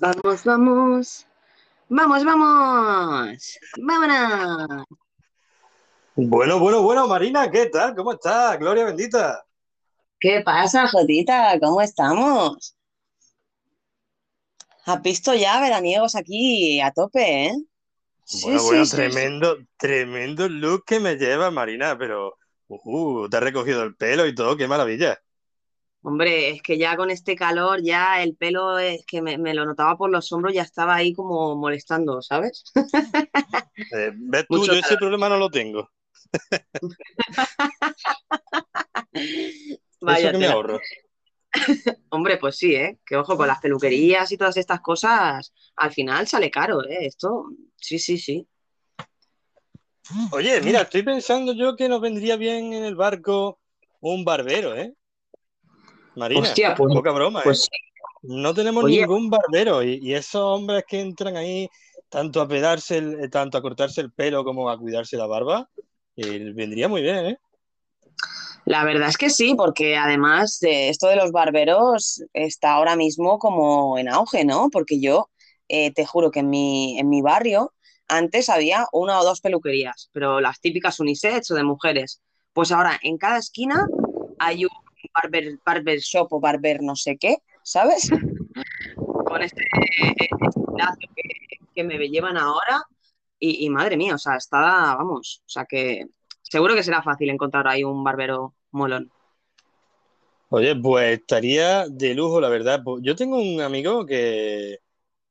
Vamos, vamos. Vamos, vamos. Vámonos. Bueno, bueno, bueno, Marina, ¿qué tal? ¿Cómo estás? Gloria bendita. ¿Qué pasa, Jotita? ¿Cómo estamos? ¿Has visto ya veraniegos aquí a tope, eh? Bueno, bueno, tremendo, tremendo look que me lleva, Marina, pero uh, te has recogido el pelo y todo, qué maravilla. Hombre, es que ya con este calor, ya el pelo es que me, lo notaba por los hombros, ya estaba ahí como molestando, ¿sabes? Eh, ¿Ves tú? yo ese problema no lo tengo. Vaya Eso que me ahorro. Hombre, pues sí, ¿eh? Que ojo, con las peluquerías y todas estas cosas, al final sale caro, ¿eh? Esto, sí, sí, sí. Oye, mira, estoy pensando yo que nos vendría bien en el barco un barbero, ¿eh? Marina, Hostia, pues, poca broma, pues ¿eh? No tenemos ningún barbero y, esos hombres que entran ahí tanto a pedarse, el, tanto a cortarse el pelo como a cuidarse la barba, eh, vendría muy bien, ¿eh? La verdad es que sí, porque además de esto de los barberos está ahora mismo como en auge, ¿no? Porque yo eh, te juro que en mi, en mi barrio antes había una o dos peluquerías, pero las típicas unisex o de mujeres. Pues ahora en cada esquina hay un barber, barber shop o barber no sé qué, ¿sabes? Con este, este que, me llevan ahora y, madre mía, o sea, está, vamos, o sea que seguro que será fácil encontrar ahí un barbero molón. Oye, pues estaría de lujo, la verdad. Pues yo tengo un amigo que,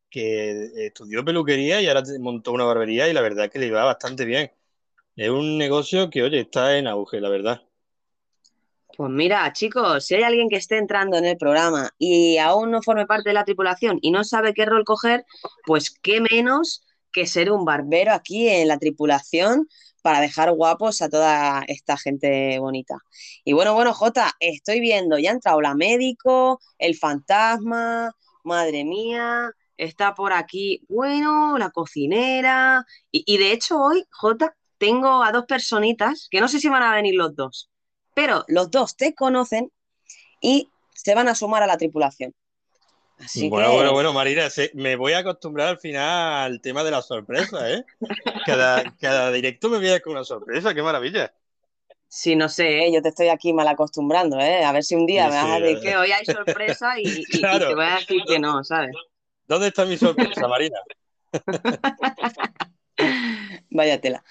que estudió peluquería y ahora montó una barbería y la verdad que le iba bastante bien. Es un negocio que, oye, está en auge, la verdad. Pues mira, chicos, si hay alguien que esté entrando en el programa y aún no forme parte de la tripulación y no sabe qué rol coger, pues qué menos que ser un barbero aquí en la tripulación para dejar guapos a toda esta gente bonita. Y bueno, bueno, Jota, estoy viendo, ya ha entrado la médico, el fantasma, madre mía, está por aquí, bueno, la cocinera. Y, y de hecho hoy, Jota, tengo a dos personitas que no sé si van a venir los dos pero los dos te conocen y se van a sumar a la tripulación. bueno, bueno, bueno, Marina, me voy a acostumbrar al final al tema de la sorpresa, ¿eh? Cada, directo me viene con una sorpresa, qué maravilla. Sí, no sé, ¿eh? yo te estoy aquí mal acostumbrando, ¿eh? A ver si un día me vas a decir que hoy hay sorpresa y, te voy a decir que no, ¿sabes? ¿Dónde está mi sorpresa, Marina? Vaya tela.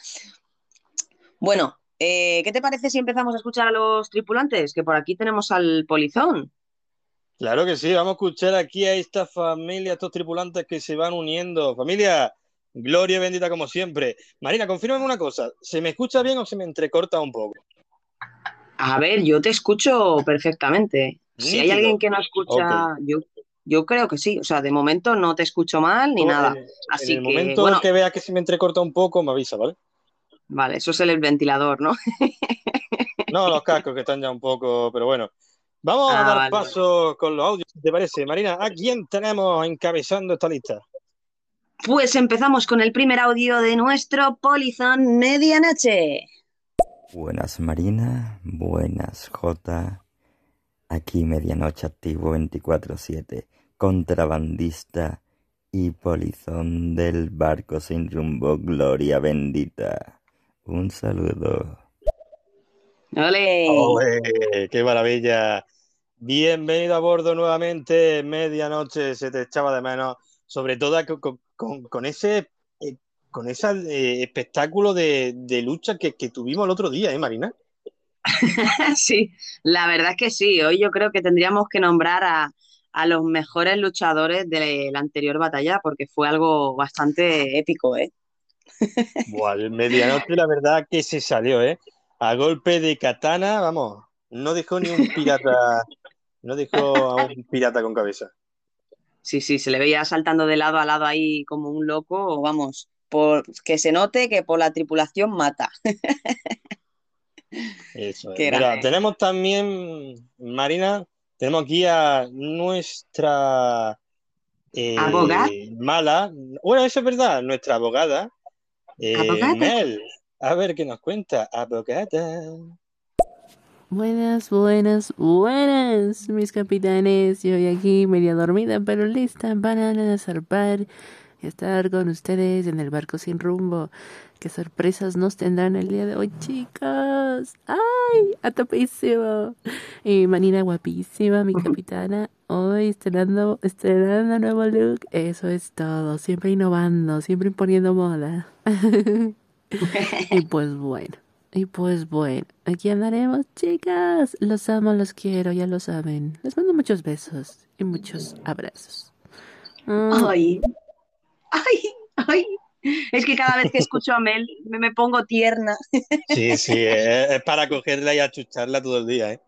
Bueno, eh, ¿Qué te parece si empezamos a escuchar a los tripulantes? Que por aquí tenemos al polizón. Claro que sí, vamos a escuchar aquí a esta familia, a estos tripulantes que se van uniendo. Familia, gloria bendita como siempre. Marina, confírmame una cosa, ¿se me escucha bien o se me entrecorta un poco? A ver, yo te escucho perfectamente. Si hay alguien que no escucha, yo, creo que sí. O sea, de momento no te escucho mal ni nada. Así en el momento en que vea que se me entrecorta un poco, me avisa, ¿vale? Vale, eso es el ventilador, ¿no? no, los cascos que están ya un poco, pero bueno. Vamos a ah, dar paso con los audios, ¿te parece? Marina, ¿a quién tenemos encabezando esta lista? Pues empezamos con el primer audio de nuestro Polizón Medianoche. Buenas Marina, buenas J. Aquí Medianoche activo 24-7, contrabandista y polizón del barco sin rumbo, gloria bendita. Un saludo. ¡Ole! ¡Qué maravilla! Bienvenido a bordo nuevamente, medianoche, se te echaba de menos, sobre todo con, ese eh, con ese eh, espectáculo de, lucha que, tuvimos el otro día, ¿eh, Marina? sí, la verdad es que sí. Hoy yo creo que tendríamos que nombrar a, a los mejores luchadores de la anterior batalla porque fue algo bastante épico, ¿eh? Buah, medianoche la verdad que se salió, ¿eh? A golpe de katana, vamos, no dejó ni un pirata, no dejó a un pirata con cabeza. Sí, sí, se le veía saltando de lado a lado ahí como un loco, vamos, por que se note que por la tripulación mata. Eso es. Mira, tenemos también, Marina, tenemos aquí a nuestra eh, abogada. Mala, bueno, eso es verdad, nuestra abogada, eh, Mel, a ver qué nos cuenta. Abogada. Buenas, buenas, buenas, mis capitanes. Yo hoy aquí media dormida, pero lista para zarpar estar con ustedes en el barco sin rumbo. ¿Qué sorpresas nos tendrán el día de hoy, chicos? ¡Ay! ¡A topísimo! Y Manina guapísima, mi capitana. Hoy estrenando, estrenando nuevo look. Eso es todo. Siempre innovando, siempre imponiendo moda. y pues bueno. Y pues bueno, aquí andaremos, chicas. Los amo, los quiero, ya lo saben. Les mando muchos besos y muchos abrazos. Mm. Ay, ay, ay. Es que cada vez que escucho a Mel me, pongo tierna. Sí, sí, es, para cogerla y achucharla todo el día. ¿eh?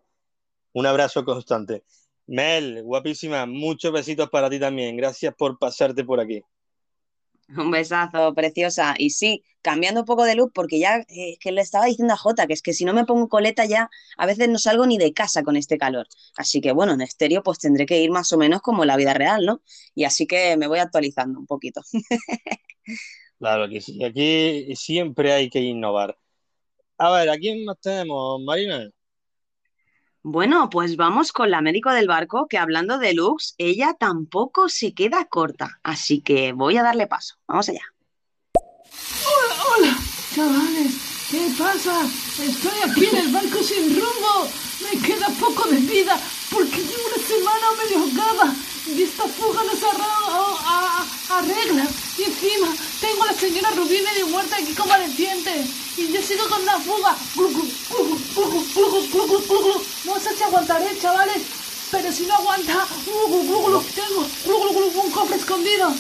Un abrazo constante. Mel, guapísima, muchos besitos para ti también. Gracias por pasarte por aquí. Un besazo, preciosa. Y sí, cambiando un poco de luz, porque ya eh, que le estaba diciendo a Jota, que es que si no me pongo coleta ya, a veces no salgo ni de casa con este calor. Así que bueno, en estéreo pues tendré que ir más o menos como la vida real, ¿no? Y así que me voy actualizando un poquito. claro que sí, aquí siempre hay que innovar. A ver, ¿a quién más tenemos, Marina? Bueno, pues vamos con la médico del barco, que hablando de looks, ella tampoco se queda corta. Así que voy a darle paso. Vamos allá. Hola, hola, chavales. ¿Qué pasa? Estoy aquí en el barco sin rumbo. Me queda poco de vida porque llevo una semana medio ahogada y esta fuga no se arregla. Y encima tengo a la señora Rubí medio muerta aquí convaleciente. Y yo sigo con una fuga. No sé si aguantaré, chavales. Pero si no aguanta, tengo un cofre escondido.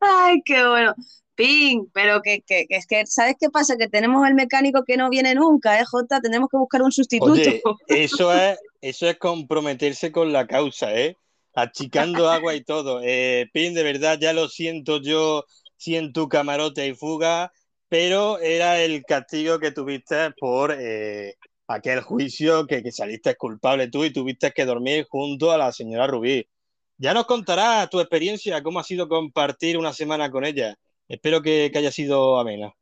Ay, qué bueno. Ping, pero que, que, es que, ¿sabes qué pasa? Que tenemos el mecánico que no viene nunca, ¿eh, Jota? Tenemos que buscar un sustituto. eso es, eso es comprometerse con la causa, ¿eh? Achicando agua y todo. Eh, de verdad, ya lo siento yo, siento camarote y fuga, pero era el castigo que tuviste por eh, aquel juicio que, que saliste culpable tú y tuviste que dormir junto a la señora Rubí. Ya nos contarás tu experiencia, cómo ha sido compartir una semana con ella. Espero que, haya sido amena.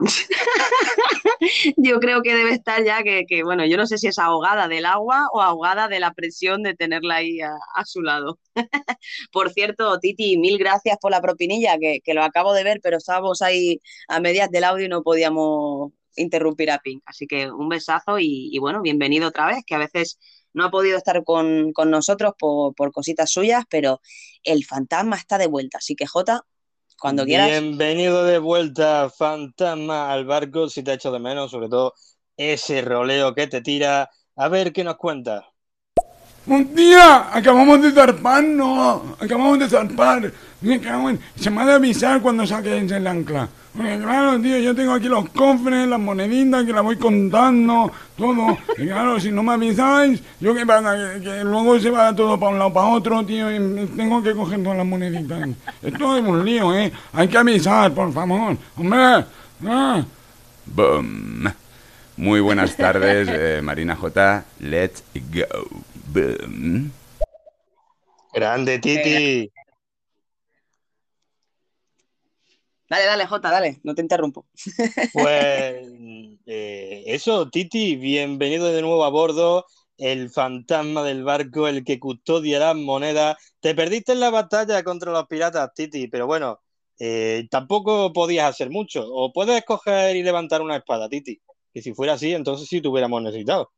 yo creo que debe estar ya que, bueno, yo no sé si es ahogada del agua o ahogada de la presión de tenerla ahí a, su lado. por cierto, Titi, mil gracias por la propinilla, que, lo acabo de ver, pero estábamos ahí a medias del audio y no podíamos interrumpir a Pink. Así que un besazo y, bueno, bienvenido otra vez, que a veces no ha podido estar con, nosotros por, por, cositas suyas, pero el fantasma está de vuelta. Así que Jota, cuando quieras. Bienvenido de vuelta, fantasma, al barco, si te ha hecho de menos, sobre todo ese roleo que te tira. A ver qué nos cuenta. Un día acabamos de zarpar, no, acabamos de zarpar. Se me ha de avisar cuando saques el ancla. Claro, tío, yo tengo aquí los cofres, las moneditas que las voy contando, todo. Y claro, si no me avisáis, yo que pasa, que, luego se va todo para un lado, para otro, tío, y tengo que coger todas las moneditas. Esto es un lío, ¿eh? Hay que avisar, por favor. Hombre, ah. Boom. Muy buenas tardes, eh, Marina J. Let's go. Boom. Grande, Titi. Dale, dale, Jota, dale, no te interrumpo. Pues eh, eso, Titi, bienvenido de nuevo a bordo. El fantasma del barco, el que custodiará moneda. Te perdiste en la batalla contra los piratas, Titi, pero bueno, eh, tampoco podías hacer mucho. O puedes coger y levantar una espada, Titi. Que si fuera así, entonces sí te hubiéramos necesitado.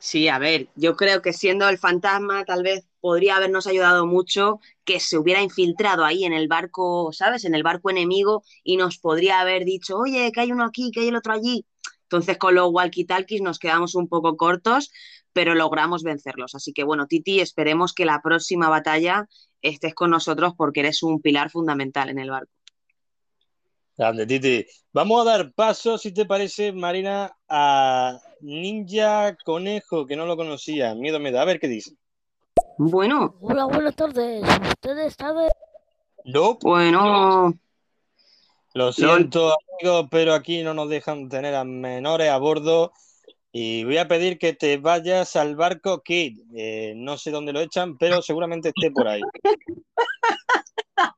Sí, a ver, yo creo que siendo el fantasma, tal vez podría habernos ayudado mucho que se hubiera infiltrado ahí en el barco, ¿sabes? En el barco enemigo y nos podría haber dicho, oye, que hay uno aquí, que hay el otro allí. Entonces con los walkie-talkies nos quedamos un poco cortos, pero logramos vencerlos. Así que bueno, Titi, esperemos que la próxima batalla estés con nosotros porque eres un pilar fundamental en el barco. Grande, Titi. Vamos a dar paso, si te parece, Marina, a Ninja Conejo, que no lo conocía. Miedo me da. A ver qué dice. Bueno. Hola, buenas tardes. ¿Ustedes saben? No. Bueno. Lo siento, amigos, pero aquí no nos dejan tener a menores a bordo. Y voy a pedir que te vayas al barco Kid. Eh, no sé dónde lo echan, pero seguramente esté por ahí.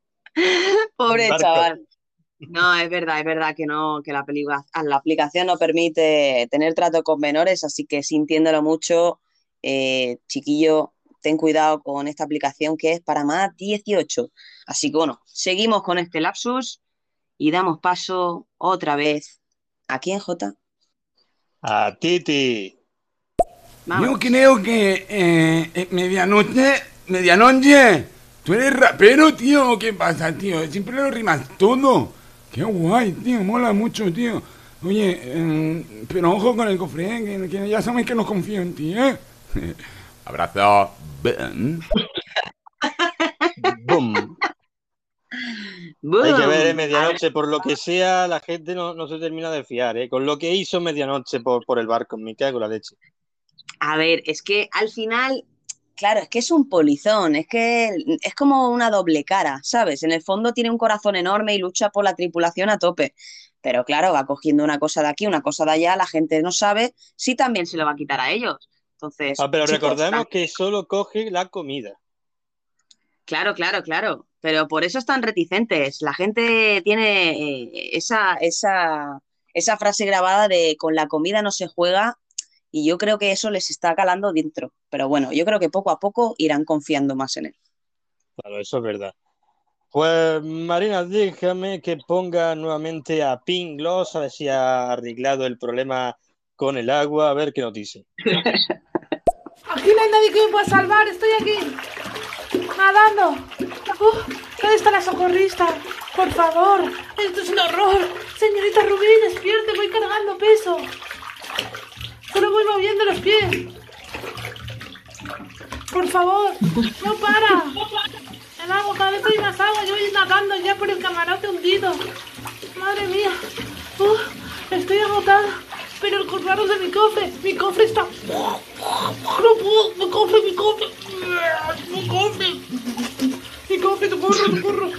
Pobre chaval. No, es verdad, es verdad que no, que la, la aplicación no permite tener trato con menores, así que sintiéndolo mucho, eh, chiquillo, ten cuidado con esta aplicación que es para más 18. Así que bueno, seguimos con este lapsus y damos paso otra vez. ¿A quién, Jota? A Titi. Yo creo que eh, medianoche, medianoche, tú eres rapero, tío. ¿Qué pasa, tío? Siempre lo rimas todo. Qué guay, tío. Mola mucho, tío. Oye, em, pero ojo con el cofre, ¿eh? que, ya sabes que no confío en ti, ¿eh? Abrazo. Boom. Hay que ver, ¿eh? medianoche, por lo que sea, la gente no, se termina de fiar, ¿eh? Con lo que hizo medianoche por, por el barco, me cago la leche. A ver, es que al final, claro, es que es un polizón, es que es como una doble cara, ¿sabes? En el fondo tiene un corazón enorme y lucha por la tripulación a tope. Pero claro, va cogiendo una cosa de aquí, una cosa de allá, la gente no sabe si también se lo va a quitar a ellos. Entonces. Ah, pero recordemos que solo coge la comida. Claro, claro, claro. Pero por eso están reticentes. La gente tiene eh, esa, esa, esa frase grabada de con la comida no se juega y yo creo que eso les está calando dentro. Pero bueno, yo creo que poco a poco irán confiando más en él. Claro, eso es verdad. Pues Marina, déjame que ponga nuevamente a Pink Gloss a ver si ha arreglado el problema con el agua, a ver qué nos dice. Aquí no hay nadie que me pueda salvar, estoy aquí, nadando. ¿Dónde está la socorrista? Por favor, esto es un horror. Señorita Rubí, despierte, voy cargando peso. Solo voy moviendo los pies. Por favor, no para. El agua, cada vez hay más agua. Yo voy nadando ya por el camarote hundido. Madre mía. estoy agotada. Pero corralo de mi cofre. Mi cofre está. No puedo. Mi cofre, mi cofre. Mi cofre. Mi cofre, corro, corro.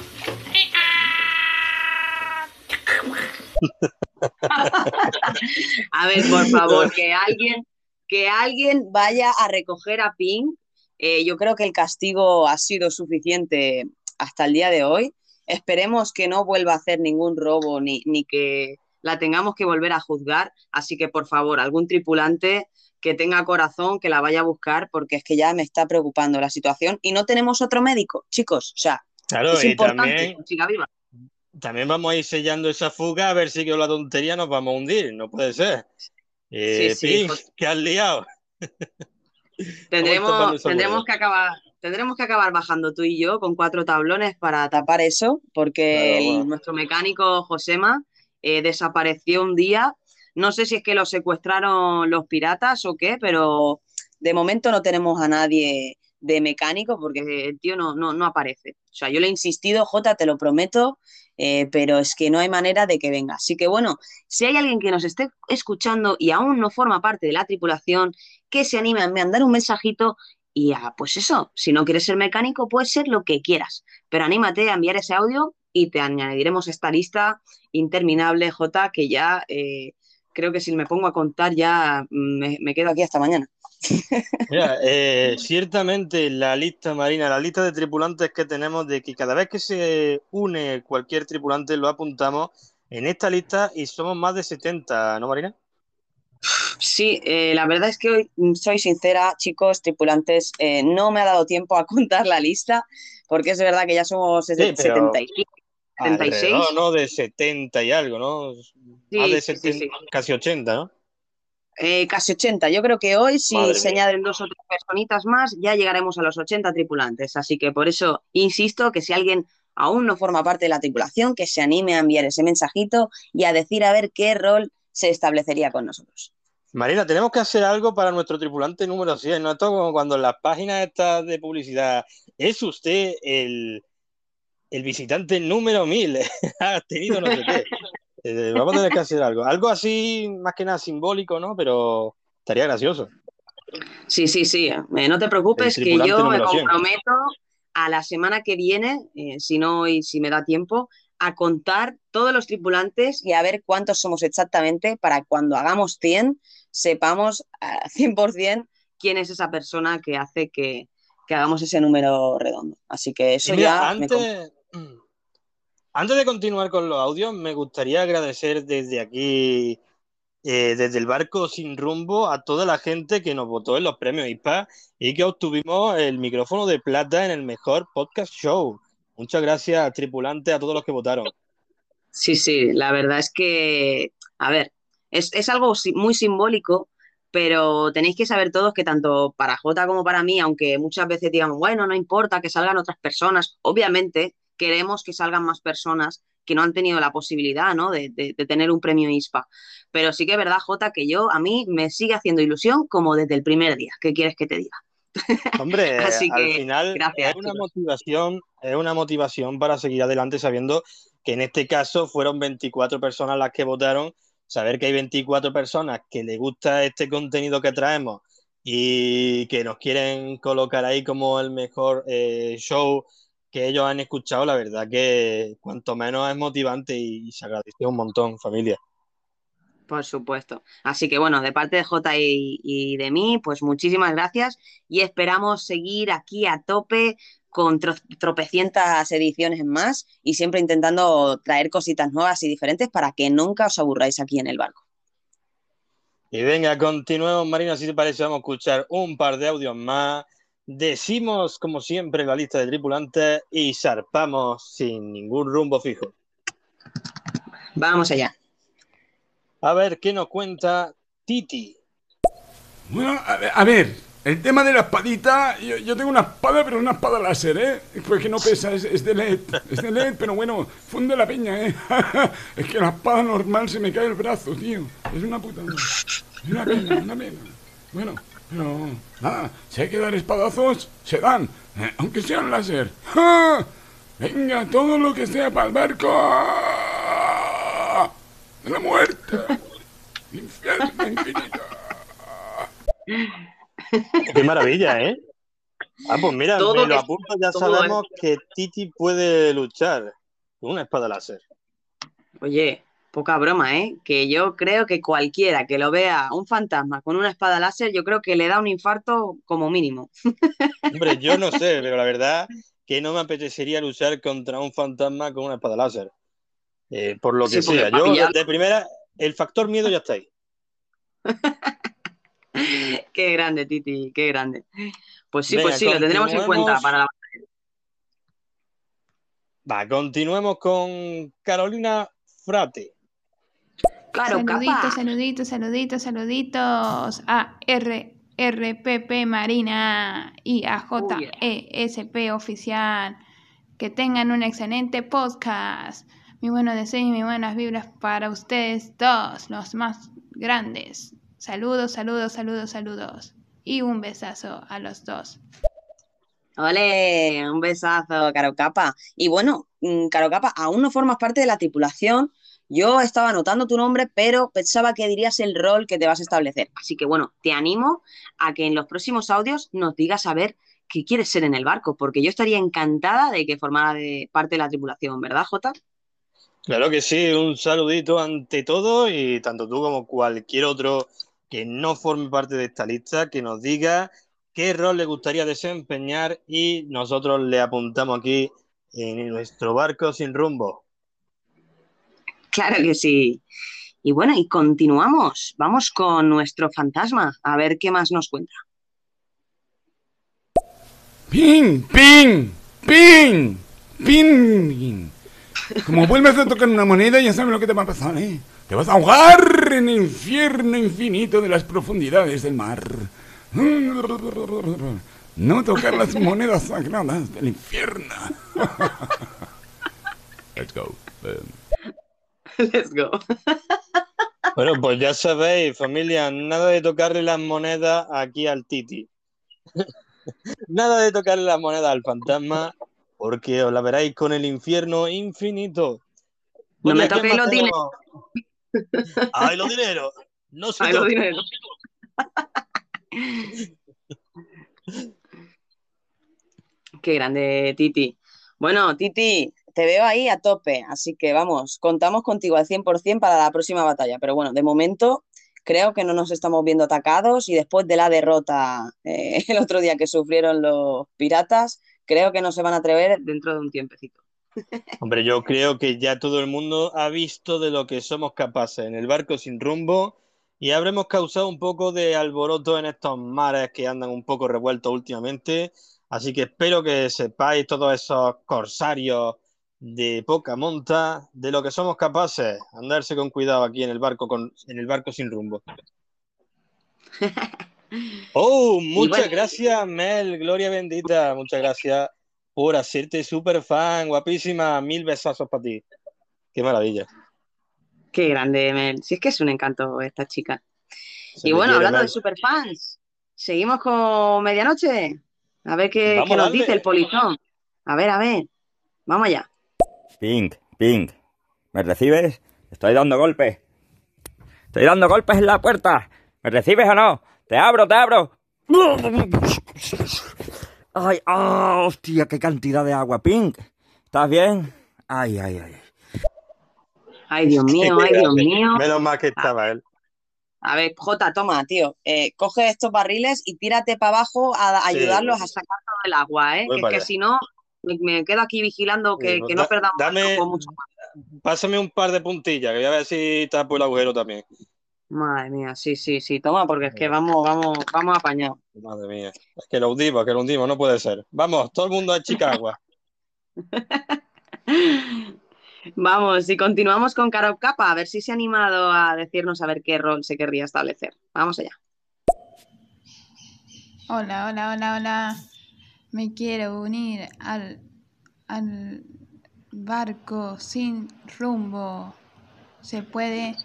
a ver, por favor, que alguien, que alguien vaya a recoger a Pink. Eh, yo creo que el castigo ha sido suficiente hasta el día de hoy. Esperemos que no vuelva a hacer ningún robo ni, ni que la tengamos que volver a juzgar. Así que, por favor, algún tripulante que tenga corazón, que la vaya a buscar, porque es que ya me está preocupando la situación y no tenemos otro médico, chicos. O sea, es importante que siga viva también vamos a ir sellando esa fuga a ver si con la tontería nos vamos a hundir. No puede ser. Eh, sí, ¿qué has liado? Tendremos, tendremos que acabar. Tendremos que acabar bajando tú y yo con cuatro tablones para tapar eso, porque nuestro mecánico Josema eh, desapareció un día. No sé si es que lo secuestraron los piratas o qué, pero de momento no tenemos a nadie de mecánico porque el tío no, no, no aparece. O sea, yo le he insistido, Jota, te lo prometo, eh, pero es que no hay manera de que venga. Así que bueno, si hay alguien que nos esté escuchando y aún no forma parte de la tripulación, que se anime a mandar un mensajito y a, pues eso, si no quieres ser mecánico, puedes ser lo que quieras, pero anímate a enviar ese audio y te añadiremos esta lista interminable, J, que ya eh, creo que si me pongo a contar ya mm, me quedo aquí hasta mañana. Mira, eh, ciertamente la lista marina, la lista de tripulantes que tenemos, de que cada vez que se une cualquier tripulante lo apuntamos en esta lista y somos más de 70, ¿no, Marina? Sí, eh, la verdad es que hoy mm, soy sincera, chicos, tripulantes, eh, no me ha dado tiempo a contar la lista, porque es verdad que ya somos 76. No, no, de 70 y algo, ¿no? más de 70, casi 80, ¿no? Eh, casi 80. Yo creo que hoy, si se añaden dos o tres personitas más, ya llegaremos a los 80 tripulantes. Así que por eso insisto que si alguien aún no forma parte de la tripulación, que se anime a enviar ese mensajito y a decir a ver qué rol se establecería con nosotros. Marina, tenemos que hacer algo para nuestro tripulante número 100. No esto como cuando en las páginas estas de publicidad es usted el, el visitante número 1000. ha tenido no sé qué. Eh, vamos a tener que hacer algo. Algo así, más que nada simbólico, ¿no? Pero estaría gracioso. Sí, sí, sí. Eh, no te preocupes, que yo me comprometo a la semana que viene, eh, si no y si me da tiempo, a contar todos los tripulantes y a ver cuántos somos exactamente para cuando hagamos 100 sepamos a 100% quién es esa persona que hace que, hagamos ese número redondo. Así que eso ya... Antes, Antes de continuar con los audios, me gustaría agradecer desde aquí, eh, desde el barco sin rumbo, a toda la gente que nos votó en los premios IPA y que obtuvimos el micrófono de plata en el mejor podcast show. Muchas gracias, tripulante, a todos los que votaron. Sí, sí, la verdad es que, a ver, es, algo muy simbólico pero tenéis que saber todos que tanto para Jota como para mí, aunque muchas veces digamos, bueno, no importa que salgan otras personas, obviamente queremos que salgan más personas que no han tenido la posibilidad ¿no? de, tener un premio ISPA. Pero sí que es verdad, Jota, que yo a mí me sigue haciendo ilusión como desde el primer día. ¿Qué quieres que te diga? Hombre, al final es una motivación, es una motivación para seguir adelante sabiendo que en este caso fueron 24 personas las que votaron. Saber que hay 24 personas que les gusta este contenido que traemos y que nos quieren colocar ahí como el mejor eh, show que ellos han escuchado, la verdad que cuanto menos es motivante y, se agradece un montón, familia. Por supuesto. Así que bueno, de parte de J y, de mí, pues muchísimas gracias y esperamos seguir aquí a tope con tropecientas ediciones más y siempre intentando traer cositas nuevas y diferentes para que nunca os aburráis aquí en el barco. Y venga, continuemos, Marina, si te parece, vamos a escuchar un par de audios más Decimos, como siempre, la lista de tripulantes y zarpamos sin ningún rumbo fijo. Vamos allá. A ver, ¿qué nos cuenta Titi? Bueno, a ver, el tema de la espadita, yo, tengo una espada, pero una espada láser, ¿eh? Pues que no pesa, es, de LED, es de LED, pero bueno, funde la peña, ¿eh? es que la espada normal se me cae el brazo, tío. Es una puta. Es una pena, una pena. Bueno, pero, nada, si hay que dar espadazos, se dan, eh, aunque sean láser. Venga, todo lo que sea para el barco. De la muerte. Infierno infinito. Qué maravilla, ¿eh? Ah, pues mira, todo me lo apunto, ya sabemos que Titi puede luchar con una espada láser. Oye, poca broma, ¿eh? Que yo creo que cualquiera que lo vea un fantasma con una espada láser, yo creo que le da un infarto como mínimo. Hombre, yo no sé, pero la verdad que no me apetecería luchar contra un fantasma con una espada láser. Eh, por lo que sea, yo de primera, el factor miedo ya está ahí. qué grande, Titi, qué grande. Pues sí, pues sí, lo tendremos en cuenta para la Va, continuemos con Carolina Frate saluditos, saluditos, saluditos, saluditos a RRPP Marina y a JESP Oficial. Que tengan un excelente podcast. Mi buenos deseos y mis buenas vibras para ustedes dos, los más grandes. Saludos, saludos, saludos, saludos. Y un besazo a los dos. Ole, un besazo, Carocapa. Y bueno, mm, Carocapa, aún no formas parte de la tripulación, yo estaba anotando tu nombre, pero pensaba que dirías el rol que te vas a establecer. Así que bueno, te animo a que en los próximos audios nos digas a ver qué quieres ser en el barco, porque yo estaría encantada de que formara parte de la tripulación, ¿verdad, Jota? Claro que sí, un saludito ante todo y tanto tú como cualquier otro que no forme parte de esta lista, que nos diga qué rol le gustaría desempeñar y nosotros le apuntamos aquí en nuestro barco sin rumbo. Claro que sí. Y bueno, y continuamos. Vamos con nuestro fantasma, a ver qué más nos cuenta. ¡Ping! ¡Ping! ¡Ping! ¡Ping! Como vuelves a tocar una moneda, ya sabes lo que te va a pasar, ¿eh? Te vas a ahogar en el infierno infinito de las profundidades del mar. No tocar las monedas sagradas del infierno. Let's go. Let's go. Bueno, pues ya sabéis, familia, nada de tocarle las monedas aquí al Titi. nada de tocarle las monedas al fantasma, porque os la veréis con el infierno infinito. No me toquéis los dineros. ¡Ay, los dineros! No se ¡Ay, los dineros! Qué grande, Titi. Bueno, Titi, te veo ahí a tope, así que vamos, contamos contigo al 100% para la próxima batalla, pero bueno, de momento creo que no nos estamos viendo atacados y después de la derrota eh, el otro día que sufrieron los piratas, creo que no se van a atrever dentro de un tiempecito. Hombre, yo creo que ya todo el mundo ha visto de lo que somos capaces en el barco sin rumbo y habremos causado un poco de alboroto en estos mares que andan un poco revueltos últimamente. Así que espero que sepáis todos esos corsarios de poca monta de lo que somos capaces. Andarse con cuidado aquí en el barco, con, en el barco sin rumbo. Oh, muchas gracias, Mel, Gloria bendita. Muchas gracias por hacerte súper fan, guapísima. Mil besazos para ti. Qué maravilla. Qué grande, Mel. Si es que es un encanto esta chica. y bueno, hablando de super fans, seguimos con medianoche. A ver qué, qué nos dice el polizón. A ver, a ver. Vamos allá. Pink, Pink. ¿Me recibes? Estoy dando golpes. Estoy dando golpes en la puerta. ¿Me recibes o no? Te abro, te abro. Ay, oh, hostia, qué cantidad de agua, Pink. ¿Estás bien? Ay, ay, ay. Ay, Dios mío, ay, Dios mío. Menos mal que estaba él. A ver, Jota, toma, tío. Eh, coge estos barriles y tírate para abajo a, ayudarlos a sacar todo el agua, ¿eh? que es que si no, me, quedo aquí vigilando que, pues no perdamos dame, mucho. Pásame un par de puntillas, que voy a ver si por el agujero también. Madre mía, sí, sí, sí, toma, porque es que vamos, vamos, vamos apañados. Madre mía, es que lo hundimos, que lo hundimos, no puede ser. Vamos, todo el mundo a Chicago. vamos, y continuamos con Caro Capa, a ver si se ha animado a decirnos a ver qué rol se querría establecer. Vamos allá. Hola, hola, hola, hola. Me quiero unir al, al barco sin rumbo. ¿Se puede?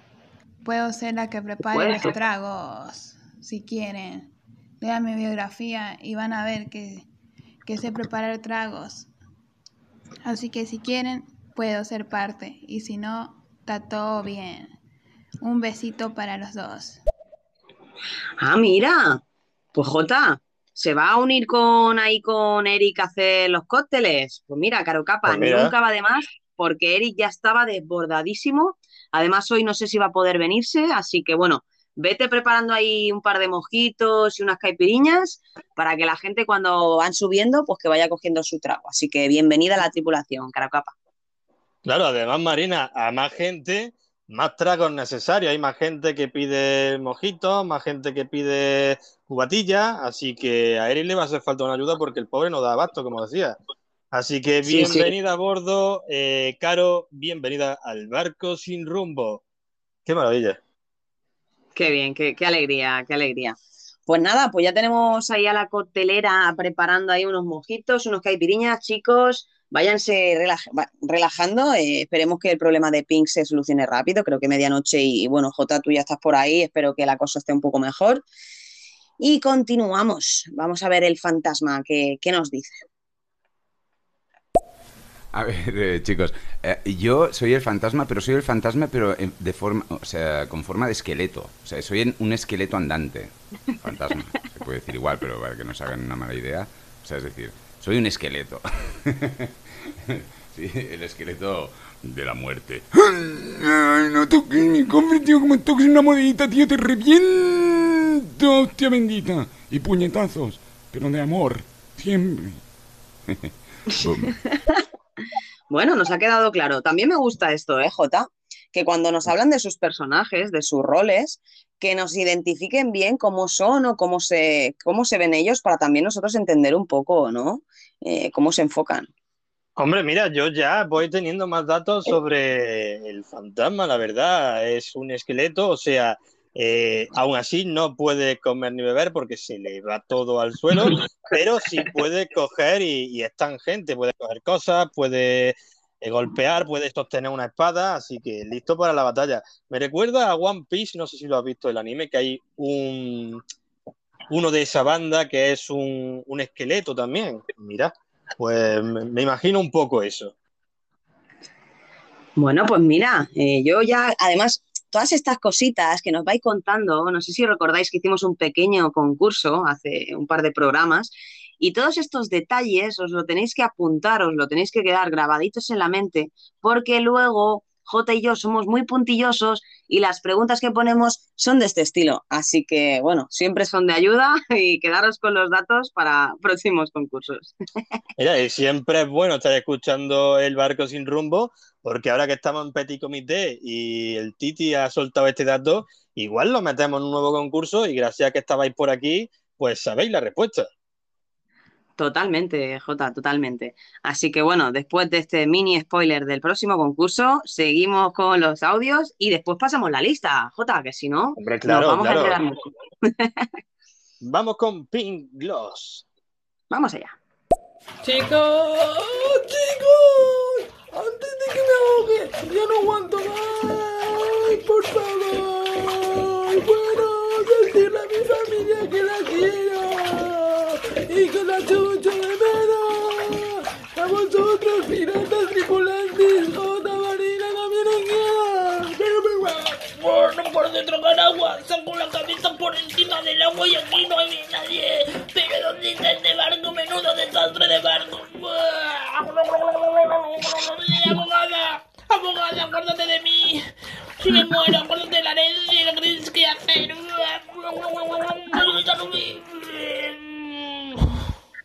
Puedo ser la que prepare los tragos, si quieren. Vean mi biografía y van a ver que, que sé preparar tragos. Así que si quieren, puedo ser parte. Y si no, está todo bien. Un besito para los dos. Ah, mira. Pues Jota, ¿se va a unir con ahí con Eric a hacer los cócteles? Pues mira, Caro Capa, pues nunca va de más, porque Eric ya estaba desbordadísimo Además, hoy no sé si va a poder venirse, así que bueno, vete preparando ahí un par de mojitos y unas caipiriñas para que la gente cuando van subiendo, pues que vaya cogiendo su trago. Así que bienvenida a la tripulación, Caracapa. Claro, además, Marina, a más gente, más tragos necesarios. Hay más gente que pide mojitos, más gente que pide cubatilla, así que a Eric le va a hacer falta una ayuda porque el pobre no da abasto, como decía. Así que bienvenida a bordo, eh, Caro, bienvenida al barco sin rumbo. Qué maravilla. Qué bien, qué, alegría, qué alegría. Pues nada, pues ya tenemos ahí a la coctelera preparando ahí unos mojitos, unos caipiriñas, chicos. Váyanse relajando. Eh, esperemos que el problema de Pink se solucione rápido. Creo que medianoche y, bueno, Jota, tú ya estás por ahí. Espero que la cosa esté un poco mejor. Y continuamos. Vamos a ver el fantasma. ¿Qué, qué nos dice? A ver, eh, chicos, eh, yo soy el fantasma, pero soy el fantasma, pero de forma, o sea, con forma de esqueleto. O sea, soy un esqueleto andante. Fantasma, se puede decir igual, pero para que no se hagan una mala idea. O sea, es decir, soy un esqueleto. sí, el esqueleto de la muerte. Ay, no toques mi cofre, tío, como toques una monedita, tío, te reviento, hostia bendita. Y puñetazos, pero de amor, siempre. Bueno, nos ha quedado claro. También me gusta esto, ¿eh, Jota? Que cuando nos hablan de sus personajes, de sus roles, que nos identifiquen bien cómo son o cómo se, cómo se ven ellos para también nosotros entender un poco, ¿no? Eh, cómo se enfocan. Hombre, mira, yo ya voy teniendo más datos sobre el fantasma, la verdad. Es un esqueleto, o sea, eh, aún así no puede comer ni beber porque se le va todo al suelo, pero sí puede coger y, es tangente, puede coger cosas, puede golpear, puede sostener una espada, así que listo para la batalla. Me recuerda a One Piece, no sé si lo has visto el anime, que hay un uno de esa banda que es un, esqueleto también. Mira, pues me, imagino un poco eso. Bueno, pues mira, eh, yo ya, además, todas estas cositas que nos vais contando, no sé si recordáis que hicimos un pequeño concurso hace un par de programas, y todos estos detalles os lo tenéis que apuntar, os lo tenéis que quedar grabaditos en la mente, porque luego J y yo somos muy puntillosos y las preguntas que ponemos son de este estilo. Así que, bueno, siempre son de ayuda y quedaros con los datos para próximos concursos. Mira, y siempre es bueno estar escuchando el barco sin rumbo, porque ahora que estamos en Petit Comité y el Titi ha soltado este dato, igual lo metemos en un nuevo concurso y gracias a que estabais por aquí, pues sabéis la respuesta. Totalmente, Jota, totalmente. Así que bueno, después de este mini spoiler del próximo concurso, seguimos con los audios y después pasamos la lista, Jota, que si no, nos vamos a quedar mucho. vamos con Pink Gloss. Vamos allá. Chicos, chicos, antes de que me ahogue, ya no aguanto más, por favor. Bueno, decirle a mi familia que la quiero y que la chucha de menos. A vosotros, piratas tripulantes, Jota Marina también os quiero. no puedo tragar agua, saco la cabeza por encima del agua y aquí no hay nadie. Pero ¿dónde está este barco? Menudo desastre de barco. Abogada, abogada, acuérdate de mí. Si me muero, acuérdate de la herencia y lo que tienes que hacer.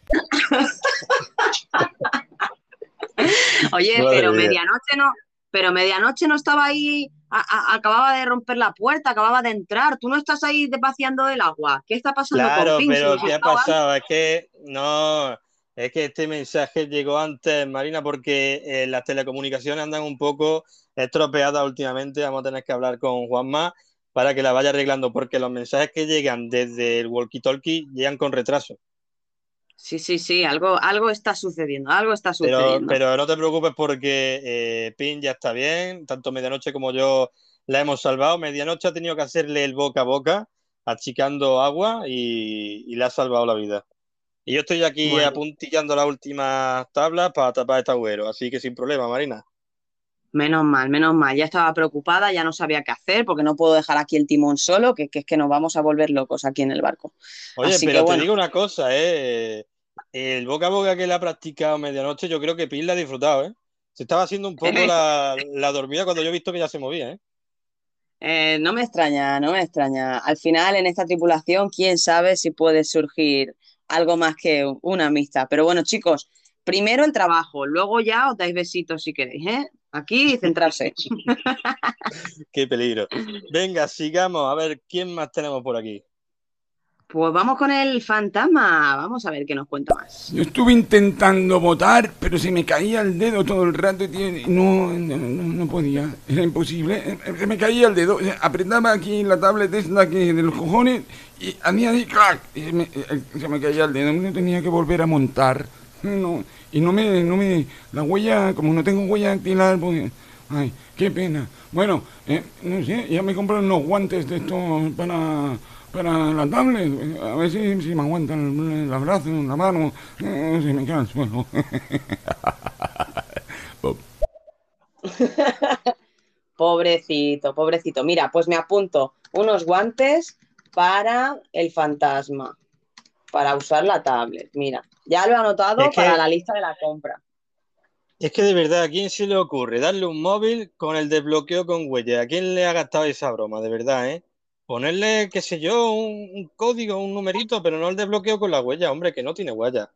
Oye, pero medianoche no, pero medianoche no estaba ahí, acababa de romper la puerta, acababa de entrar. Tú no estás ahí vaciando el agua. ¿Qué está pasando claro, con pero ¿qué ha pasado? Es que no, es que este mensaje llegó antes, Marina, porque eh, las telecomunicaciones andan un poco estropeadas últimamente. Vamos a tener que hablar con Juanma para que la vaya arreglando, porque los mensajes que llegan desde el walkie-talkie llegan con retraso. Sí, sí, sí, algo, algo está sucediendo, algo está sucediendo. Pero, no te preocupes porque eh, Pin ya está bien, tanto Medianoche como yo la hemos salvado. Medianoche ha tenido que hacerle el boca a boca, achicando agua y, le ha salvado la vida. Y yo estoy aquí apuntillando las últimas tablas para tapar este agüero, así que sin problema, Marina. Menos mal, menos mal. Ya estaba preocupada, ya no sabía qué hacer, porque no puedo dejar aquí el timón solo, que, es que nos vamos a volver locos aquí en el barco. Oye, pero te digo una cosa, ¿eh? El boca a boca que le ha practicado medianoche, yo creo que Pil la ha disfrutado, ¿eh? Se estaba haciendo un poco la, dormida cuando yo he visto que ya se movía, ¿eh? ¿eh? No me extraña, no me extraña. Al final, en esta tripulación, quién sabe si puede surgir algo más que una amistad. Pero bueno, chicos, primero el trabajo, luego ya os dais besitos si queréis, ¿eh? Aquí centrarse. Qué peligro. Venga, sigamos a ver quién más tenemos por aquí. Pues vamos con el fantasma. Vamos a ver qué nos cuenta más. Yo estuve intentando votar, pero se me caía el dedo todo el rato y no, no, podía. Era imposible. Se me caía el dedo. Apretaba aquí la tablet esta de los cojones y hacía ahí, ¡clac! Y se me, eh, se me caía el dedo. Me tenía que volver a montar. No, y no me, no me, la huella, como no tengo huella dactilar, pues, ay, qué pena. Bueno, eh, no sé, ya me compré unos guantes de estos para, para la tablet, a ver si, me aguantan el, brazo, la mano, eh, si me queda el suelo. pobrecito, pobrecito. Mira, pues me apunto unos guantes para el fantasma, para usar la tablet. Mira, ya lo he anotado para la lista de la compra. Es que de verdad, ¿a quién se le ocurre darle un móvil con el desbloqueo con huella? ¿A quién le ha gastado esa broma? De verdad, ¿eh? Ponerle, qué sé yo, un, código, un numerito, pero no el desbloqueo con la huella, hombre, que no tiene huella.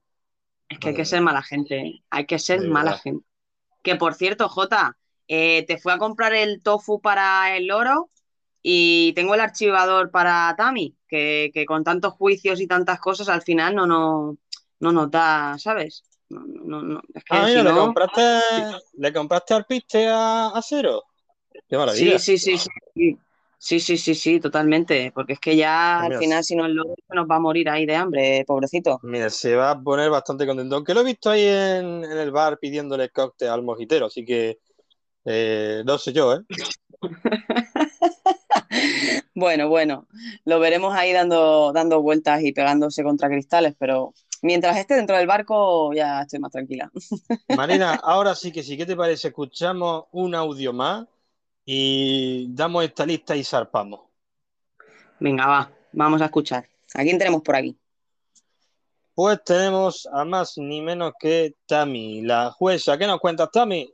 Es que hay que ser mala gente, ¿eh? hay que ser mala gente. Que por cierto, Jota, eh, te fui a comprar el tofu para el loro y tengo el archivador para Tami, que, que con tantos juicios y tantas cosas al final no, no, no nos da, ¿sabes? No, no, no. Es que ah, mira, ¿le, compraste, ¿le compraste al piste a, cero? Qué maravilla. Sí, sí, sí, sí. Sí, sí, sí, sí, totalmente. Porque es que ya al final, si no es lo nos va a morir ahí de hambre, pobrecito. Mira, se va a poner bastante contento. Aunque lo he visto ahí en, el bar pidiéndole cóctel al mojitero, así que eh, no sé yo, ¿eh? bueno, bueno, lo veremos ahí dando, dando vueltas y pegándose contra cristales, pero mientras esté dentro del barco ya estoy más tranquila. Marina, ahora sí que sí, ¿qué te parece? Escuchamos un audio más y damos esta lista y zarpamos. Venga, va, vamos a escuchar. ¿A quién tenemos por aquí? Pues tenemos a más ni menos que Tami, la jueza. ¿Qué nos cuentas, Tami?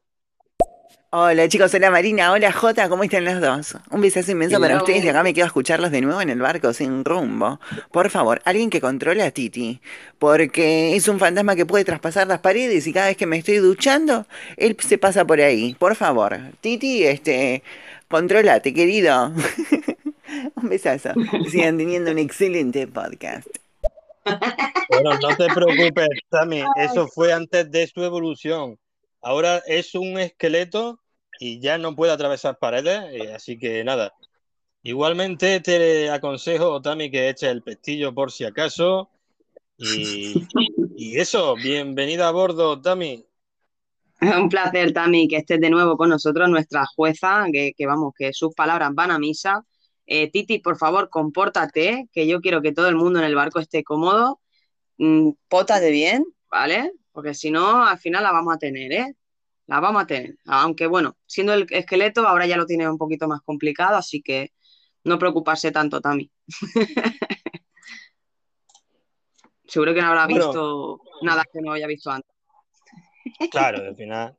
Hola chicos, hola Marina, hola Jota, ¿cómo están los dos? Un besazo inmenso para ustedes y acá me quedo a escucharlos de nuevo en el barco sin rumbo. Por favor, alguien que controle a Titi, porque es un fantasma que puede traspasar las paredes y cada vez que me estoy duchando, él se pasa por ahí. Por favor, Titi, este, controlate, querido. un besazo. Sigan teniendo un excelente podcast. Bueno, no te preocupes, Tami, eso fue antes de su evolución. Ahora es un esqueleto y ya no puede atravesar paredes, eh, así que nada. Igualmente te aconsejo, Tami, que eches el pestillo por si acaso. Y, eso, bienvenida a bordo, Tami. Un placer, Tami, que estés de nuevo con nosotros, nuestra jueza, que, vamos, que sus palabras van a misa. Eh, Titi, por favor, compórtate, que yo quiero que todo el mundo en el barco esté cómodo. Mm, pótate bien, ¿vale? porque si no, al final la vamos a tener, ¿eh? La vamos a tener. Aunque bueno, siendo el esqueleto, ahora ya lo tiene un poquito más complicado, así que no preocuparse tanto, Tami. Seguro que no habrá visto nada que no haya visto antes. claro, al final.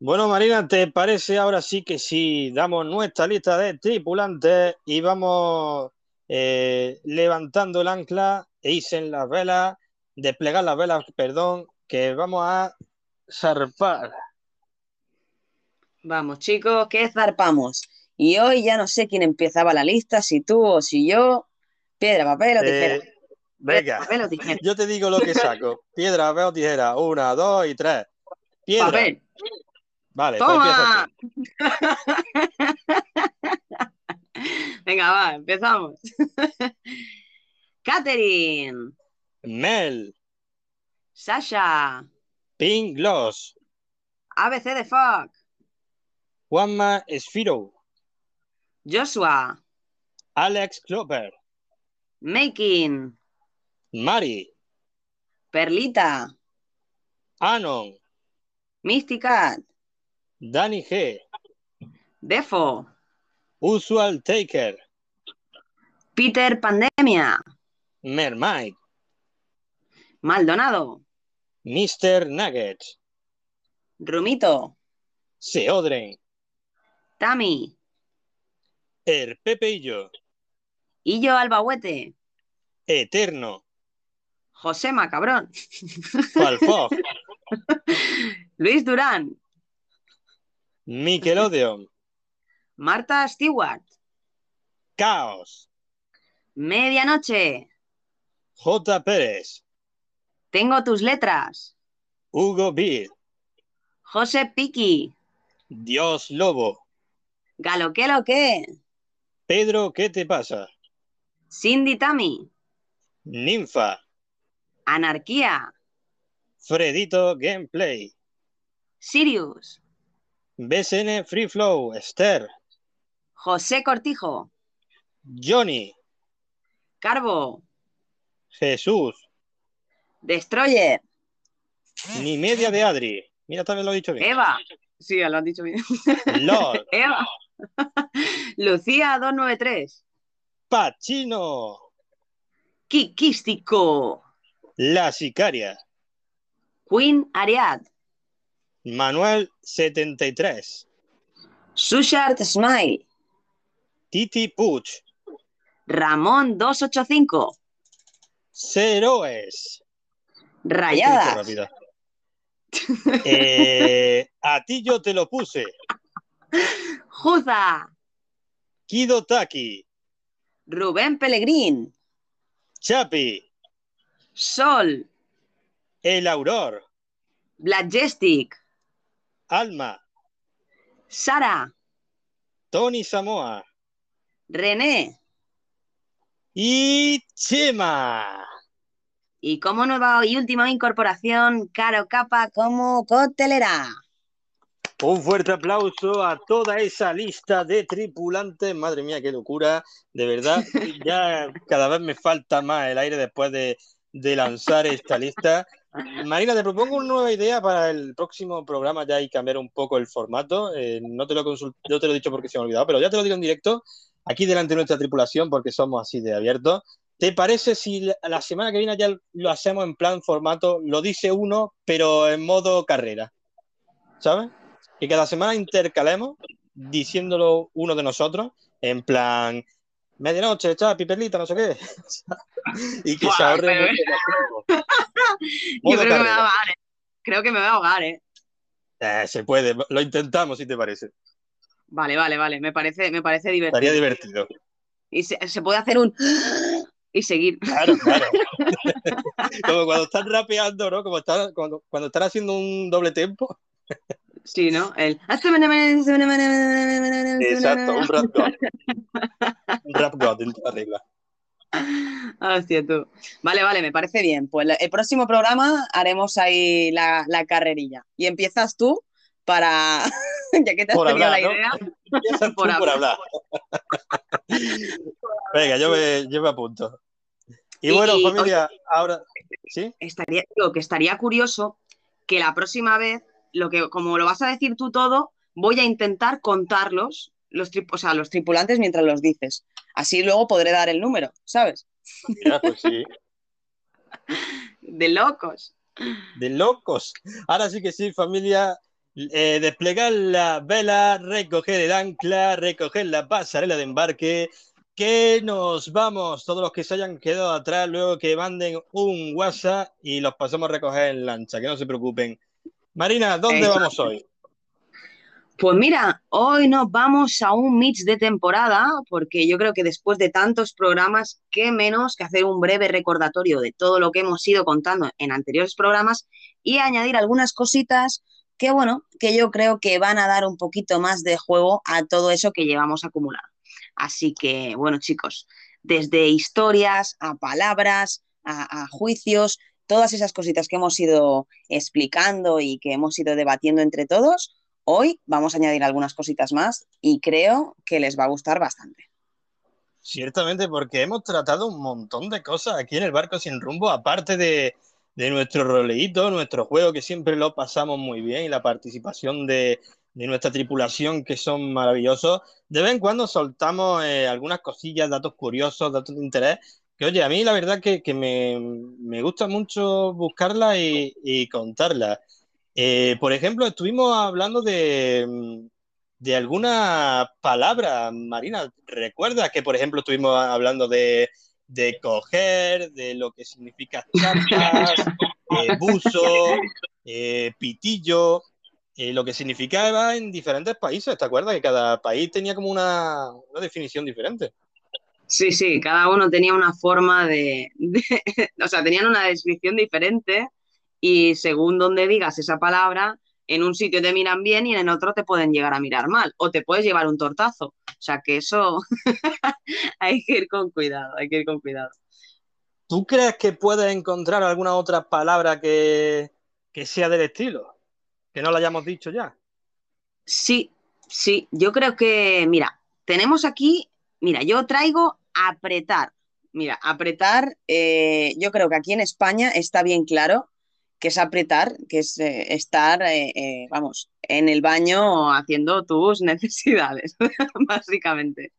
Bueno, Marina, ¿te parece ahora sí que sí damos nuestra lista de tripulantes y vamos eh, levantando el ancla e en las velas, desplegar las velas, perdón, que vamos a zarpar. Vamos, chicos, que zarpamos. Y hoy ya no sé quién empezaba la lista, si tú o si yo. Piedra, papel o tijera. Eh, venga, yo te digo lo que saco. Piedra, papel o tijera. Una, dos y tres. Piedra. Papel. Vale, pues ¡Toma! Venga, va, empezamos. Catherine. Mel. Sasha. Pink Gloss. ABC de Fuck. Juanma Esfiro. Joshua. Alex Clover. Making. Mari. Perlita. Anon. Misty Cat. Danny G. Defo. Usual Taker. Peter Pandemia. Mermaid. Maldonado. Mr. Nuggets. Rumito. Seodren. Tami. El Pepe y yo. Y yo Albahuete. Eterno. José Macabrón. Luis Durán. Nickelodeon. Marta Stewart. Caos. Medianoche. J. Pérez. Tengo tus letras. Hugo Beer. José Piki. Dios Lobo. Galo, ¿qué lo que? Pedro, ¿qué te pasa? Cindy Tami. Ninfa. Anarquía. Fredito Gameplay. Sirius. BSN Free Flow. Esther. José Cortijo. Johnny. Carbo. Jesús. Destroyer. Ni media de Adri. Mira, también lo he dicho bien. Eva. Sí, lo han dicho bien. Lord. Eva. Lucía 293. Pachino. Kikístico. La sicaria. Queen Ariad. Manuel 73. Sushart Smile. Titi Puch. Ramón 285. Ceroes. Rayadas. Eh, a ti yo te lo puse. Juza. Kido Taki. Rubén Pellegrín. Chapi. Sol. El Auror. Blajestic. Alma. Sara. Tony Samoa. René. Y Chema. Y como nueva y última incorporación, Caro Capa como coctelera. Un fuerte aplauso a toda esa lista de tripulantes. Madre mía, qué locura. De verdad, ya cada vez me falta más el aire después de, lanzar esta lista. Marina, te propongo una nueva idea para el próximo programa ya y cambiar un poco el formato. Eh, no te lo yo te lo he dicho porque se me ha olvidado, pero ya te lo digo en directo, aquí delante de nuestra tripulación, porque somos así de abiertos. ¿Te parece si la semana que viene ya lo hacemos en plan formato, lo dice uno, pero en modo carrera? ¿Sabes? Que cada semana intercalemos diciéndolo uno de nosotros, en plan, medianoche, chao, piperlita, no sé qué. y que se ahorre Yo creo que me va a ahogar, ¿eh? Creo que me va a ahogar, ¿eh? ¿eh? Se puede, lo intentamos si te parece. Vale, vale, vale, me parece, me parece divertido. Estaría divertido. Y se, se puede hacer un y seguir. Claro, claro. Como cuando están rapeando, ¿no? Como están, cuando, cuando están haciendo un doble tempo. Sí, ¿no? El... Exacto, un rap god. Un rap god dentro de la regla. Hostia, tú. Vale, vale, me parece bien. Pues el próximo programa haremos ahí la, la carrerilla. Y empiezas tú para, ya que te has tenido la idea, por, hablar. por hablar. Venga, yo me, yo me apunto. Y, bueno, familia, ahora, ¿sí? Estaría, digo, que estaría curioso que la próxima vez, lo que, como lo vas a decir tú todo, voy a intentar contarlos, los, o sea, los tripulantes mientras los dices. Así luego podré dar el número, ¿sabes? Pues sí. De locos. De locos. Ahora sí que sí, familia. Eh, desplegar la vela, recoger el ancla, recoger la pasarela de embarque, que nos vamos, todos los que se hayan quedado atrás, luego que manden un WhatsApp y los pasamos a recoger en lancha, que no se preocupen. Marina, ¿dónde vamos hoy? Pues mira, hoy nos vamos a un mix de temporada, porque yo creo que después de tantos programas, qué menos que hacer un breve recordatorio de todo lo que hemos ido contando en anteriores programas y añadir algunas cositas que bueno, que yo creo que van a dar un poquito más de juego a todo eso que llevamos acumulado. Así que, bueno, chicos, desde historias a palabras, a, juicios, todas esas cositas que hemos ido explicando y que hemos ido debatiendo entre todos, hoy vamos a añadir algunas cositas más y creo que les va a gustar bastante. Ciertamente, porque hemos tratado un montón de cosas aquí en el barco sin rumbo, aparte de, nuestro roleíto, nuestro juego que siempre lo pasamos muy bien y la participación de, nuestra tripulación que son maravillosos. De vez en cuando soltamos eh, algunas cosillas, datos curiosos, datos de interés, que oye, a mí la verdad que, que me, gusta mucho buscarla y, y contarlas. Eh, por ejemplo, estuvimos hablando de, de alguna palabra, Marina. ¿Recuerdas que, por ejemplo, estuvimos hablando de de coger, de lo que significa chapas, eh, buzo, eh, pitillo, eh, lo que significaba en diferentes países. ¿Te acuerdas que cada país tenía como una, definición diferente? Sí, sí, cada uno tenía una forma de, o sea, tenían una descripción diferente y según donde digas esa palabra, en un sitio te miran bien y en otro te pueden llegar a mirar mal o te puedes llevar un tortazo. O sea que eso hay que ir con cuidado, hay que ir con cuidado. ¿Tú crees que puedes encontrar alguna otra palabra que, sea del estilo? Que no la hayamos dicho ya. Sí, sí, yo creo que, mira, tenemos aquí, mira, yo traigo apretar. Mira, apretar, eh, yo creo que aquí en España está bien claro que es apretar, que es eh, estar, eh, vamos, en el baño haciendo tus necesidades, básicamente.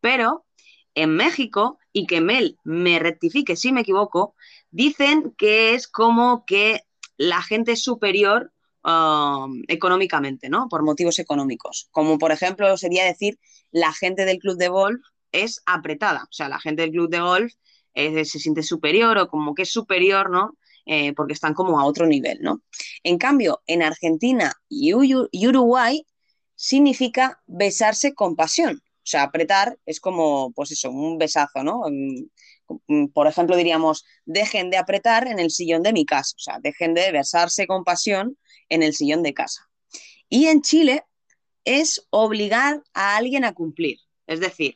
Pero en México, y que Mel me rectifique si me equivoco, dicen que es como que la gente es superior um, económicamente, ¿no? Por motivos económicos. Como por ejemplo sería decir, la gente del club de golf es apretada. O sea, la gente del club de golf se siente superior o como que es superior, ¿no? Eh, porque están como a otro nivel, ¿no? En cambio, en Argentina y Uruguay significa besarse con pasión. O sea, apretar es como, pues eso, un besazo, ¿no? Por ejemplo, diríamos, dejen de apretar en el sillón de mi casa. O sea, dejen de besarse con pasión en el sillón de casa. Y en Chile es obligar a alguien a cumplir. Es decir,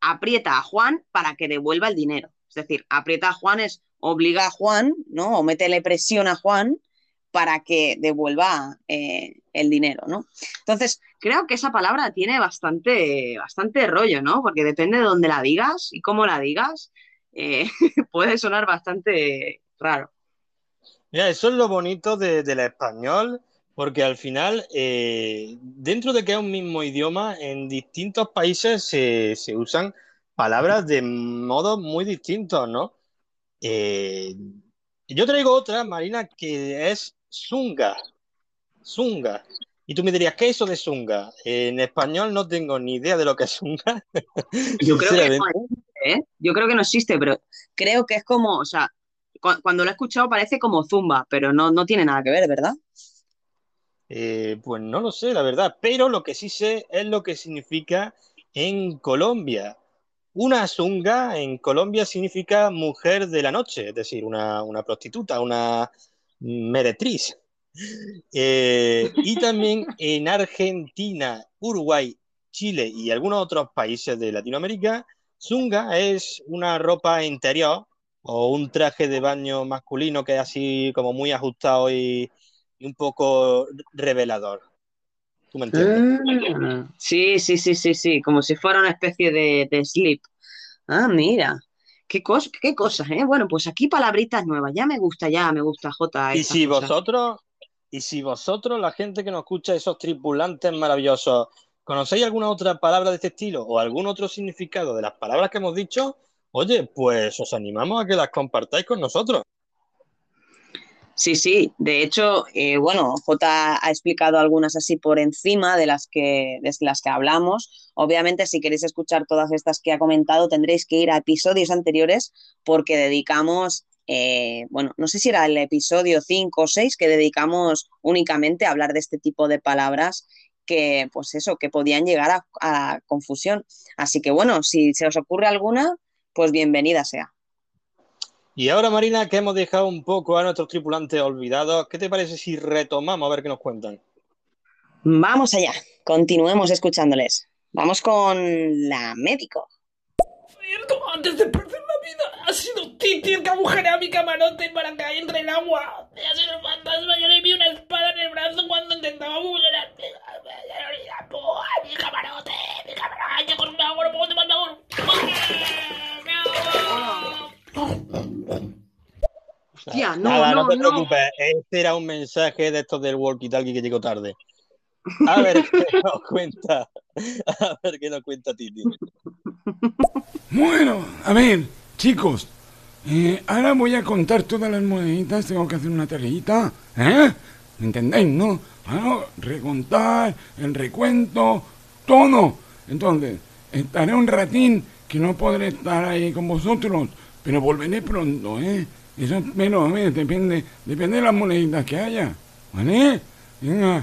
aprieta a Juan para que devuelva el dinero. Es decir, aprieta a Juan es obliga a Juan, ¿no? O métele presión a Juan para que devuelva eh, el dinero, ¿no? Entonces, creo que esa palabra tiene bastante, bastante rollo, ¿no? Porque depende de dónde la digas y cómo la digas, eh, puede sonar bastante raro. Mira, eso es lo bonito del español, porque al final, eh, dentro de que es un mismo idioma, en distintos países se, se usan palabras de modos muy distintos, ¿no? Eh, yo traigo otra, Marina, que es Zunga. Zunga. Y tú me dirías, ¿qué es eso de Zunga? En español no tengo ni idea de lo que es Zunga. Yo creo que no existe, ¿eh? Yo creo que no existe, pero creo que es como, o sea, cuando lo he escuchado parece como Zumba, pero no, no tiene nada que ver, ¿verdad? Eh, pues no lo sé, la verdad, pero lo que sí sé es lo que significa en Colombia. Una zunga en Colombia significa mujer de la noche, es decir, una, prostituta, una meretriz. Eh, y también en Argentina, Uruguay, Chile y algunos otros países de Latinoamérica, zunga es una ropa interior o un traje de baño masculino que es así como muy ajustado y, y un poco revelador. ¿Tú me entiendes? Sí, sí, sí, sí, sí, como si fuera una especie de, de slip. Ah, mira. Qué, qué cosas, ¿eh? Bueno, pues aquí palabritas nuevas. Ya me gusta, ya me gusta, J. Y si vosotros, y si vosotros, la gente que nos escucha, esos tripulantes maravillosos, ¿conocéis alguna otra palabra de este estilo o algún otro significado de las palabras que hemos dicho? Oye, pues os animamos a que las compartáis con nosotros. Sí, sí. De hecho, eh, bueno, J ha explicado algunas así por encima de las que de las que hablamos. Obviamente, si queréis escuchar todas estas que ha comentado, tendréis que ir a episodios anteriores porque dedicamos, eh, bueno, no sé si era el episodio 5 o 6 que dedicamos únicamente a hablar de este tipo de palabras que, pues eso, que podían llegar a, a confusión. Así que bueno, si se os ocurre alguna, pues bienvenida sea. Y ahora, Marina, que hemos dejado un poco a nuestros tripulantes olvidados, ¿qué te parece si retomamos a ver qué nos cuentan? Vamos allá, continuemos escuchándoles. Vamos con la médico. Cierto, antes de perder la vida, ha sido Titi el que agujerea mi camarote para que entre el agua. Ha sido el fantasma, yo le vi una espada en el brazo cuando intentaba agujerear Hostia, no, Nada, no, no te preocupes. Este era un mensaje de estos del walkie-talkie que llegó tarde. A ver qué nos cuenta. A ver qué nos cuenta Titi. Bueno, a ver, chicos. Eh, ahora voy a contar todas las moneditas. Tengo que hacer una tareita. ¿Eh? ¿Me entendéis, no? Bueno, recontar, el recuento, todo. Entonces, estaré un ratín que no podré estar ahí con vosotros, pero volveré pronto, ¿eh? Eso, menos, depende, depende de las moneditas que haya. ¿Vale? Venga,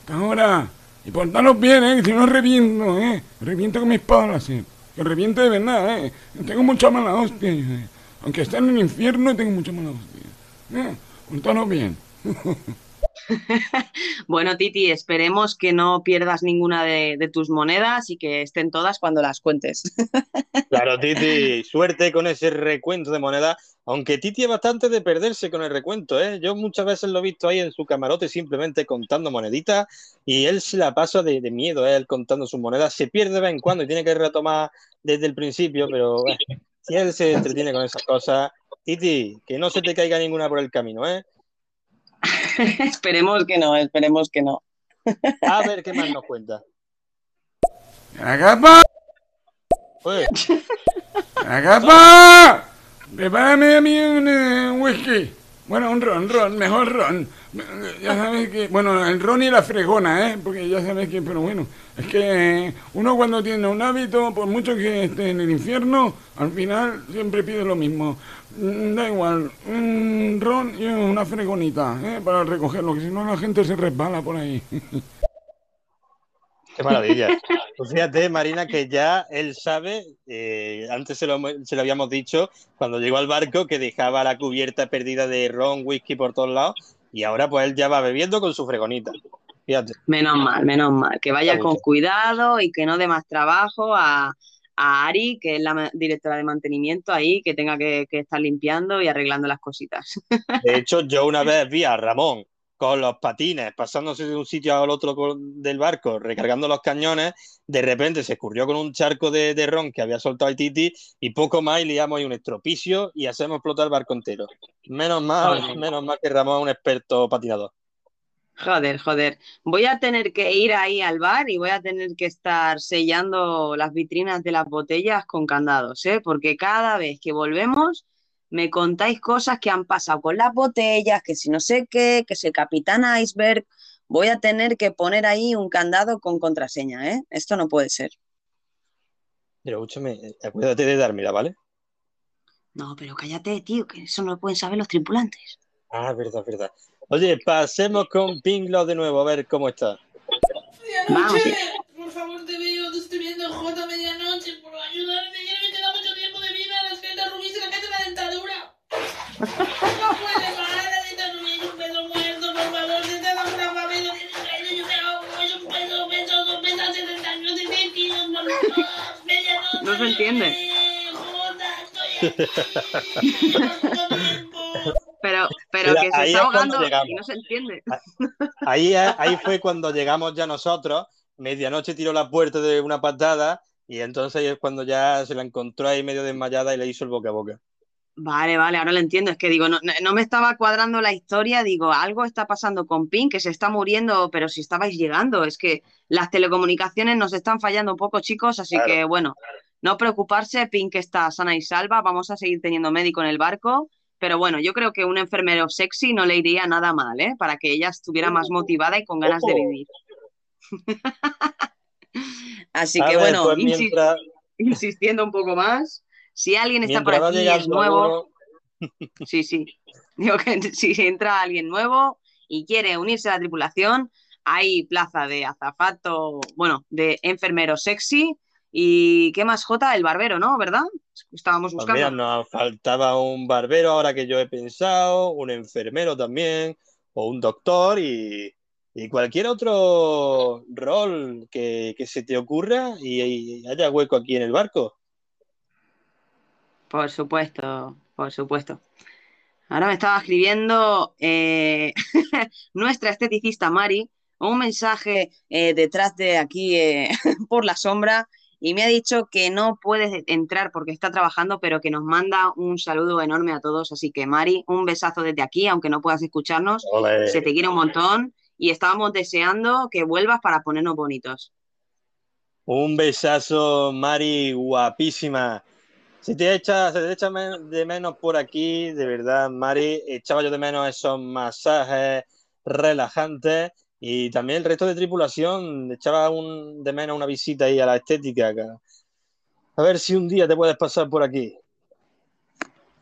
hasta ahora. Y portaros bien, ¿eh? Si no reviento, ¿eh? Reviento con mi espada, así. Que reviento de verdad, ¿eh? Tengo mucha mala hostia. ¿eh? Aunque esté en el infierno, tengo mucha mala hostia. ¿Eh? Portaros bien. bueno, Titi, esperemos que no pierdas ninguna de, tus monedas y que estén todas cuando las cuentes. claro, Titi, suerte con ese recuento de monedas. Aunque Titi es bastante de perderse con el recuento, ¿eh? Yo muchas veces lo he visto ahí en su camarote simplemente contando moneditas y él se la pasa de, miedo, ¿eh? él contando sus monedas. Se pierde de vez en cuando y tiene que retomar desde el principio, pero si él se entretiene con esas cosas, Titi, que no se te caiga ninguna por el camino, ¿eh? esperemos que no, esperemos que no. A ver qué más nos cuenta. ¡Agapa! ¡Agapa! Prepárame a mí un eh, whisky. Bueno, un ron, ron, mejor ron. Ya sabes que, bueno, el ron y la fregona, ¿eh? Porque ya sabes que, pero bueno, es que uno cuando tiene un hábito, por mucho que esté en el infierno, al final siempre pide lo mismo. Mm, da igual, un ron y una fregonita, ¿eh? Para recogerlo, que si no la gente se resbala por ahí. Qué maravilla. Pues fíjate, Marina, que ya él sabe, eh, antes se lo, se lo, habíamos dicho, cuando llegó al barco, que dejaba la cubierta perdida de ron, whisky por todos lados, y ahora pues él ya va bebiendo con su fregonita. Fíjate. Menos mal, menos mal. Que vaya con cuidado y que no dé más trabajo a, a Ari, que es la directora de mantenimiento ahí, que tenga que, estar limpiando y arreglando las cositas. De hecho, yo una vez vi a Ramón con los patines, pasándose de un sitio al otro del barco, recargando los cañones, de repente se escurrió con un charco de, ron que había soltado el Titi y poco más y liamos ahí un estropicio y hacemos explotar el barco entero. Menos mal, menos mal que Ramón es un experto patinador. Joder, joder. Voy a tener que ir ahí al bar y voy a tener que estar sellando las vitrinas de las botellas con candados, ¿eh? Porque cada vez que volvemos me contáis cosas que han pasado con las botellas, que si no sé qué, que si el capitán iceberg. voy a tener que poner ahí un candado con contraseña, ¿eh? Esto no puede ser. Pero escúchame, acuérdate de dármela, ¿vale? No, pero cállate, tío, que eso no lo pueden saber los tripulantes. Ah, verdad, verdad. Oye, pasemos con Pinglo de nuevo, a ver cómo está. Medianoche, por favor, te veo, te estoy viendo J medianoche, por ayudarme, ya no me queda mucho tiempo de vida, las caídas Rubí se la cae la dentadura. No puede parar, necesitas un peso muerto, por favor, si te da una familia, yo me hago es un peso, peso, dos pesas 70 años, 100 kilos, por favor, medianoche. No se entiende. Pero, pero que se está ahogando y no se entiende. Ahí, ahí fue cuando llegamos ya nosotros. Medianoche tiró la puerta de una patada y entonces es cuando ya se la encontró ahí medio desmayada y le hizo el boca a boca. Vale, vale, ahora lo entiendo. Es que digo, no, no, me estaba cuadrando la historia. Digo, algo está pasando con Pink, que se está muriendo, pero si estabais llegando. Es que las telecomunicaciones nos están fallando un poco, chicos. Así que bueno, no preocuparse. Pink está sana y salva. Vamos a seguir teniendo médico en el barco. Pero bueno, yo creo que un enfermero sexy no le iría nada mal, ¿eh? Para que ella estuviera más motivada y con ganas de vivir. Así que bueno, pues insistiendo un poco más, si alguien está por aquí es nuevo, sí, sí, digo que si entra alguien nuevo y quiere unirse a la tripulación, hay plaza de azafato, bueno, de enfermero sexy ¿Y qué más, Jota? El barbero, ¿no? ¿Verdad? Estábamos pues buscando. nos faltaba un barbero ahora que yo he pensado, un enfermero también, o un doctor y, cualquier otro rol que, se te ocurra y, haya hueco aquí en el barco. Por supuesto, por supuesto. Ahora me estaba escribiendo eh, nuestra esteticista Mari un mensaje eh, detrás de aquí eh, por la sombra y me ha dicho que no puedes entrar porque está trabajando, pero que nos manda un saludo enorme a todos. Así que, Mari, un besazo desde aquí, aunque no puedas escucharnos. Se te quiere un montón y estábamos deseando que vuelvas para ponernos bonitos. Un besazo, Mari, guapísima. Si te echa, se te echa de menos por aquí, de verdad, Mari, echaba yo de menos esos masajes relajantes y también el resto de tripulación echaba un, de menos una visita ahí a la estética. A ver si un día te puedes pasar por aquí.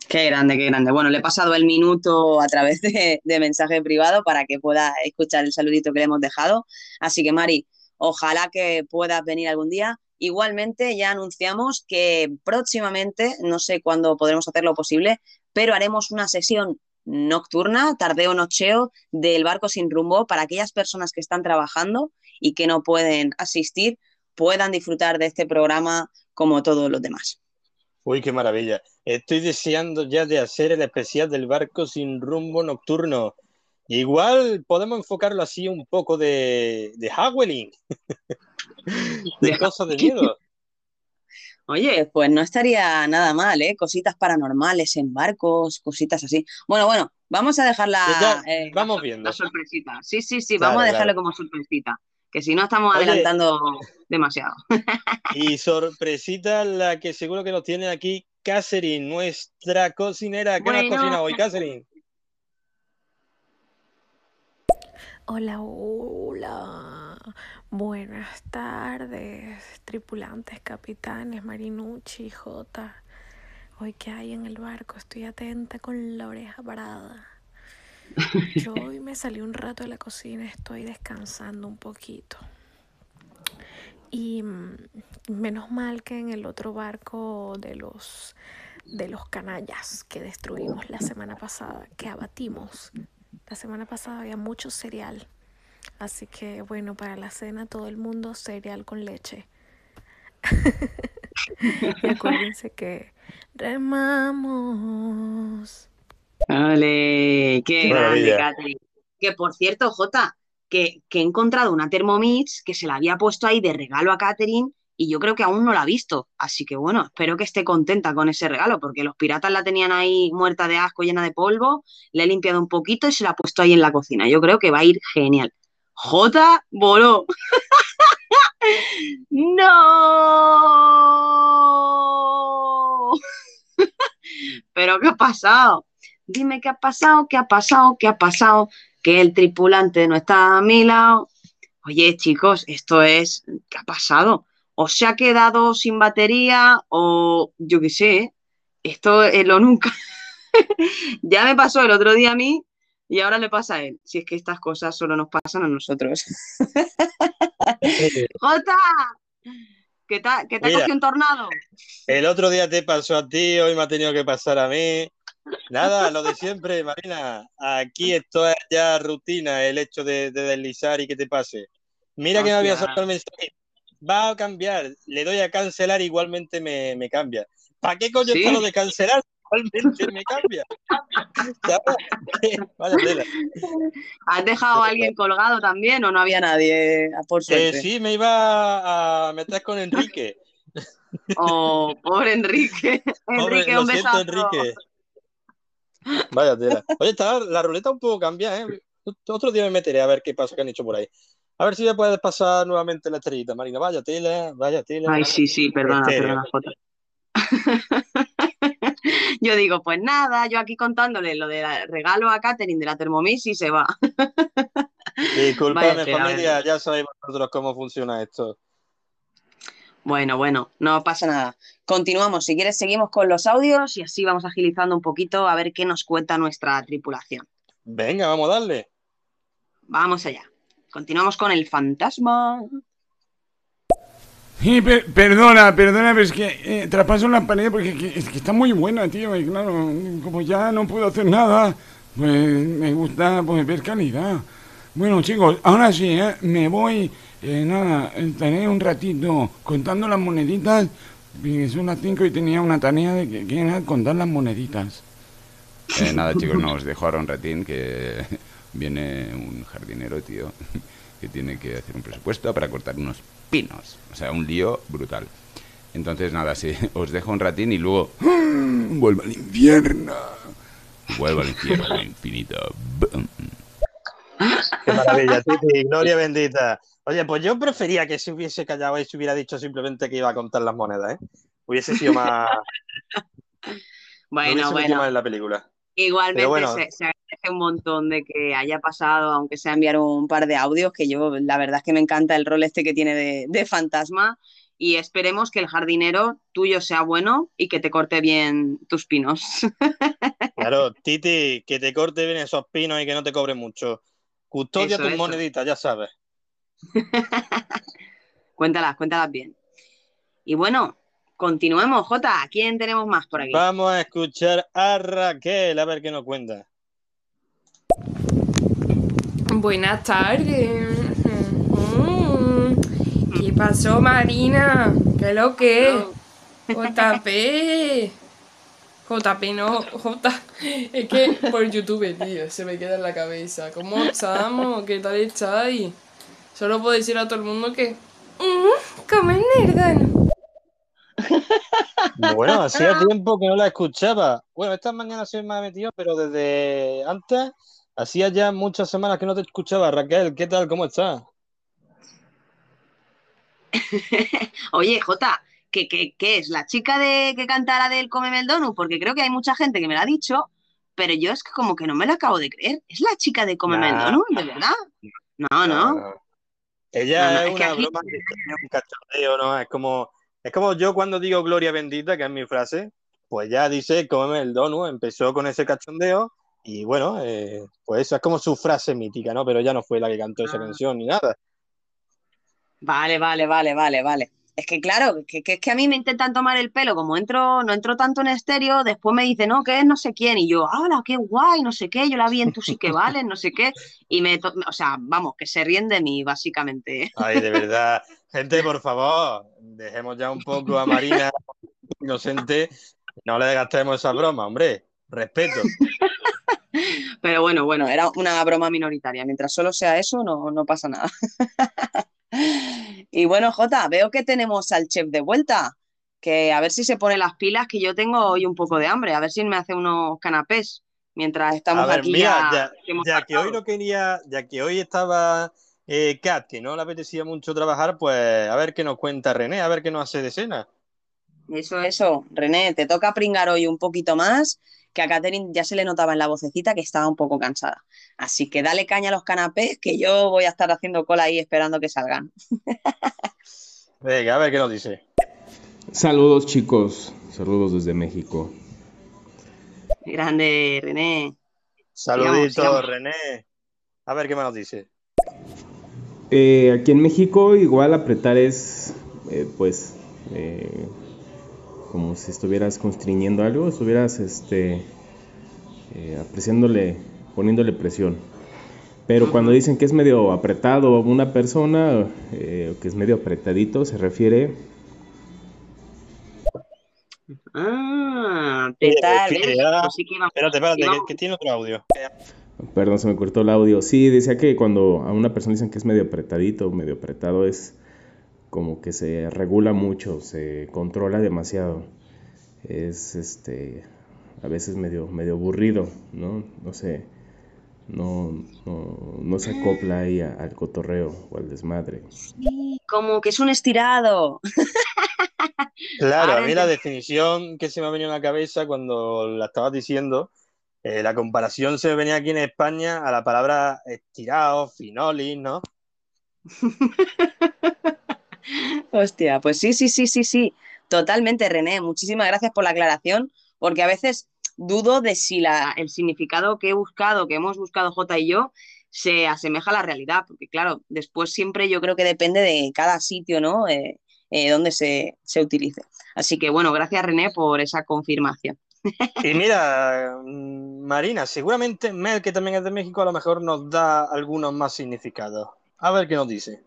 Qué grande, qué grande. Bueno, le he pasado el minuto a través de, mensaje privado para que pueda escuchar el saludito que le hemos dejado. Así que, Mari, ojalá que puedas venir algún día. Igualmente, ya anunciamos que próximamente, no sé cuándo podremos hacer lo posible, pero haremos una sesión nocturna, tardeo nocheo del barco sin rumbo para aquellas personas que están trabajando y que no pueden asistir, puedan disfrutar de este programa como todos los demás. Uy, qué maravilla. Estoy deseando ya de hacer el especial del barco sin rumbo nocturno. Igual podemos enfocarlo así un poco de, de Howling. de cosas de miedo. Oye, pues no estaría nada mal, ¿eh? Cositas paranormales en barcos, cositas así. Bueno, bueno, vamos a dejarla. Eh, vamos viendo. La sorpresita. Sí, sí, sí, vamos a dejarlo como sorpresita. Que si no estamos adelantando demasiado. y sorpresita la que seguro que nos tiene aquí Catherine, nuestra cocinera. ¿Qué nos cocina hoy, Catherine? Hola, hola. Buenas tardes, tripulantes, capitanes, Marinucci, J. Hoy que hay en el barco, estoy atenta con la oreja parada. Yo hoy me salí un rato de la cocina, estoy descansando un poquito. Y mm, menos mal que en el otro barco de los de los canallas que destruimos la semana pasada, que abatimos. La semana pasada había mucho cereal Así que bueno, para la cena todo el mundo cereal con leche. y acuérdense que remamos. Vale, qué, grande, Catherine. Que por cierto, Jota, que, que, he encontrado una Thermomix que se la había puesto ahí de regalo a Catherine y yo creo que aún no la ha visto. Así que bueno, espero que esté contenta con ese regalo, porque los piratas la tenían ahí muerta de asco, llena de polvo, le he limpiado un poquito y se la ha puesto ahí en la cocina. Yo creo que va a ir genial. J voló. no. Pero ¿qué ha pasado? dime qué ha pasado, qué ha pasado, qué ha pasado, que el tripulante no está a mi lado. Oye, chicos, esto es, ¿qué ha pasado? O se ha quedado sin batería o yo qué sé, esto es lo nunca. ya me pasó el otro día a mí y ahora le pasa a él. Si es que estas cosas solo nos pasan a nosotros. ¡Jota! ¿Qué te, qué te cogido un tornado? El otro día te pasó a ti, hoy me ha tenido que pasar a mí. Nada, lo de siempre, Marina. Aquí esto es ya rutina, el hecho de, deslizar y que te pase. Mira que me había soltado el mensaje. Va a cambiar, le doy a cancelar, igualmente me, me cambia. ¿Para qué coño está lo de cancelar? Igualmente me cambia. Vaya ¿Has dejado a alguien colgado también o no había nadie? Por eh, sí, me iba a meter con Enrique. Oh, pobre Enrique. Enrique, un besazo. Enrique. Vaya tela. Oye, está la ruleta un poco cambiada, ¿eh? Otro día me meteré a ver qué pasa que han hecho por ahí. A ver si me puedes pasar nuevamente la estrellita, Marina. Vaya tela, vaya tela. Ay, sí, sí, perdona, perdona, Jota. yo digo, pues nada, yo aquí contándole lo de regalo a Catherine de la Thermomix y se va. Disculpame, familia, ya sabéis vosotros cómo funciona esto. Bueno, bueno, no pasa nada. Continuamos, si quieres seguimos con los audios y así vamos agilizando un poquito a ver qué nos cuenta nuestra tripulación. Venga, vamos a darle. Vamos allá. Continuamos con el fantasma. Sí, perdona, perdona, pero es que eh, traspaso la pared porque es que está muy buena, tío. Y claro, como ya no puedo hacer nada, pues me gusta pues, ver calidad. Bueno, chicos, ahora sí, ¿eh? me voy. Eh, nada, estaré un ratito contando las moneditas. Son las 5 y tenía una tarea de que, que era contar las moneditas. Eh, nada, chicos, no os dejo ahora un ratín que viene un jardinero, tío, que tiene que hacer un presupuesto para cortar unos pinos. O sea, un lío brutal. Entonces, nada, sí, os dejo un ratín y luego... Vuelvo al infierno. Vuelvo al infierno infinito. Qué maravilla, Titi, gloria bendita. Oye, pues yo prefería que se hubiese callado y se hubiera dicho simplemente que iba a contar las monedas, ¿eh? Hubiese sido más... bueno, bueno. Más en la película. Igualmente se, agradece un montón de que haya pasado, aunque sea enviar un par de audios, que yo la verdad es que me encanta el rol este que tiene de, fantasma y esperemos que el jardinero tuyo sea bueno y que te corte bien tus pinos. Claro, Titi, que te corte bien esos pinos y que no te cobre mucho. Custodia tus moneditas, ya sabes. cuéntalas, cuéntalas bien. Y bueno, Continuemos, Jota. quién tenemos más por aquí? Vamos a escuchar a Raquel, a ver qué nos cuenta. Buenas tardes. ¿Qué pasó, Marina? ¿Qué es lo que JP. JP, no, J. Es que por YouTube, tío, se me queda en la cabeza. ¿Cómo estamos? ¿Qué tal estáis? Solo puedo decir a todo el mundo que. Mmm, como es bueno, hacía tiempo que no la escuchaba. Bueno, esta mañana se me ha metido, pero desde antes, hacía ya muchas semanas que no te escuchaba. Raquel, ¿qué tal? ¿Cómo estás? Oye, Jota, ¿qué, qué, es? ¿La chica de que canta la del Come el Porque creo que hay mucha gente que me lo ha dicho, pero yo es que como que no me la acabo de creer. ¿Es la chica de Come el ¿De verdad? No, no. Ella es, una broma que tiene un cachondeo, ¿no? Es como es como yo cuando digo gloria bendita, que es mi frase, pues ya dice, cómeme el donut, empezó con ese cachondeo y bueno, eh, pues esa es como su frase mítica, ¿no? Pero ya no fue la que cantó esa ah. canción ni nada. Vale, vale, vale, vale, vale. Es que claro, que, es que a mí me intentan tomar el pelo, como entro, no entro tanto en estéreo, después me dicen, no, que es no sé quién, y yo, ¡hala, qué guay! No sé qué, yo la vi en tú sí que vales, no sé qué, y me, o sea, vamos, que se ríen de mí, básicamente. Ay, de verdad. Gente, por favor, dejemos ya un poco a Marina inocente, no le gastemos esa broma, hombre, respeto. Pero bueno, bueno, era una broma minoritaria, mientras solo sea eso, no, no pasa nada. Y bueno, Jota, veo que tenemos al chef de vuelta, que a ver si se pone las pilas, que yo tengo hoy un poco de hambre, a ver si me hace unos canapés mientras estamos aquí. ya, ya, que hoy no quería, ya que hoy estaba eh, Kat, que no le apetecía mucho trabajar, pues a ver qué nos cuenta René, a ver qué nos hace de cena. Eso, eso, René, te toca pringar hoy un poquito más que a Catherine ya se le notaba en la vocecita que estaba un poco cansada. Así que dale caña a los canapés, que yo voy a estar haciendo cola ahí esperando que salgan. Venga, a ver qué nos dice. Saludos chicos, saludos desde México. Grande, René. Saluditos, René. A ver qué más nos dice. Eh, aquí en México igual apretar es, eh, pues, eh, como si estuvieras constriñendo algo, estuvieras, este, apreciándole, poniéndole presión. Pero cuando dicen que es medio apretado una persona, que es medio apretadito, se refiere... Ah, apretar. Espérate, espérate, que tiene otro audio. Perdón, se me cortó el audio. Sí, decía que cuando a una persona dicen que es medio apretadito, medio apretado, es como que se regula mucho, se controla demasiado. Es este a veces medio, medio aburrido, ¿no? No sé, no, no, se acopla ahí al cotorreo o al desmadre. Sí, como que es un estirado. Claro, a mí la definición que se me ha venido a la cabeza cuando la estabas diciendo eh, la comparación se venía aquí en España a la palabra estirado, finolis, ¿no? Hostia, pues sí, sí, sí, sí, sí, totalmente, René. Muchísimas gracias por la aclaración, porque a veces dudo de si el significado que he buscado, que hemos buscado J y yo, se asemeja a la realidad, porque claro, después siempre yo creo que depende de cada sitio, ¿no? Eh, eh, donde se, se utilice. Así que bueno, gracias René por esa confirmación. Y mira, mm, Marina, seguramente Mel, que también es de México, a lo mejor nos da algunos más significados. A ver qué nos dice.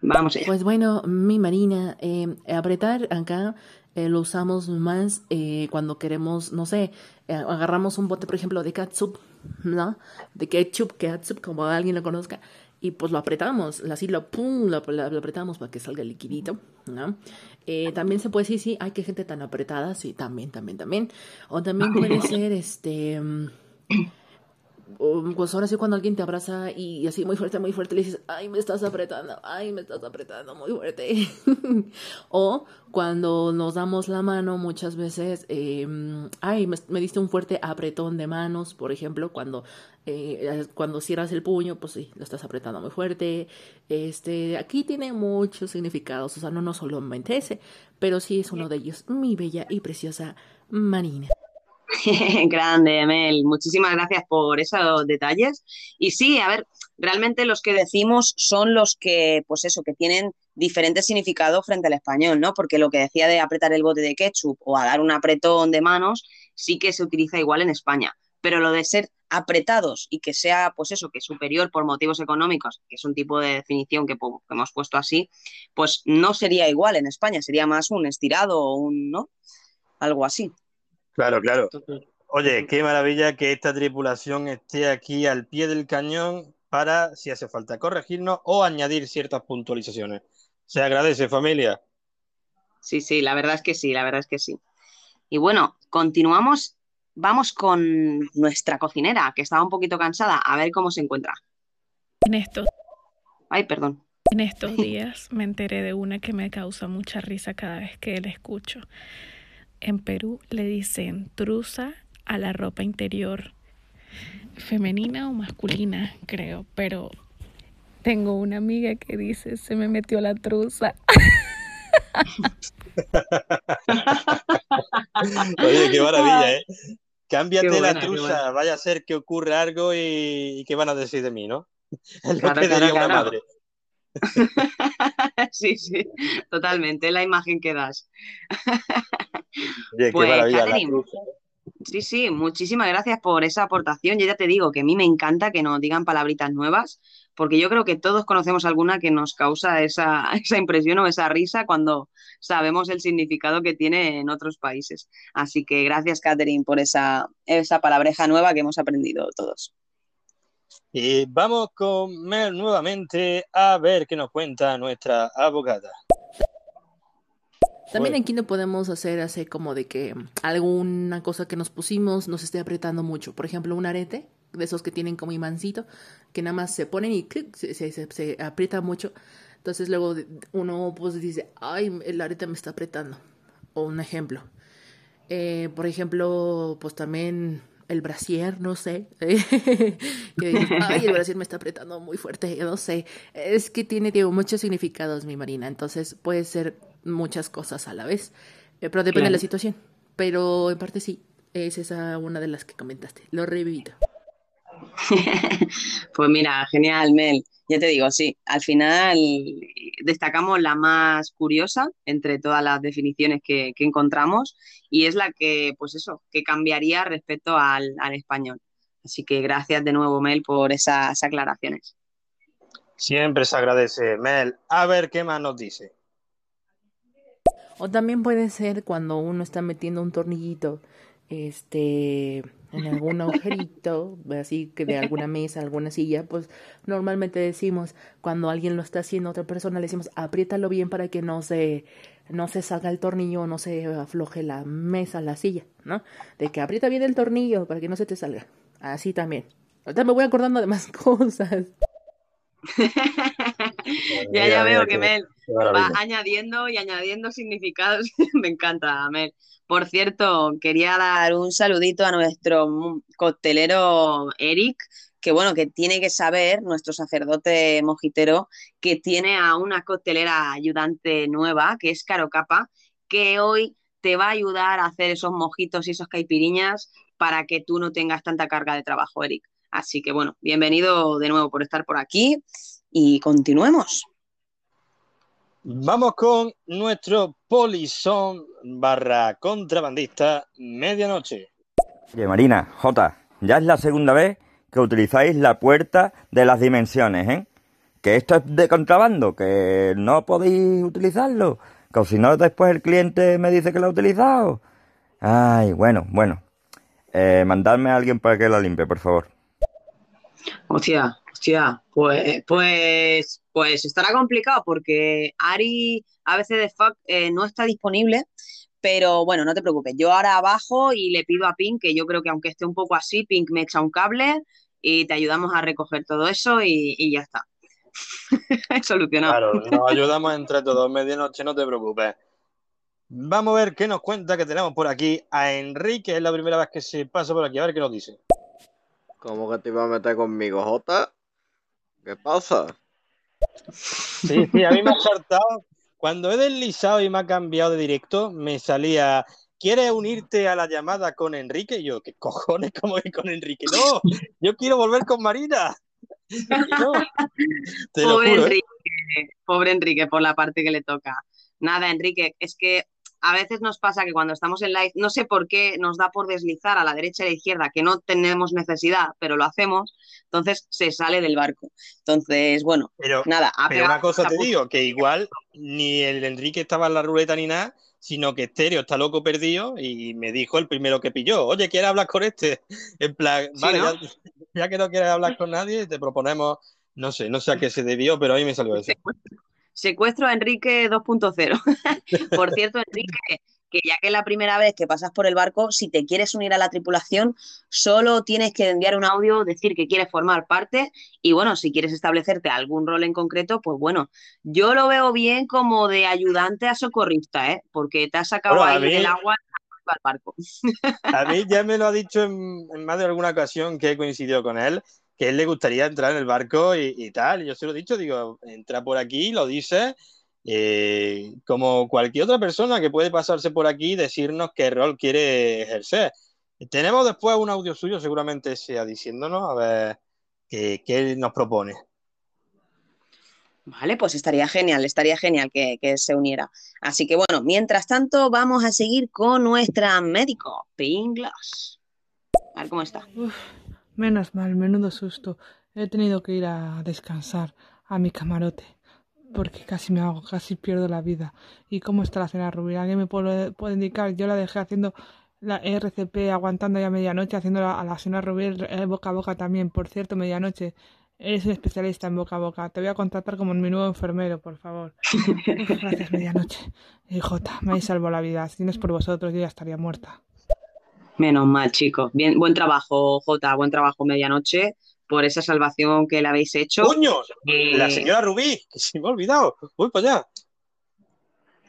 Vamos Pues bueno, mi Marina, eh, apretar acá eh, lo usamos más eh, cuando queremos, no sé, agarramos un bote, por ejemplo, de ketchup, ¿no? De ketchup, ketchup, como alguien lo conozca, y pues lo apretamos, así lo, pum, lo, apretamos para que salga el liquidito, ¿no? Eh, también se puede decir, sí, hay que gente tan apretada, sí, también, también, también. O también puede ser, este, mm, pues ahora sí cuando alguien te abraza y, así muy fuerte, muy fuerte le dices, ay, me estás apretando, ay, me estás apretando muy fuerte. o cuando nos damos la mano muchas veces, eh, ay, me, diste un fuerte apretón de manos, por ejemplo, cuando, eh, cuando cierras el puño, pues sí, lo estás apretando muy fuerte. Este, aquí tiene muchos significados, o sea, no, no solamente ese, pero sí es uno de ellos, mi bella y preciosa Marina. Grande, Mel. Muchísimas gracias por esos detalles. Y sí, a ver, realmente los que decimos son los que, pues eso, que tienen diferente significado frente al español, ¿no? Porque lo que decía de apretar el bote de ketchup o a dar un apretón de manos, sí que se utiliza igual en España. Pero lo de ser apretados y que sea, pues eso, que superior por motivos económicos, que es un tipo de definición que, hemos puesto así, pues no sería igual en España, sería más un estirado o un, ¿no? Algo así. Claro, claro. Oye, qué maravilla que esta tripulación esté aquí al pie del cañón para, si hace falta, corregirnos o añadir ciertas puntualizaciones. Se agradece, familia. Sí, sí, la verdad es que sí, la verdad es que sí. Y bueno, continuamos. Vamos con nuestra cocinera, que estaba un poquito cansada, a ver cómo se encuentra. En estos. Ay, perdón. En estos días me enteré de una que me causa mucha risa cada vez que la escucho. En Perú le dicen truza a la ropa interior femenina o masculina, creo, pero tengo una amiga que dice, se me metió la truza. Oye, qué maravilla, ¿eh? Cámbiate la truza, vaya a ser que ocurra algo y, qué van a decir de mí, ¿no? Es lo que diría una madre. sí, sí, totalmente, la imagen que das. Oye, qué pues, maravilla la truza. Sí, sí, muchísimas gracias por esa aportación. Yo ya te digo que a mí me encanta que nos digan palabritas nuevas, porque yo creo que todos conocemos alguna que nos causa esa, esa impresión o esa risa cuando sabemos el significado que tiene en otros países. Así que gracias, Catherine, por esa, esa palabreja nueva que hemos aprendido todos. Y vamos con Mel nuevamente a ver qué nos cuenta nuestra abogada. También aquí no podemos hacer así como de que alguna cosa que nos pusimos nos esté apretando mucho. Por ejemplo, un arete, de esos que tienen como imancito, que nada más se ponen y se, se, se, aprieta mucho. Entonces luego uno pues dice, ay, el arete me está apretando. O un ejemplo. Eh, por ejemplo, pues también el brasier, no sé. que ay, el brasier me está apretando muy fuerte, no sé. Es que tiene, digo, muchos significados, mi Marina. Entonces puede ser muchas cosas a la vez. Eh, pero depende de la situación. Pero en parte sí, es esa una de las que comentaste. Lo revivido. pues mira, genial, Mel. Ya te digo, sí, al final destacamos la más curiosa entre todas las definiciones que, encontramos y es la que, pues eso, que cambiaría respecto al, español. Así que gracias de nuevo, Mel, por esas aclaraciones. Siempre se agradece, Mel. A ver qué más nos dice. O también puede ser cuando uno está metiendo un tornillito este en algún agujerito, así que de alguna mesa, alguna silla, pues normalmente decimos, cuando alguien lo está haciendo otra persona, le decimos, apriétalo bien para que no se, no se salga el tornillo, no se afloje la mesa, la silla, ¿no? De que aprieta bien el tornillo para que no se te salga. Así también. Ahorita me voy acordando de más cosas. ya, ya veo que Mel va añadiendo y añadiendo significados. me encanta, Mel. Por cierto, quería dar un saludito a nuestro coctelero Eric, que bueno, que tiene que saber, nuestro sacerdote mojitero, que tiene a una coctelera ayudante nueva, que es Caro Capa, que hoy te va a ayudar a hacer esos mojitos y esos caipiriñas para que tú no tengas tanta carga de trabajo, Eric. Así que bueno, bienvenido de nuevo por estar por aquí y continuemos. Vamos con nuestro polizón barra contrabandista medianoche. Oye, Marina, J, ya es la segunda vez que utilizáis la puerta de las dimensiones, ¿eh? Que esto es de contrabando, que no podéis utilizarlo, que si no después el cliente me dice que lo ha utilizado. Ay, bueno, bueno. Eh, mandadme a alguien para que la limpie, por favor. Hostia, hostia, pues, pues, pues estará complicado porque Ari a veces de fuck eh, no está disponible, pero bueno, no te preocupes. Yo ahora abajo y le pido a Pink, que yo creo que aunque esté un poco así, Pink me echa un cable y te ayudamos a recoger todo eso y, ya está. Solucionado. Claro, nos ayudamos entre todos, medianoche, no te preocupes. Vamos a ver qué nos cuenta que tenemos por aquí a Enrique. Es la primera vez que se pasa por aquí. A ver qué nos dice. ¿Cómo que te iba a meter conmigo, Jota? ¿Qué pasa? Sí, sí, a mí me ha saltado. Cuando he deslizado y me ha cambiado de directo, me salía. ¿Quieres unirte a la llamada con Enrique? Y yo, ¿qué cojones? ¿Cómo que con Enrique? No, yo quiero volver con Marina. pobre ¿eh? Enrique, pobre Enrique, por la parte que le toca. Nada, Enrique, es que a veces nos pasa que cuando estamos en live, no sé por qué nos da por deslizar a la derecha y a la izquierda, que no tenemos necesidad, pero lo hacemos, entonces se sale del barco. Entonces, bueno, pero, nada. Pero una cosa te digo, que igual ni el Enrique estaba en la ruleta ni nada, sino que Estéreo está loco perdido y me dijo el primero que pilló, oye, ¿quieres hablar con este? En plan, vale, ya, que no quieres hablar con nadie, te proponemos, no sé, no sé a qué se debió, pero ahí me salió eso. Secuestro a Enrique 2.0. por cierto, Enrique, que ya que es la primera vez que pasas por el barco, si te quieres unir a la tripulación, solo tienes que enviar un audio, decir que quieres formar parte y bueno, si quieres establecerte algún rol en concreto, pues bueno, yo lo veo bien como de ayudante a socorrista, ¿eh? porque te has sacado ahí del agua al barco. A mí ya me lo ha dicho en, en, más de alguna ocasión que he coincidido con él, que él le gustaría entrar en el barco y, tal. Y yo se lo he dicho, digo, entra por aquí, lo dice, eh, como cualquier otra persona que puede pasarse por aquí y decirnos qué rol quiere ejercer. Tenemos después un audio suyo, seguramente sea diciéndonos, a ver qué, qué nos propone. Vale, pues estaría genial, estaría genial que, se uniera. Así que bueno, mientras tanto, vamos a seguir con nuestra médico, Pinglas. A ver cómo está. Menos mal, menudo susto. He tenido que ir a descansar a mi camarote porque casi me hago, casi pierdo la vida. ¿Y cómo está la cena rubia? ¿Alguien me puede, indicar? Yo la dejé haciendo la RCP aguantando ya medianoche, haciendo a la cena rubia eh, boca a boca también. Por cierto, medianoche, eres un especialista en boca a boca. Te voy a contratar como mi nuevo enfermero, por favor. Gracias, medianoche. Jota, me habéis salvado la vida. Si no es por vosotros, yo ya estaría muerta. Menos mal, chicos. Bien, buen trabajo, Jota, buen trabajo medianoche por esa salvación que le habéis hecho. ¡Coño! La señora Rubí, que se me ha olvidado. Voy para allá.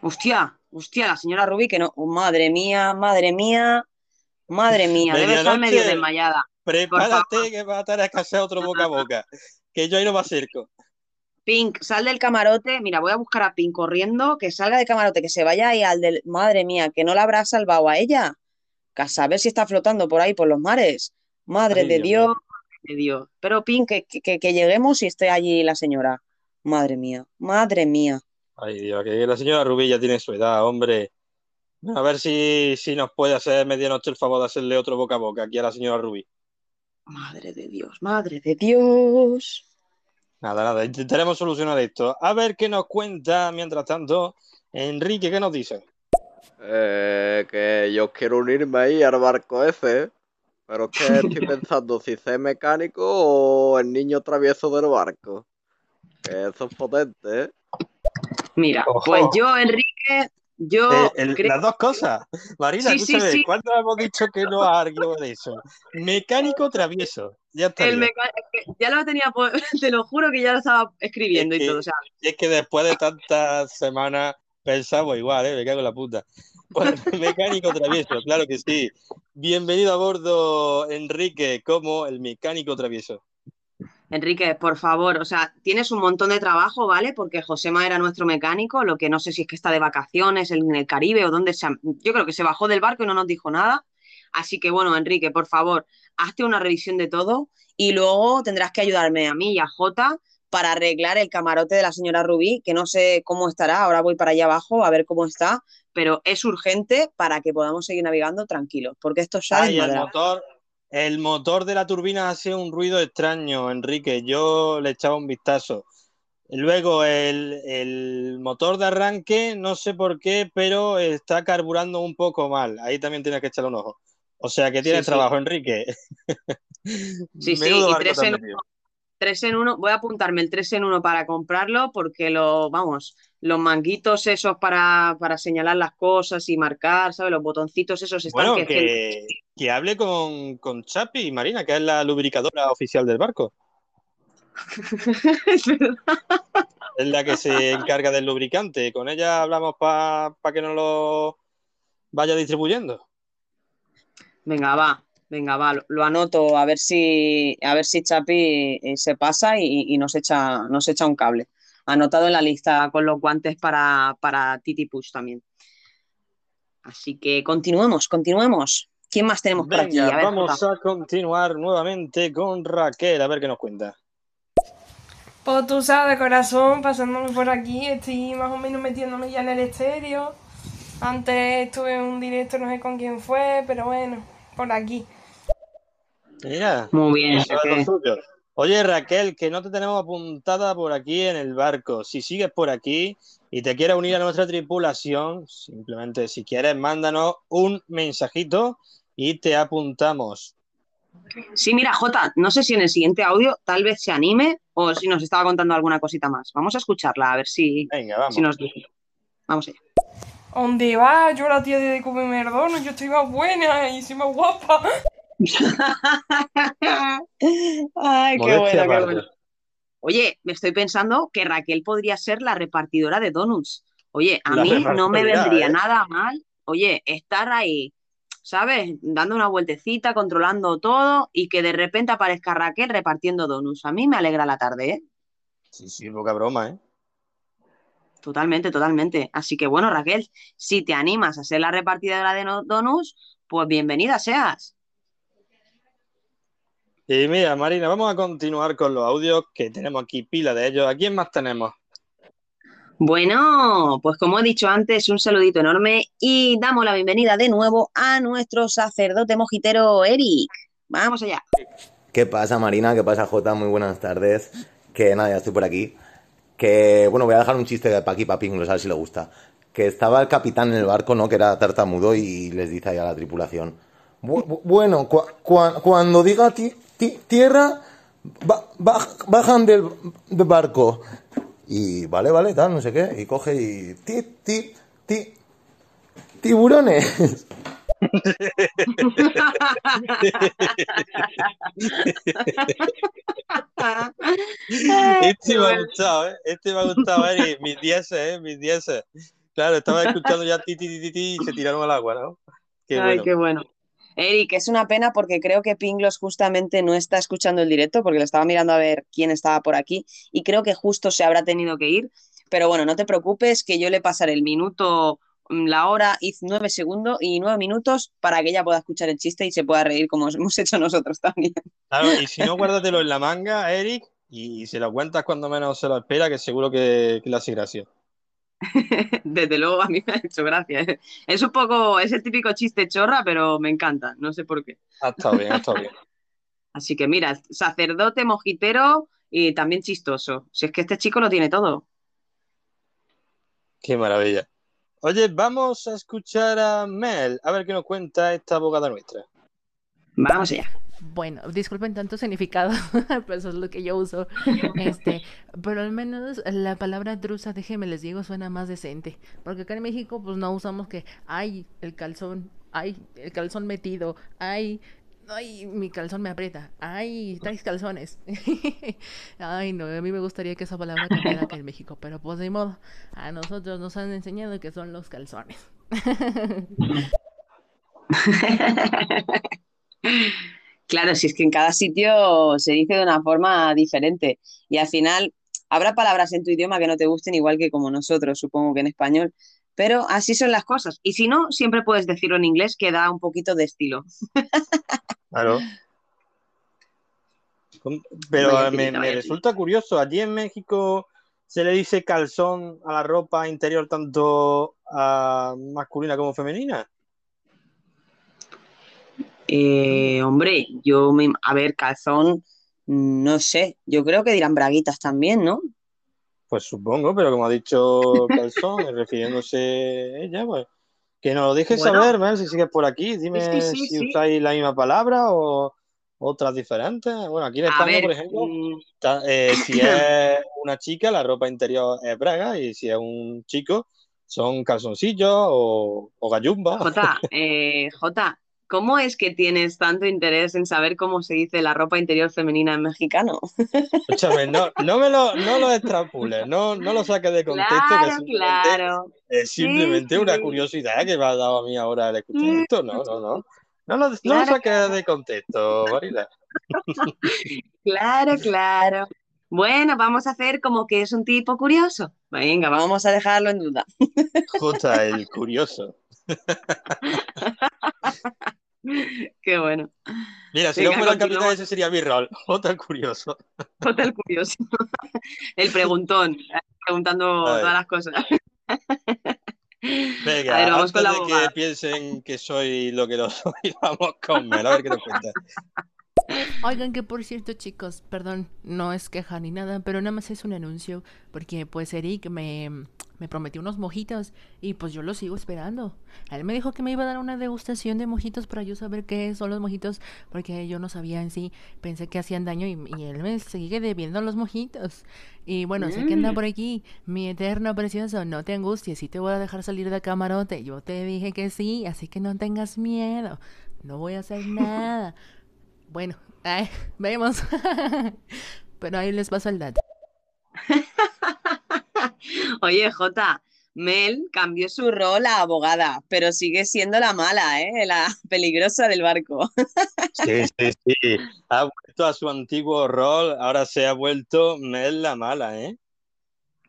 Hostia, Hostia, la señora Rubí, que no. madre mía, madre mía, madre mía, debe estar medio desmayada. Prepárate que va a tener que hacer otro boca a boca. Que yo ahí no me acerco. Pink, sal del camarote. Mira, voy a buscar a Pink corriendo, que salga del camarote, que se vaya ahí al del. Madre mía, que no la habrá salvado a ella. Que a saber si está flotando por ahí, por los mares. Madre de Dios, de Dios. Pero Pink, que, que, lleguemos y esté allí la señora. Madre mía, madre mía. Ay, Dios, que la señora Rubí ya tiene su edad, hombre. A ver si, si nos puede hacer medianoche el favor de hacerle otro boca a boca aquí a la señora Rubí. Madre de Dios, madre de Dios. Nada, nada, intentaremos solucionar esto. A ver qué nos cuenta, mientras tanto, Enrique, ¿qué nos dice? Eh, que yo quiero unirme ahí al barco ese, pero es que estoy pensando si sé mecánico o el niño travieso del barco. Que eso es potente, ¿eh? Mira, pues yo, Enrique, yo eh, Las dos cosas. Marina, sí, ¿cuándo hemos dicho que no a algo de eso? Mecánico travieso. Ya está. ya lo tenía, te lo juro que ya lo estaba escribiendo y todo. O sea. es que después de tantas semanas pensamos igual, ¿eh? me cago en la puta. mecánico travieso, claro que sí. Bienvenido a bordo, Enrique, como el mecánico travieso. Enrique, por favor, o sea, tienes un montón de trabajo, ¿vale? Porque Josema era nuestro mecánico, lo que no sé si es que está de vacaciones en el Caribe o dónde sea. Yo creo que se bajó del barco y no nos dijo nada. Así que bueno, Enrique, por favor, hazte una revisión de todo y luego tendrás que ayudarme a mí y a Jota para arreglar el camarote de la señora Rubí, que no sé cómo estará, ahora voy para allá abajo a ver cómo está, pero es urgente para que podamos seguir navegando tranquilos, porque esto sale el motor, el motor de la turbina hace un ruido extraño, Enrique. Yo le echaba un vistazo. Luego el, motor de arranque, no sé por qué, pero está carburando un poco mal. Ahí también tienes que echarle un ojo. O sea que tienes trabajo, Enrique. Sí, sí, y tres en, tres en uno. Voy a apuntarme el 3 en 1 para comprarlo porque lo, vamos, los manguitos esos para, señalar las cosas y marcar, ¿sabes? Los botoncitos esos están bueno, que, que, hable con, con Chapi, Marina, que es la lubricadora oficial del barco. es Es la que se encarga del lubricante. Con ella hablamos para que nos lo vaya distribuyendo. Venga, va. Venga, va, lo, anoto a ver si a ver si Chapi eh, se pasa y, nos echa nos echa un cable. Anotado en la lista con los guantes para, para Titi Push también. Así que continuemos, continuemos. ¿Quién más tenemos por aquí? vamos a continuar nuevamente con Raquel, a ver qué nos cuenta. Pues tú sabes, corazón, pasándome por aquí, estoy más o menos metiéndome ya en el estéreo. Antes estuve en un directo, no sé con quién fue, pero bueno, por aquí. Mira. Muy bien. Oye, Raquel, que no te tenemos apuntada por aquí en el barco. Si sigues por aquí y te quieres unir a nuestra tripulación, simplemente si quieres, mándanos un mensajito y te apuntamos. Sí, mira, Jota, no sé si en el siguiente audio tal vez se anime o si nos estaba contando alguna cosita más. Vamos a escucharla, a ver si, Venga, vamos. si nos dice. Vamos allá. ¿Dónde va? Yo la tía de Cube Merdono, yo estoy más buena y soy más guapa. Ay, qué bueno, qué bueno. Oye, me estoy pensando que Raquel podría ser la repartidora de donuts. Oye, a mí no me vendría ¿eh? nada mal, oye, estar ahí, ¿sabes? Dando una vueltecita, controlando todo y que de repente aparezca Raquel repartiendo donuts. A mí me alegra la tarde, ¿eh? Sí, sí, poca broma, ¿eh? Totalmente, totalmente. Así que bueno, Raquel, si te animas a ser la repartidora de donuts, pues bienvenida seas. Y mira, Marina, vamos a continuar con los audios que tenemos aquí pila de ellos. ¿A quién más tenemos? Bueno, pues como he dicho antes, un saludito enorme y damos la bienvenida de nuevo a nuestro sacerdote mojitero Eric. Vamos allá. ¿Qué pasa, Marina? ¿Qué pasa, Jota? Muy buenas tardes. Que nada, ya estoy por aquí. Que, bueno, voy a dejar un chiste de Paqui Papín, no sé si le gusta. Que estaba el capitán en el barco, ¿no? Que era tartamudo y les dice ahí a la tripulación. bueno, cuando diga ti tierra, bajan del, barco. Y vale, vale, tal, no sé qué. Y coge y. Ti, ti, ti, tiburones. este me ha gustado, ¿eh? Este me ha gustado, Eri. Mis 10, ¿eh? Mis 10. Claro, estaba escuchando ya ti, ti, ti, ti, y se tiraron al agua, ¿no? Qué Ay, qué bueno. Eric, es una pena porque creo que Pinglos justamente no está escuchando el directo porque le estaba mirando a ver quién estaba por aquí y creo que justo se habrá tenido que ir. Pero bueno, no te preocupes que yo le pasaré el minuto, la hora y nueve segundos y nueve minutos para que ella pueda escuchar el chiste y se pueda reír como hemos hecho nosotros también. Claro, y si no, guárdatelo en la manga, Eric, y, si lo cuentas cuando menos se lo espera, que seguro que, que le hace gracia. Desde luego a mí me ha hecho gracia. Es un poco, es el típico chiste chorra, pero me encanta, no sé por qué. Ha estado bien, ha estado bien. Así que mira, sacerdote, mojitero y también chistoso. Si es que este chico lo tiene todo. Qué maravilla. Oye, vamos a escuchar a Mel, a ver qué nos cuenta esta abogada nuestra. Vamos allá. Bueno, disculpen tanto significado, pero eso es lo que yo uso. Este, pero al menos la palabra drusa, déjenme les digo, suena más decente. Porque acá en México, pues no usamos que hay el calzón, hay el calzón metido, hay ay, mi calzón me aprieta, ay, traes calzones. ay, no, a mí me gustaría que esa palabra cambiara acá en México, pero pues de modo, a nosotros nos han enseñado que son los calzones. Claro, si es que en cada sitio se dice de una forma diferente y al final habrá palabras en tu idioma que no te gusten igual que como nosotros, supongo que en español, pero así son las cosas. Y si no, siempre puedes decirlo en inglés que da un poquito de estilo. Claro. Pero me, resulta curioso, allí en México se le dice calzón a la ropa interior tanto a masculina como femenina. Eh, hombre, yo me, a ver, calzón, no sé, yo creo que dirán braguitas también, ¿no? Pues supongo, pero como ha dicho calzón, refiriéndose ella, pues que nos lo dejes saber, Mel, si sigues por aquí, dime si usáis la misma palabra o otras diferentes. Bueno, aquí en España, por ejemplo, mm. eh, si es una chica, la ropa interior es braga y si es un chico, son calzoncillos o, o. Jota, eh, Jota, ¿Cómo es que tienes tanto interés en saber cómo se dice la ropa interior femenina en mexicano? Escúchame, no, no me lo, no lo extrapules, no, no lo saques de contexto. Claro, claro. Es simplemente una curiosidad que me ha dado a mí ahora el escuchar mm. esto. No, no, no. No lo, no lo saques de contexto, Marina. claro, claro. Bueno, vamos a hacer como que es un tipo curioso. Venga, vamos a dejarlo en duda. J, el curioso. Qué bueno. Mira, si no fuera el capitán, ese sería mi rol. Hotel curioso. Hotel curioso. El preguntón, preguntando todas las cosas. Venga, a ver, vamos con la de que piensen que soy lo que no soy, vamos con Mel, a ver qué nos cuenta. Oigan que por cierto chicos, perdón, no es queja ni nada, pero nada más es un anuncio, porque pues Eric me, me prometió unos mojitos y pues yo los sigo esperando. Él me dijo que me iba a dar una degustación de mojitos para yo saber qué son los mojitos, porque yo no sabía en sí, pensé que hacían daño y, él me sigue debiendo los mojitos. Y bueno, sé que anda mm. por aquí, mi eterno precioso, no te angusties, sí te voy a dejar salir de camarote. Yo te dije que sí, así que no tengas miedo, no voy a hacer nada. Bueno, vemos. Pero ahí les paso el dato. Oye, Jota, Mel cambió su rol a abogada, pero sigue siendo la mala, ¿eh? la peligrosa del barco. Sí, sí, sí. Ha vuelto a su antiguo rol, ahora se ha vuelto Mel la mala, ¿eh?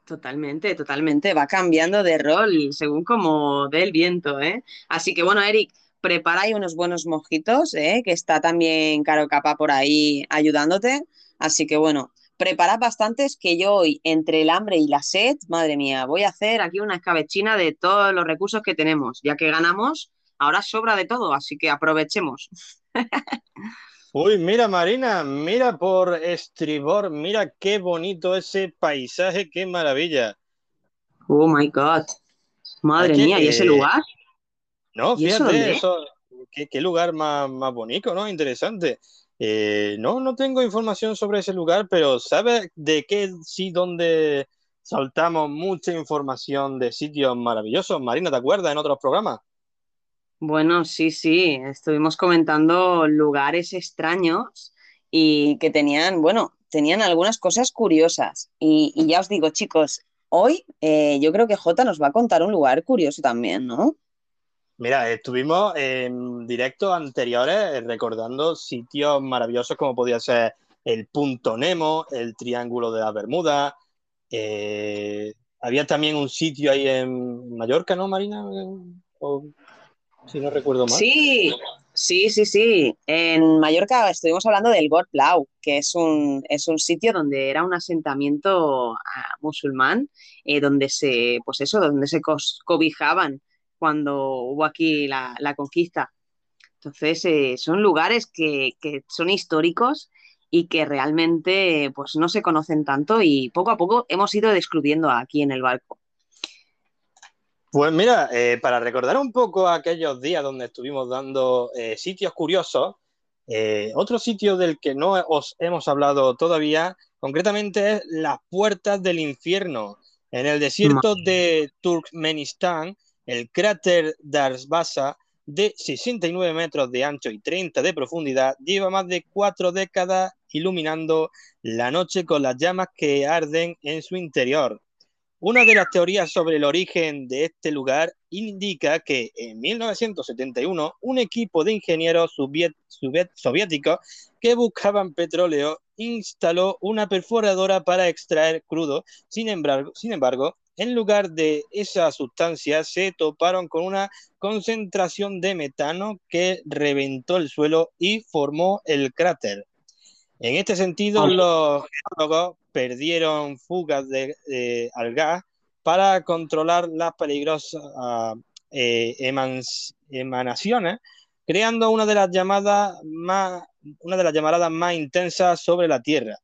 Totalmente, totalmente. Va cambiando de rol según como dé el viento, ¿eh? Así que bueno, Eric, prepara ahí unos buenos mojitos, ¿eh? que está también Caro Capa por ahí ayudándote. Así que bueno, preparad bastantes que yo hoy, entre el hambre y la sed, madre mía, voy a hacer aquí una escabechina de todos los recursos que tenemos. Ya que ganamos, ahora sobra de todo, así que aprovechemos. Uy, mira Marina, mira por estribor, mira qué bonito ese paisaje, qué maravilla. Oh my God. Madre mía, ¿y ese lugar? No, fíjate, eso, qué, lugar más, bonito, ¿no? Interesante. Eh, no, no tengo información sobre ese lugar, pero ¿sabes de qué sí, donde saltamos mucha información de sitios maravillosos? Marina, ¿te acuerdas en otros programas? Bueno, sí, sí, estuvimos comentando lugares extraños y que tenían, bueno, tenían algunas cosas curiosas. Y, y ya os digo, chicos, hoy eh, yo creo que Jota nos va a contar un lugar curioso también, ¿no? Mira, estuvimos en directos anteriores recordando sitios maravillosos como podía ser el Punto Nemo, el Triángulo de la Bermuda. Eh, había también un sitio ahí en Mallorca, ¿no, Marina? si no recuerdo mal. Sí, sí, sí, sí. En Mallorca estuvimos hablando del God Plau, que es un, es un sitio donde era un asentamiento ah, musulmán, eh, donde se, pues eso, donde se cobijaban cuando hubo aquí la, conquista. Entonces, eh, son lugares que, son históricos y que realmente pues, no se conocen tanto y poco a poco hemos ido descubriendo aquí en el barco. Pues mira, eh, para recordar un poco aquellos días donde estuvimos dando eh, sitios curiosos, otro sitio del que no os hemos hablado todavía, concretamente es las puertas del infierno. En el desierto de Turkmenistán, el cráter Darsvasa, de 69 metros de ancho y 30 de profundidad, lleva más de cuatro décadas iluminando la noche con las llamas que arden en su interior. Una de las teorías sobre el origen de este lugar indica que en 1971 un equipo de ingenieros soviéticos que buscaban petróleo instaló una perforadora para extraer crudo. Sin embargo, sin embargo en lugar de esa sustancia se toparon con una concentración de metano que reventó el suelo y formó el cráter. En este sentido, los geólogos perdieron fugas de, al gas para controlar las peligrosas eh, emanaciones, creando una de las llamadas más una de las llamaradas más intensas sobre la Tierra.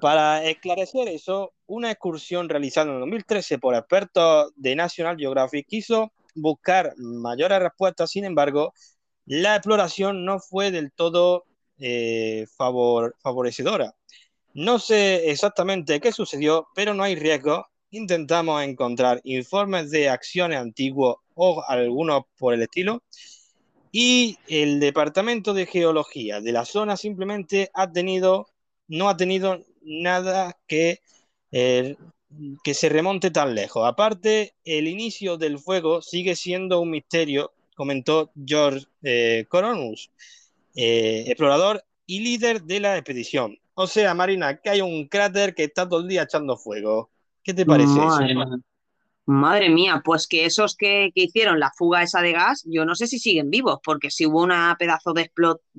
Para esclarecer eso, una excursión realizada en 2013 por expertos de National Geographic quiso buscar mayores respuestas, sin embargo, la exploración no fue del todo eh, favorecedora. No sé exactamente qué sucedió, pero no hay riesgo. Intentamos encontrar informes de acciones antiguos o algunos por el estilo. Y el Departamento de Geología de la zona simplemente ha tenido, no ha tenido nada que, eh, que se remonte tan lejos. Aparte, el inicio del fuego sigue siendo un misterio, comentó George eh, Coronus, eh, explorador y líder de la expedición. O sea, Marina, que hay un cráter que está todo el día echando fuego. ¿Qué te parece eso? Madre mía, pues que esos que, hicieron la fuga esa de gas, yo no sé si siguen vivos, porque si hubo una pedazo de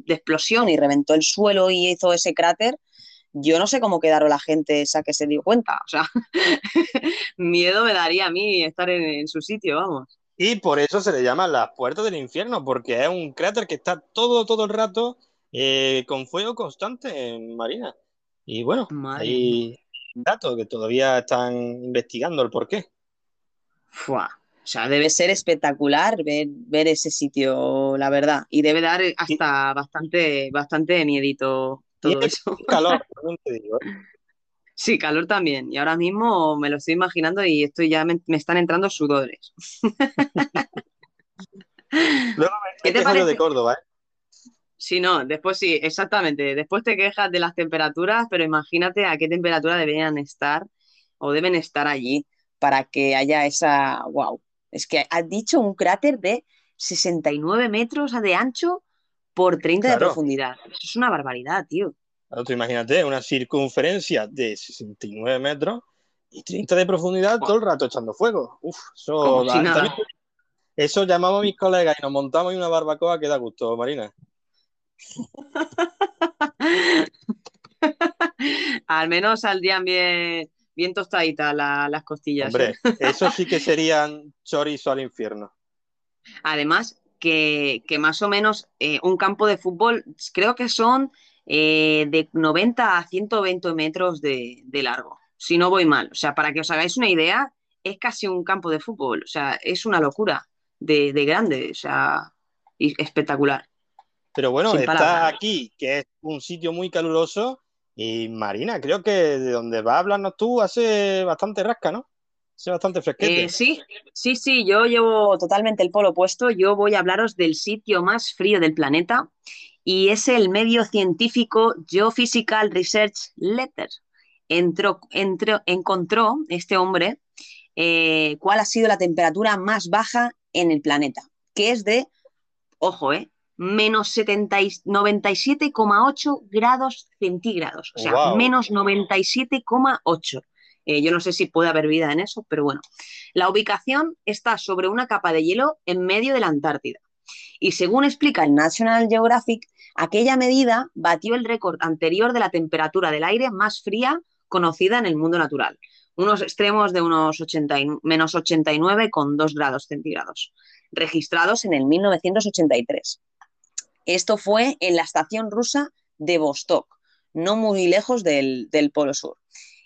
explosión y reventó el suelo y hizo ese cráter, yo no sé cómo quedaron la gente esa que se dio cuenta. O sea, miedo me daría a mí estar en, su sitio, vamos. Y por eso se le llama las puertas del infierno, porque es un cráter que está todo, todo el rato eh, con fuego constante en Marina. Y bueno, hay datos que todavía están investigando el porqué. Fua. O sea, debe ser espectacular ver, ver, ese sitio, la verdad. Y debe dar hasta bastante, bastante miedito todo eso. Calor, te digo. ¿eh? Sí, calor también. Y ahora mismo me lo estoy imaginando y estoy ya me, están entrando sudores. Luego ¿Qué te parece de Córdoba, ¿eh? Sí, no, después sí, exactamente. Después te quejas de las temperaturas, pero imagínate a qué temperatura deberían estar o deben estar allí para que haya esa. ¡Wow! Es que has dicho un cráter de 69 metros de ancho por 30 de profundidad. Eso es una barbaridad, tío. imagínate, una circunferencia de 69 metros y 30 de profundidad todo el rato echando fuego. Uf, eso, eso llamamos a mis colegas y nos montamos en una barbacoa que da gusto, Marina. Al menos saldrían bien, bien tostaditas las costillas. Hombre, ¿eh? eso sí que serían chorizo al infierno. Además, que, más o menos eh, un campo de fútbol, creo que son eh, de 90 a 120 metros de, largo, si no voy mal. O sea, para que os hagáis una idea, es casi un campo de fútbol. O sea, es una locura de, grande, o sea, espectacular. Pero bueno, está aquí, que es un sitio muy caluroso. Y Marina, creo que de donde va a hablarnos tú hace bastante rasca, ¿no? Bastante fresquete. Eh, sí, sí, sí, yo llevo totalmente el polo opuesto. Yo voy a hablaros del sitio más frío del planeta y es el medio científico Geophysical Research Letter, entró, entró, encontró este hombre eh, cuál ha sido la temperatura más baja en el planeta, que es de, ojo, eh, menos 97,8 grados centígrados, o sea, menos 97,8. Eh, yo no sé si puede haber vida en eso, pero bueno. La ubicación está sobre una capa de hielo en medio de la Antártida. Y según explica el National Geographic, aquella medida batió el récord anterior de la temperatura del aire más fría conocida en el mundo natural, unos extremos de unos 80 menos 89,2 grados centígrados, registrados en el 1983. Esto fue en la estación rusa de Vostok, no muy lejos del Polo Sur.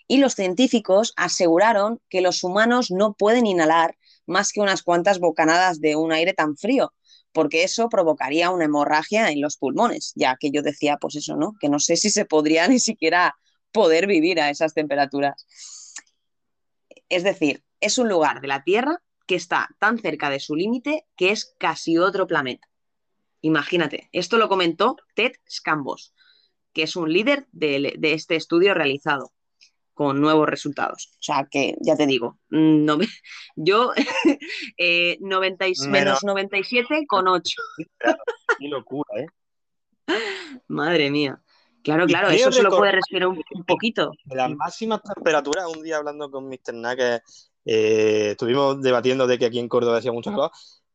Y los científicos aseguraron que los humanos no pueden inhalar más que unas cuantas bocanadas de un aire tan frío, porque eso provocaría una hemorragia en los pulmones, ya que yo decía, pues eso, ¿no? Que no sé si se podría ni siquiera poder vivir a esas temperaturas. Es decir, es un lugar de la Tierra que está tan cerca de su límite que es casi otro planeta. Imagínate, esto lo comentó Ted Scambos, que es un líder de, este estudio realizado con nuevos resultados. O sea que, ya te digo, no yo eh, menos 97 con 8. Qué locura, ¿eh? Madre mía. Claro, claro, eso solo puede respirar un, poquito. Las máximas temperaturas, un día hablando con Mr. Nack, eh, estuvimos debatiendo de que aquí en Córdoba hacía mucho calor,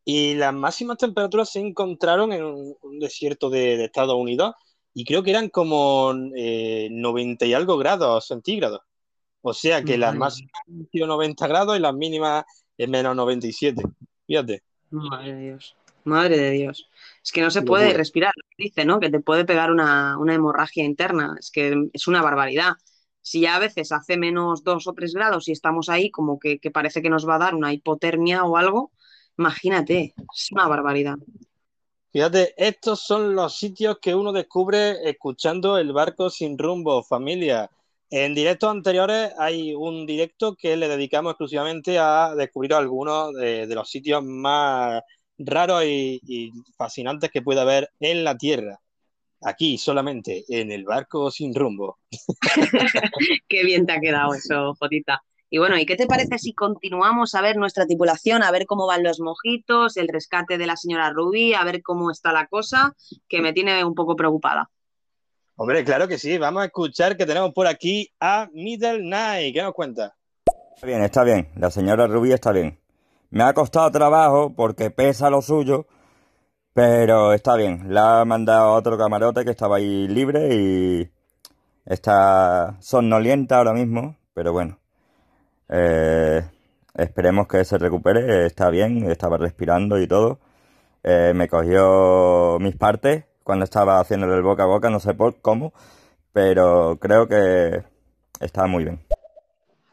y las máximas temperaturas se encontraron en un, desierto de, Estados Unidos y creo que eran como 90 eh, y algo grados centígrados. O sea que las máximas son 90 grados y las mínimas es menos 97. Fíjate. Madre de Dios. Madre de Dios. Es que no se puede respirar, dice, ¿no? Que te puede pegar una, hemorragia interna. Es que es una barbaridad. Si ya a veces hace menos 2 o 3 grados y estamos ahí como que, que parece que nos va a dar una hipotermia o algo, Imagínate, es una barbaridad. Fíjate, estos son los sitios que uno descubre escuchando el barco sin rumbo, familia. En directos anteriores hay un directo que le dedicamos exclusivamente a descubrir algunos de, los sitios más raros y, fascinantes que puede haber en la Tierra. Aquí solamente, en el barco sin rumbo. Qué bien te ha quedado eso, Jotita. Y bueno, ¿y qué te parece si continuamos a ver nuestra tripulación, a ver cómo van los mojitos, el rescate de la señora Rubí, a ver cómo está la cosa, que me tiene un poco preocupada? Hombre, claro que sí. Vamos a escuchar que tenemos por aquí a Middle Night. ¿Qué nos cuenta? Está bien, está bien. La señora Rubí está bien. Me ha costado trabajo porque pesa lo suyo, pero está bien. La ha mandado otro camarote que estaba ahí libre y está somnolienta ahora mismo, pero bueno. Eh, esperemos que se recupere, está bien, estaba respirando y todo. Eh, me cogió mis partes cuando estaba haciéndole el boca a boca, no sé por cómo, pero creo que está muy bien.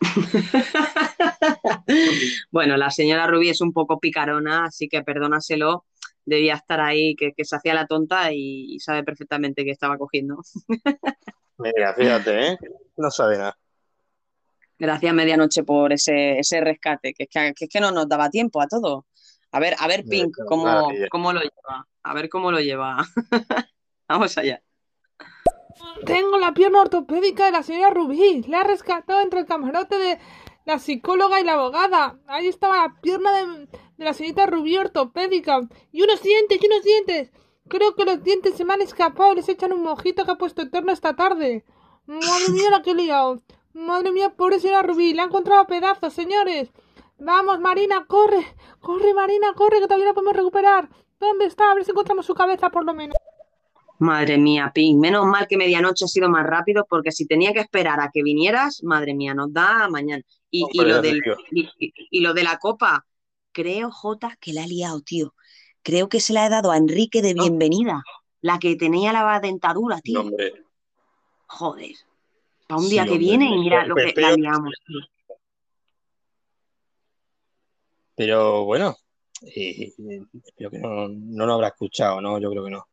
bueno, la señora Rubí es un poco picarona, así que perdónaselo. Debía estar ahí, que, se hacía la tonta y, sabe perfectamente que estaba cogiendo. Mira, fíjate, ¿eh? No sabe nada. Gracias medianoche por ese, ese rescate, que es que, no nos daba tiempo a todo. A ver, a ver, Pink, cómo, cómo lo lleva. A ver cómo lo lleva. Vamos allá. Tengo la pierna ortopédica de la señora Rubí. La ha rescatado entre el camarote de la psicóloga y la abogada. Ahí estaba la pierna de, la señorita Rubí ortopédica. Y unos dientes, y unos dientes. Creo que los dientes se me han escapado les echan un mojito que ha puesto eterno esta tarde. Madre mía, la que he liado. Madre mía, pobre señora Rubí, la ha encontrado a pedazos, señores. Vamos, Marina, corre, corre, Marina, corre, que todavía la podemos recuperar. ¿Dónde está? A ver si encontramos su cabeza, por lo menos. Madre mía, Pin, menos mal que medianoche ha sido más rápido, porque si tenía que esperar a que vinieras, madre mía, nos da mañana. Y, lo, del, y, lo de la copa, creo, Jota, que la ha liado, tío. Creo que se la he dado a Enrique de bienvenida, la que tenía la dentadura, tío. Joder para un día que viene y mira lo que la liamos. Pero bueno, eh, creo que no, no lo habrá escuchado, ¿no? Yo creo que no.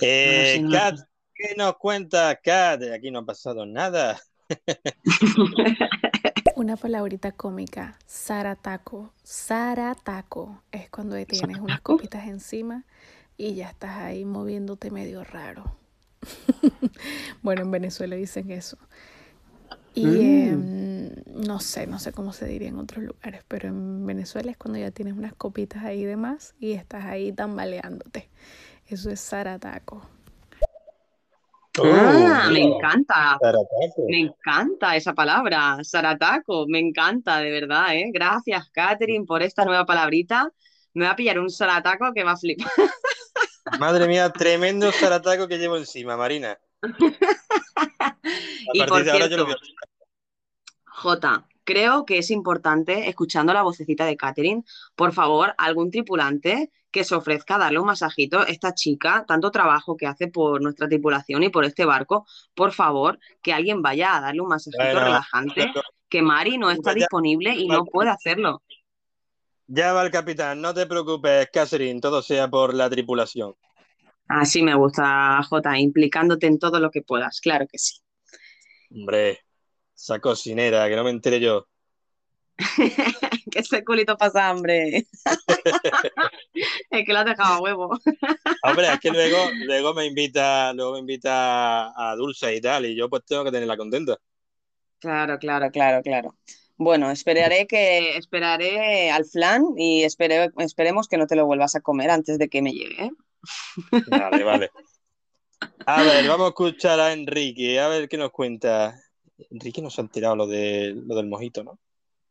Eh, Kat, ¿qué nos cuenta, Kat? Aquí no ha pasado nada. Una palabrita cómica, sarataco. Sarataco es cuando tienes unas copitas encima y ya estás ahí moviéndote medio raro. bueno, en Venezuela dicen eso. Y mm. em, no sé, no sé cómo se diría en otros lugares, pero en Venezuela es cuando ya tienes unas copitas ahí de más y estás ahí tambaleándote. Eso es zarataco. ah, me encanta. Me encanta esa palabra, Sarataco. Me encanta, de verdad, ¿eh? Gracias, Catherine, por esta nueva palabrita. Me va a pillar un Sarataco que va a flipar. Madre mía, tremendo Sarataco que llevo encima, Marina. y por cierto, J, creo que es importante, escuchando la vocecita de Catherine, por favor, algún tripulante que se ofrezca a darle un masajito a esta chica, tanto trabajo que hace por nuestra tripulación y por este barco, por favor, que alguien vaya a darle un masajito relajante, que Mari no está disponible y no puede hacerlo. Ya va el capitán, no te preocupes, Catherine, todo sea por la tripulación. Así me gusta, J, implicándote en todo lo que puedas, claro que sí. Hombre, esa cocinera, que no me entere yo. que ese culito pasa hambre. es que lo has dejado a huevo. Hombre, es que luego, luego me invita, luego me invita a Dulce y tal, y yo pues tengo que tenerla contenta. Claro, claro, claro, claro. Bueno, esperaré que esperaré al flan y esperemos que no te lo vuelvas a comer antes de que me llegue. ¿eh? Vale, vale. A ver, vamos a escuchar a Enrique, a ver qué nos cuenta. Enrique no se ha enterado lo, de, lo del mojito, ¿no?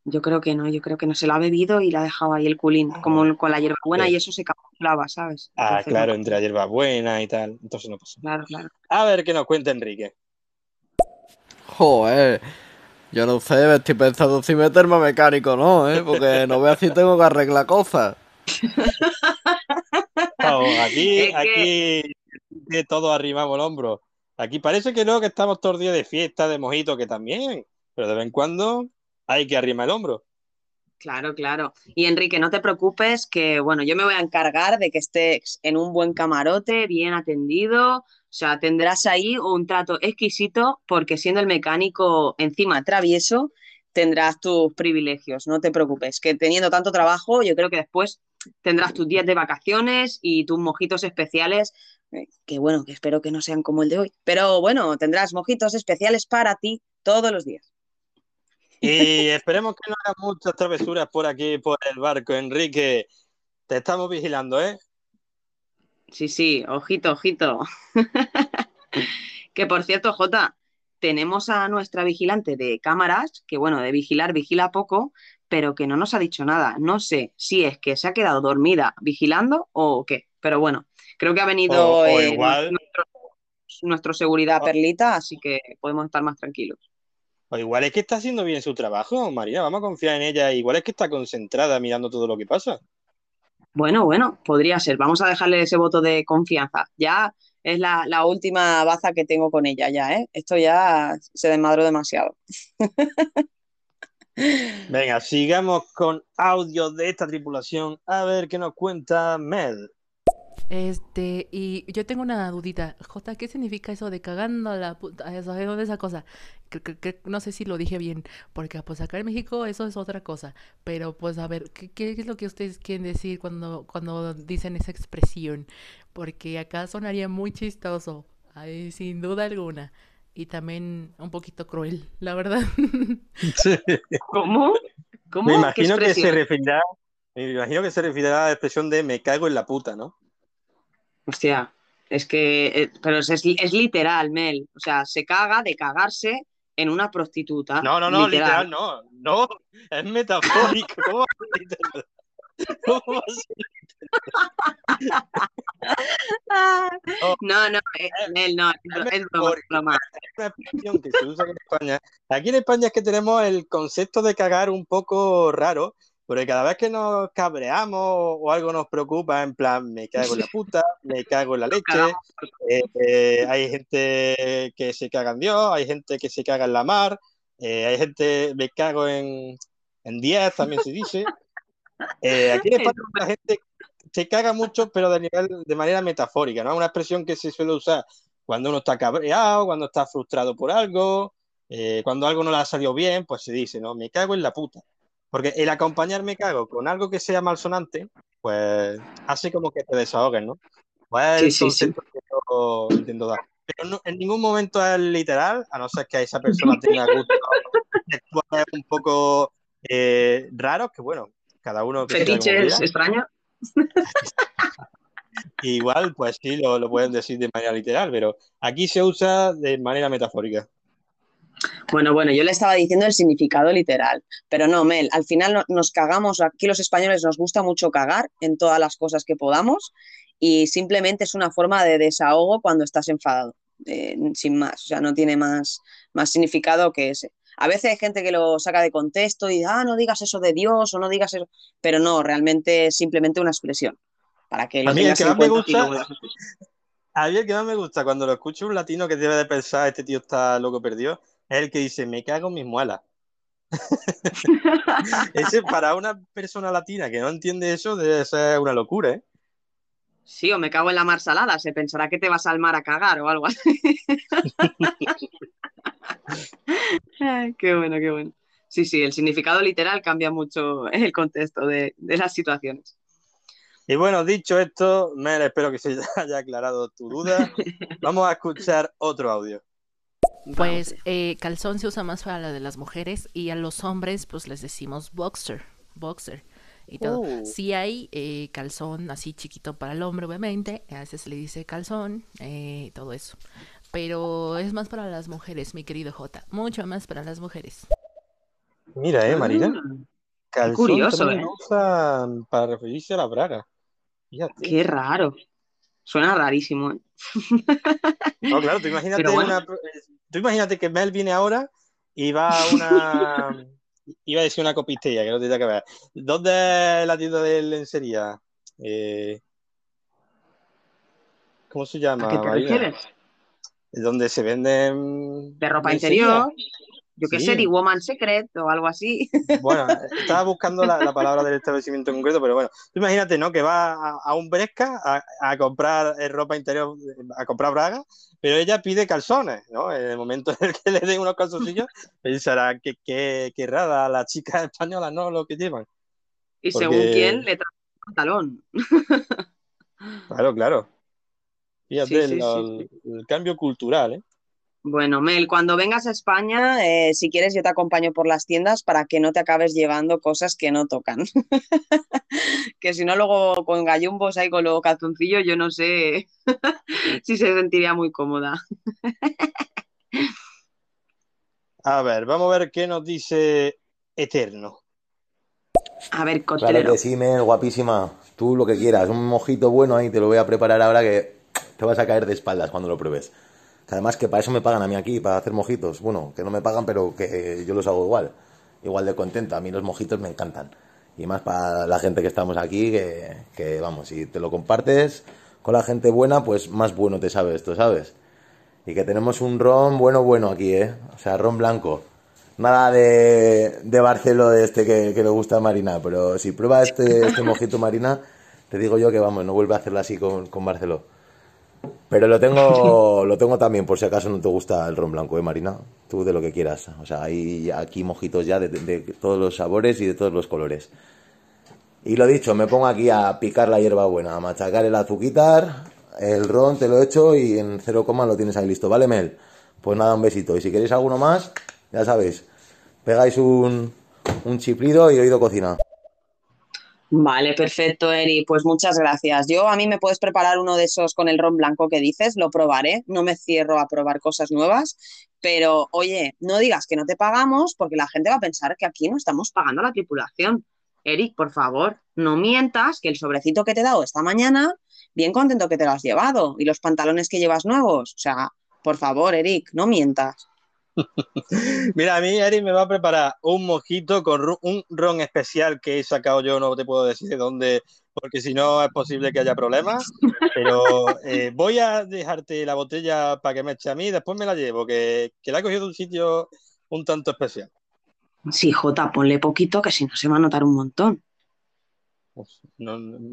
Yo creo que no, yo creo que no se lo ha bebido y la ha dejado ahí el culín, ah, como con la hierbabuena y eso se camuflaba, ¿sabes? ah, claro, entre la hierbabuena y tal, entonces no pasa. Claro, claro. A ver qué nos cuenta Enrique. Joder, yo no sé, estoy pensando si meterme a mecánico, ¿no? ¿Eh? Porque no veo si tengo que arreglar cosas. aquí, aquí de todo arrimamos el hombro. Aquí parece que no, que estamos todos los días de fiesta, de mojito, que también, pero de vez en cuando hay que arrimar el hombro. Claro, claro. Y Enrique, no te preocupes, que bueno, yo me voy a encargar de que estés en un buen camarote, bien atendido. O sea, tendrás ahí un trato exquisito, porque siendo el mecánico encima travieso, tendrás tus privilegios. No te preocupes, que teniendo tanto trabajo, yo creo que después tendrás tus días de vacaciones y tus mojitos especiales, que bueno, que espero que no sean como el de hoy, pero bueno, tendrás mojitos especiales para ti todos los días. Y esperemos que no hagas muchas travesuras por aquí, por el barco, Enrique. Te estamos vigilando, ¿eh? Sí, sí, ojito, ojito. que por cierto, Jota, tenemos a nuestra vigilante de cámaras, que bueno, de vigilar vigila poco, pero que no nos ha dicho nada. No sé si es que se ha quedado dormida vigilando o qué, pero bueno, creo que ha venido eh, nuestro, seguridad perlita, así que podemos estar más tranquilos. O igual es que está haciendo bien su trabajo, María, vamos a confiar en ella. Igual es que está concentrada mirando todo lo que pasa. Bueno, bueno, podría ser. Vamos a dejarle ese voto de confianza. Ya es la, la última baza que tengo con ella, ya, ¿eh? Esto ya se desmadró demasiado. Venga, sigamos con audio de esta tripulación. A ver qué nos cuenta Mel. Este, y yo tengo una dudita. J, ¿qué significa eso de cagando la puta? Eso, ¿Dónde esa cosa? Que, no sé si lo dije bien, porque pues acá en México eso es otra cosa. Pero pues a ver, ¿qué, qué es lo que ustedes quieren decir cuando, cuando dicen esa expresión? Porque acá sonaría muy chistoso, sin duda alguna y también un poquito cruel, la verdad. ¿Cómo? ¿Cómo? Me imagino que se referirá, me imagino que se referirá a la expresión de me cago en la puta, ¿no? Hostia, es que, eh, pero es, es, literal, Mel. O sea, se caga de cagarse en una prostituta. No, no, no, literal, no. No, es metafórico. ¿Cómo ¿Cómo no, no, él no, es broma. una expresión que se usa en España. Aquí en España es que tenemos el concepto de cagar un poco raro, porque cada vez que nos cabreamos o algo nos preocupa, en plan, me cago en la puta, me cago en la leche, eh, eh, hay gente que se caga en Dios, hay gente que se caga en la mar, eh, hay gente, me cago en, en 10, también se dice. Eh, aquí en España la gente se caga mucho, pero de, nivel, de manera metafórica, ¿no? Una expresión que se suele usar cuando uno está cabreado, cuando está frustrado por algo, eh, cuando algo no le ha salido bien, pues se dice, ¿no? Me cago en la puta. Porque el acompañar me cago con algo que sea malsonante, pues hace como que te desahoguen, ¿no? Pues sí, sí, sí. que yo intento dar. pero en ningún momento es literal, a no ser que esa persona tenga gustos un poco eh, raros, que bueno, cada uno... Fetiches extraños. Igual, pues sí, lo, lo pueden decir de manera literal, pero aquí se usa de manera metafórica. Bueno, bueno, yo le estaba diciendo el significado literal, pero no, Mel, al final nos cagamos, aquí los españoles nos gusta mucho cagar en todas las cosas que podamos y simplemente es una forma de desahogo cuando estás enfadado, eh, sin más, o sea, no tiene más, más significado que ese. A veces hay gente que lo saca de contexto y, ah, no digas eso de Dios o no digas eso, pero no, realmente es simplemente una expresión. Para que lo a mí el que más me gusta, a mí el que más me gusta cuando lo escucho un latino que debe de pensar, este tío está loco perdido, es el que dice, me cago en mis muelas. Ese para una persona latina que no entiende eso debe ser una locura, ¿eh? Sí, o me cago en la mar salada, se pensará que te vas al mar a cagar o algo así. qué bueno, qué bueno. Sí, sí, el significado literal cambia mucho en el contexto de, las situaciones. Y bueno, dicho esto, Mel, espero que se haya aclarado tu duda. Vamos a escuchar otro audio. Pues eh, calzón se usa más para la de las mujeres y a los hombres pues les decimos boxer, boxer y todo. Oh. Si hay eh, calzón así chiquito para el hombre, obviamente, a veces se le dice calzón, eh, todo eso. Pero es más para las mujeres, mi querido J, mucho más para las mujeres. Mira, eh, Marina. Ah, calzón curioso, eh. usan para referirse a la braga. Qué raro. Suena rarísimo, ¿eh? No, claro, tú imagínate, tú imagínate que Mel viene ahora y va a una iba a decir una copistella, que no tenía que ver. ¿Dónde es la tienda de lencería? Eh, ¿Cómo se llama? ¿A qué te refieres? Donde se venden... De ropa interior. Yo qué sé, The Woman Secret o algo así. Bueno, estaba buscando la, palabra del establecimiento en concreto, pero bueno, tú imagínate, ¿no? Que va a, un Bresca a, comprar eh, ropa interior, a comprar braga, pero ella pide calzones, ¿no? En el momento en el que le den unos calzoncillos, pensará que qué rara la chica española, ¿no? Lo que llevan. Y según quién le trae un pantalón. Claro, claro. Fíjate el cambio cultural, ¿eh? Bueno, Mel, cuando vengas a España, eh, si quieres, yo te acompaño por las tiendas para que no te acabes llevando cosas que no tocan. que si no, luego con gallumbos ahí con los calzoncillos, yo no sé si se sentiría muy cómoda. a ver, vamos a ver qué nos dice Eterno. A ver, costelero. Claro que sí, Mel, guapísima. Tú lo que quieras, un mojito bueno ahí, te lo voy a preparar ahora que te vas a caer de espaldas cuando lo pruebes además que para eso me pagan a mí aquí, para hacer mojitos. Bueno, que no me pagan, pero que yo los hago igual. Igual de contento. A mí los mojitos me encantan. Y más para la gente que estamos aquí, que, que vamos, si te lo compartes con la gente buena, pues más bueno te sabe esto, ¿sabes? Y que tenemos un ron bueno, bueno aquí, ¿eh? O sea, ron blanco. Nada de, de Barcelo de este que, que le gusta a Marina, pero si prueba este, este mojito Marina, te digo yo que vamos, no vuelve a hacerlo así con, con Barceló. Pero lo tengo, lo tengo también, por si acaso no te gusta el ron blanco, ¿eh, Marina? Tú de lo que quieras. O sea, hay aquí mojitos ya de, todos los sabores y de todos los colores. Y lo dicho, me pongo aquí a picar la hierba buena, a machacar el azuquitar, el ron te lo he hecho y en cero coma lo tienes ahí listo, ¿vale, Mel? Pues nada, un besito. Y si queréis alguno más, ya sabéis, pegáis un, un chiplido y oído cocina. Vale, perfecto, Eri. Pues muchas gracias. Yo a mí me puedes preparar uno de esos con el ron blanco que dices, lo probaré. No me cierro a probar cosas nuevas, pero oye, no digas que no te pagamos porque la gente va a pensar que aquí no estamos pagando la tripulación. Eric, por favor, no mientas que el sobrecito que te he dado esta mañana, bien contento que te lo has llevado y los pantalones que llevas nuevos. O sea, por favor, Eric, no mientas. Mira, a mí Eric me va a preparar un mojito con un ron especial que he sacado yo, no te puedo decir de dónde, porque si no es posible que haya problemas. Pero eh, voy a dejarte la botella para que me eche a mí, después me la llevo, que, la he cogido de un sitio un tanto especial. Sí, Jota, ponle poquito, que si no se va a notar un montón.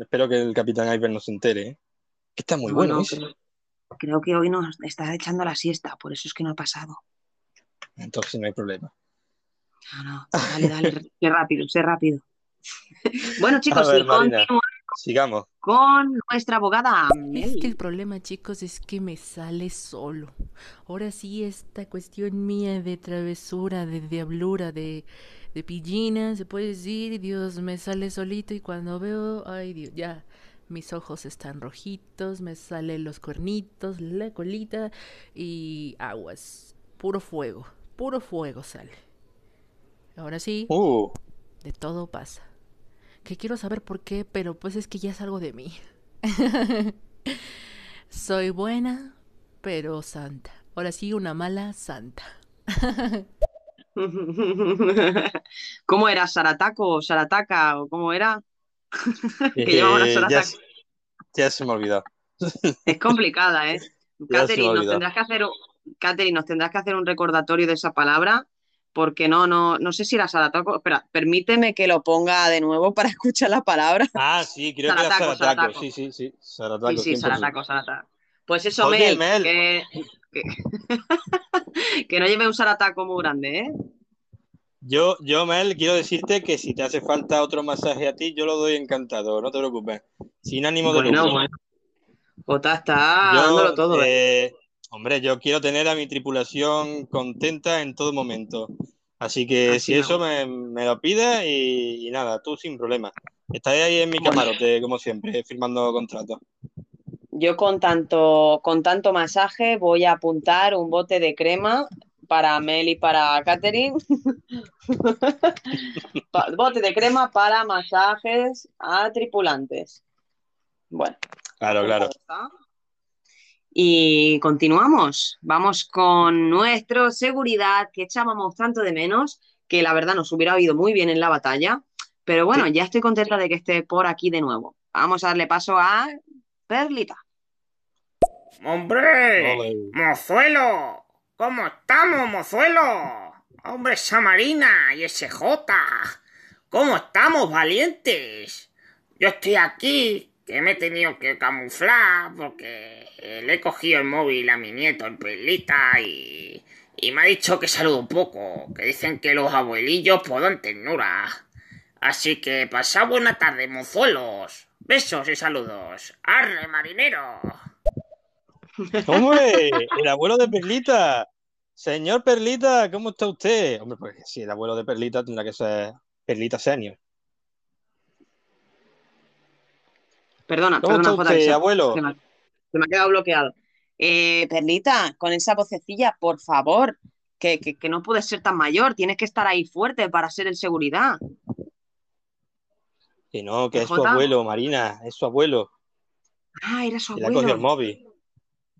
espero que el capitán Iver no se entere, ¿eh? que está muy bueno. creo que hoy nos está echando la siesta, por eso es que no ha pasado entonces no hay problema. No, no, dale, dale, sé rápido, sé rápido. bueno, chicos, si Sigamos. Con nuestra abogada. Es que el problema, chicos, es que me sale solo. Ahora sí, esta cuestión mía de travesura, de diablura, de, de pillina, se puede decir, Dios, me sale solito y cuando veo, ay Dios, ya, mis ojos están rojitos, me salen los cuernitos, la colita y aguas. Puro fuego, puro fuego sale. Ahora sí, Uh, de todo pasa. Que quiero saber por qué, pero pues es que ya es algo de mí. Soy buena, pero santa. Ahora sí, una mala santa. ¿Cómo era? ¿Sarataco o Sarataca? ¿O cómo era? que eh, una ya, ya se me ha olvidado. Es complicada, ¿eh? Catherine, nos tendrás que hacer un, Catherine, nos tendrás que hacer un recordatorio de esa palabra, porque no, no, no sé si era Sarataco. Espera, permíteme que lo ponga de nuevo para escuchar la palabra. Ah, sí, creo que era Sarataco, Sarataco. Sí, sí, sí. Sarataco, Sí, sí, 100%. Sarataco, Sarataco. Pues eso, Oye, Mel, Mel. Que, que, que no lleve un Sarataco muy grande, ¿eh? Yo, yo, Mel, quiero decirte que si te hace falta otro masaje a ti, yo lo doy encantado, no te preocupes. Sin ánimo de Bueno, lucro. bueno. Jota está Yo, dándolo todo, ¿eh? eh, hombre, yo quiero tener a mi tripulación contenta en todo momento. Así que Así si eso me, me lo pides y, y nada, tú sin problema. Estaré ahí en mi camarote, como siempre, firmando contratos. Yo con tanto, con tanto masaje voy a apuntar un bote de crema para Mel y para Catherine. Bote de crema para masajes a tripulantes. Bueno, Claro, claro. Y continuamos. Vamos con nuestro seguridad que echábamos tanto de menos, que la verdad nos hubiera oído muy bien en la batalla. Pero bueno, ya estoy contenta de que esté por aquí de nuevo. Vamos a darle paso a Perlita. ¡Hombre! ¡Mozuelo! ¿Cómo estamos, mozuelo? ¡Hombre, esa Marina y ese Jota! ¿Cómo estamos, valientes? Yo estoy aquí, que me he tenido que camuflar porque le he cogido el móvil a mi nieto, el Perlita, y, y me ha dicho que saludo un poco, que dicen que los abuelillos podan ternura. Así que pasad buena tarde, mozuelos. Besos y saludos. ¡Arre, marinero! ¡Hombre! El abuelo de Perlita. Señor Perlita, ¿cómo está usted? Hombre, pues sí, el abuelo de Perlita tendrá que ser Perlita Senior. Perdona, ¿Cómo perdona, está Jota, usted, se- abuelo? Se me, ha- se me ha quedado bloqueado. Eh, Perlita, con esa vocecilla, por favor, que, que, que no puedes ser tan mayor, tienes que estar ahí fuerte para ser el seguridad. Que no, que es su Jota. abuelo, Marina, es su abuelo. Ah, era su Que le ha cogido el abuelo. móvil.